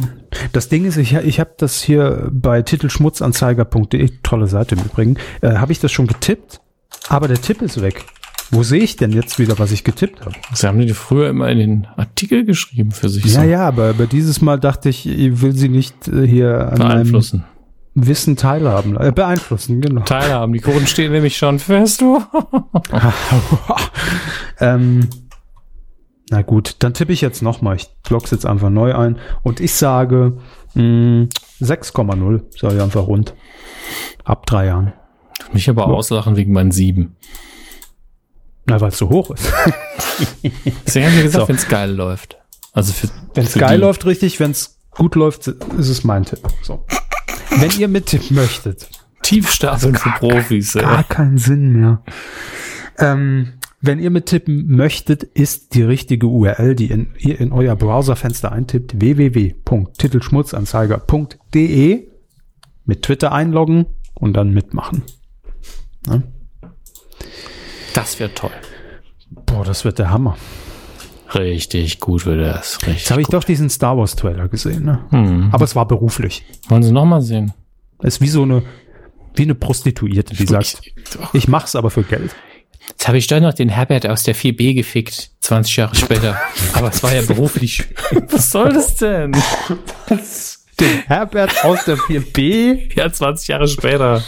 Das Ding ist, ich, ich habe das hier bei titelschmutzanzeiger.de, tolle Seite im Übrigen, äh, habe ich das schon getippt, aber der Tipp ist weg. Wo sehe ich denn jetzt wieder, was ich getippt habe? Sie haben die früher immer in den Artikel geschrieben für sich. Ja, so. ja, aber, aber dieses Mal dachte ich, ich will sie nicht äh, hier an beeinflussen. Wissen teilhaben, äh, beeinflussen, genau. Teilhaben, die Kuchen stehen nämlich schon fest, du. *laughs* ähm, na gut, dann tippe ich jetzt nochmal. Ich block's jetzt einfach neu ein und ich sage 6,0, sage ich einfach rund. Ab drei Jahren. Mich aber auslachen wegen meinen sieben. Na, weil es so hoch ist. *laughs* Deswegen haben wir gesagt, so. wenn es geil läuft. Also wenn es geil die. läuft, richtig, wenn es gut läuft, ist es mein Tipp. So. Wenn ihr mittippen möchtet. Tiefstapeln für Profis. Gar, gar keinen Sinn mehr. Ähm, wenn ihr mittippen möchtet, ist die richtige URL, die in, ihr in euer Browserfenster eintippt, www.titelschmutzanzeiger.de mit Twitter einloggen und dann mitmachen. Ja? Das wird toll. Boah, das wird der Hammer. Richtig gut würde das. Richtig Jetzt habe ich doch diesen Star Wars Trailer gesehen, ne? Hm. Aber es war beruflich. Wollen Sie noch mal sehen? Es ist wie so eine, wie eine Prostituierte, die ich, sagt, ich, ich mach's aber für Geld. Jetzt habe ich doch noch den Herbert aus der 4B gefickt, 20 Jahre später. *laughs* aber es war ja beruflich. *laughs* Was soll das denn? Was? *laughs* Den Herbert aus der 4B? Ja, 20 Jahre später.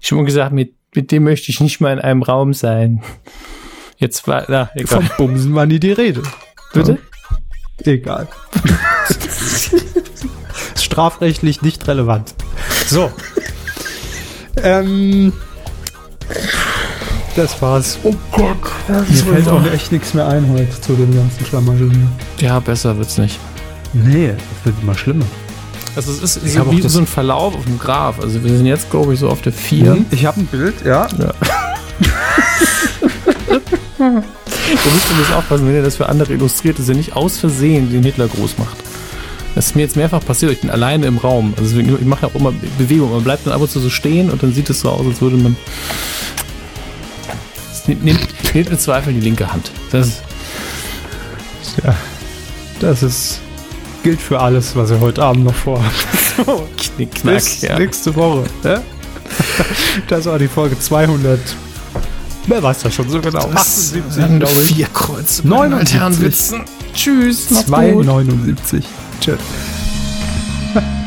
Ich habe gesagt, mit mit dem möchte ich nicht mal in einem Raum sein. Jetzt war, na, egal. Vom Bumsen war nie die Rede. Bitte? Ja. Egal. *laughs* Strafrechtlich nicht relevant. So. Ähm, das war's. Oh Gott. Mir fällt auch echt nichts mehr ein heute zu dem ganzen Schlamassel Ja, besser wird's nicht. Nee, es wird immer schlimmer. Also es ist so wie so ein Verlauf auf dem Graph. Also wir sind jetzt, glaube ich, so auf der 4. Mhm, ich habe ein Bild, ja. ja. *laughs* *laughs* Du musst ein bisschen aufpassen, wenn ihr das für andere illustriert, dass ihr nicht aus Versehen den Hitler groß macht. Das ist mir jetzt mehrfach passiert, ich bin alleine im Raum. Also ich mache ja auch immer Bewegung. Man bleibt dann ab und zu so stehen und dann sieht es so aus, als würde man. Nehmt, nehmt, nehmt im Zweifel die linke Hand. Das Ja, das ist. gilt für alles, was ihr heute Abend noch vorhabt. *laughs* so, Knick, knack, bis ja. nächste Woche. Ne? *laughs* Das war die Folge 200. Wer weiß das schon so genau? 78, Vier Kreuze. 79. Tschüss. 279. Tschüss. *laughs*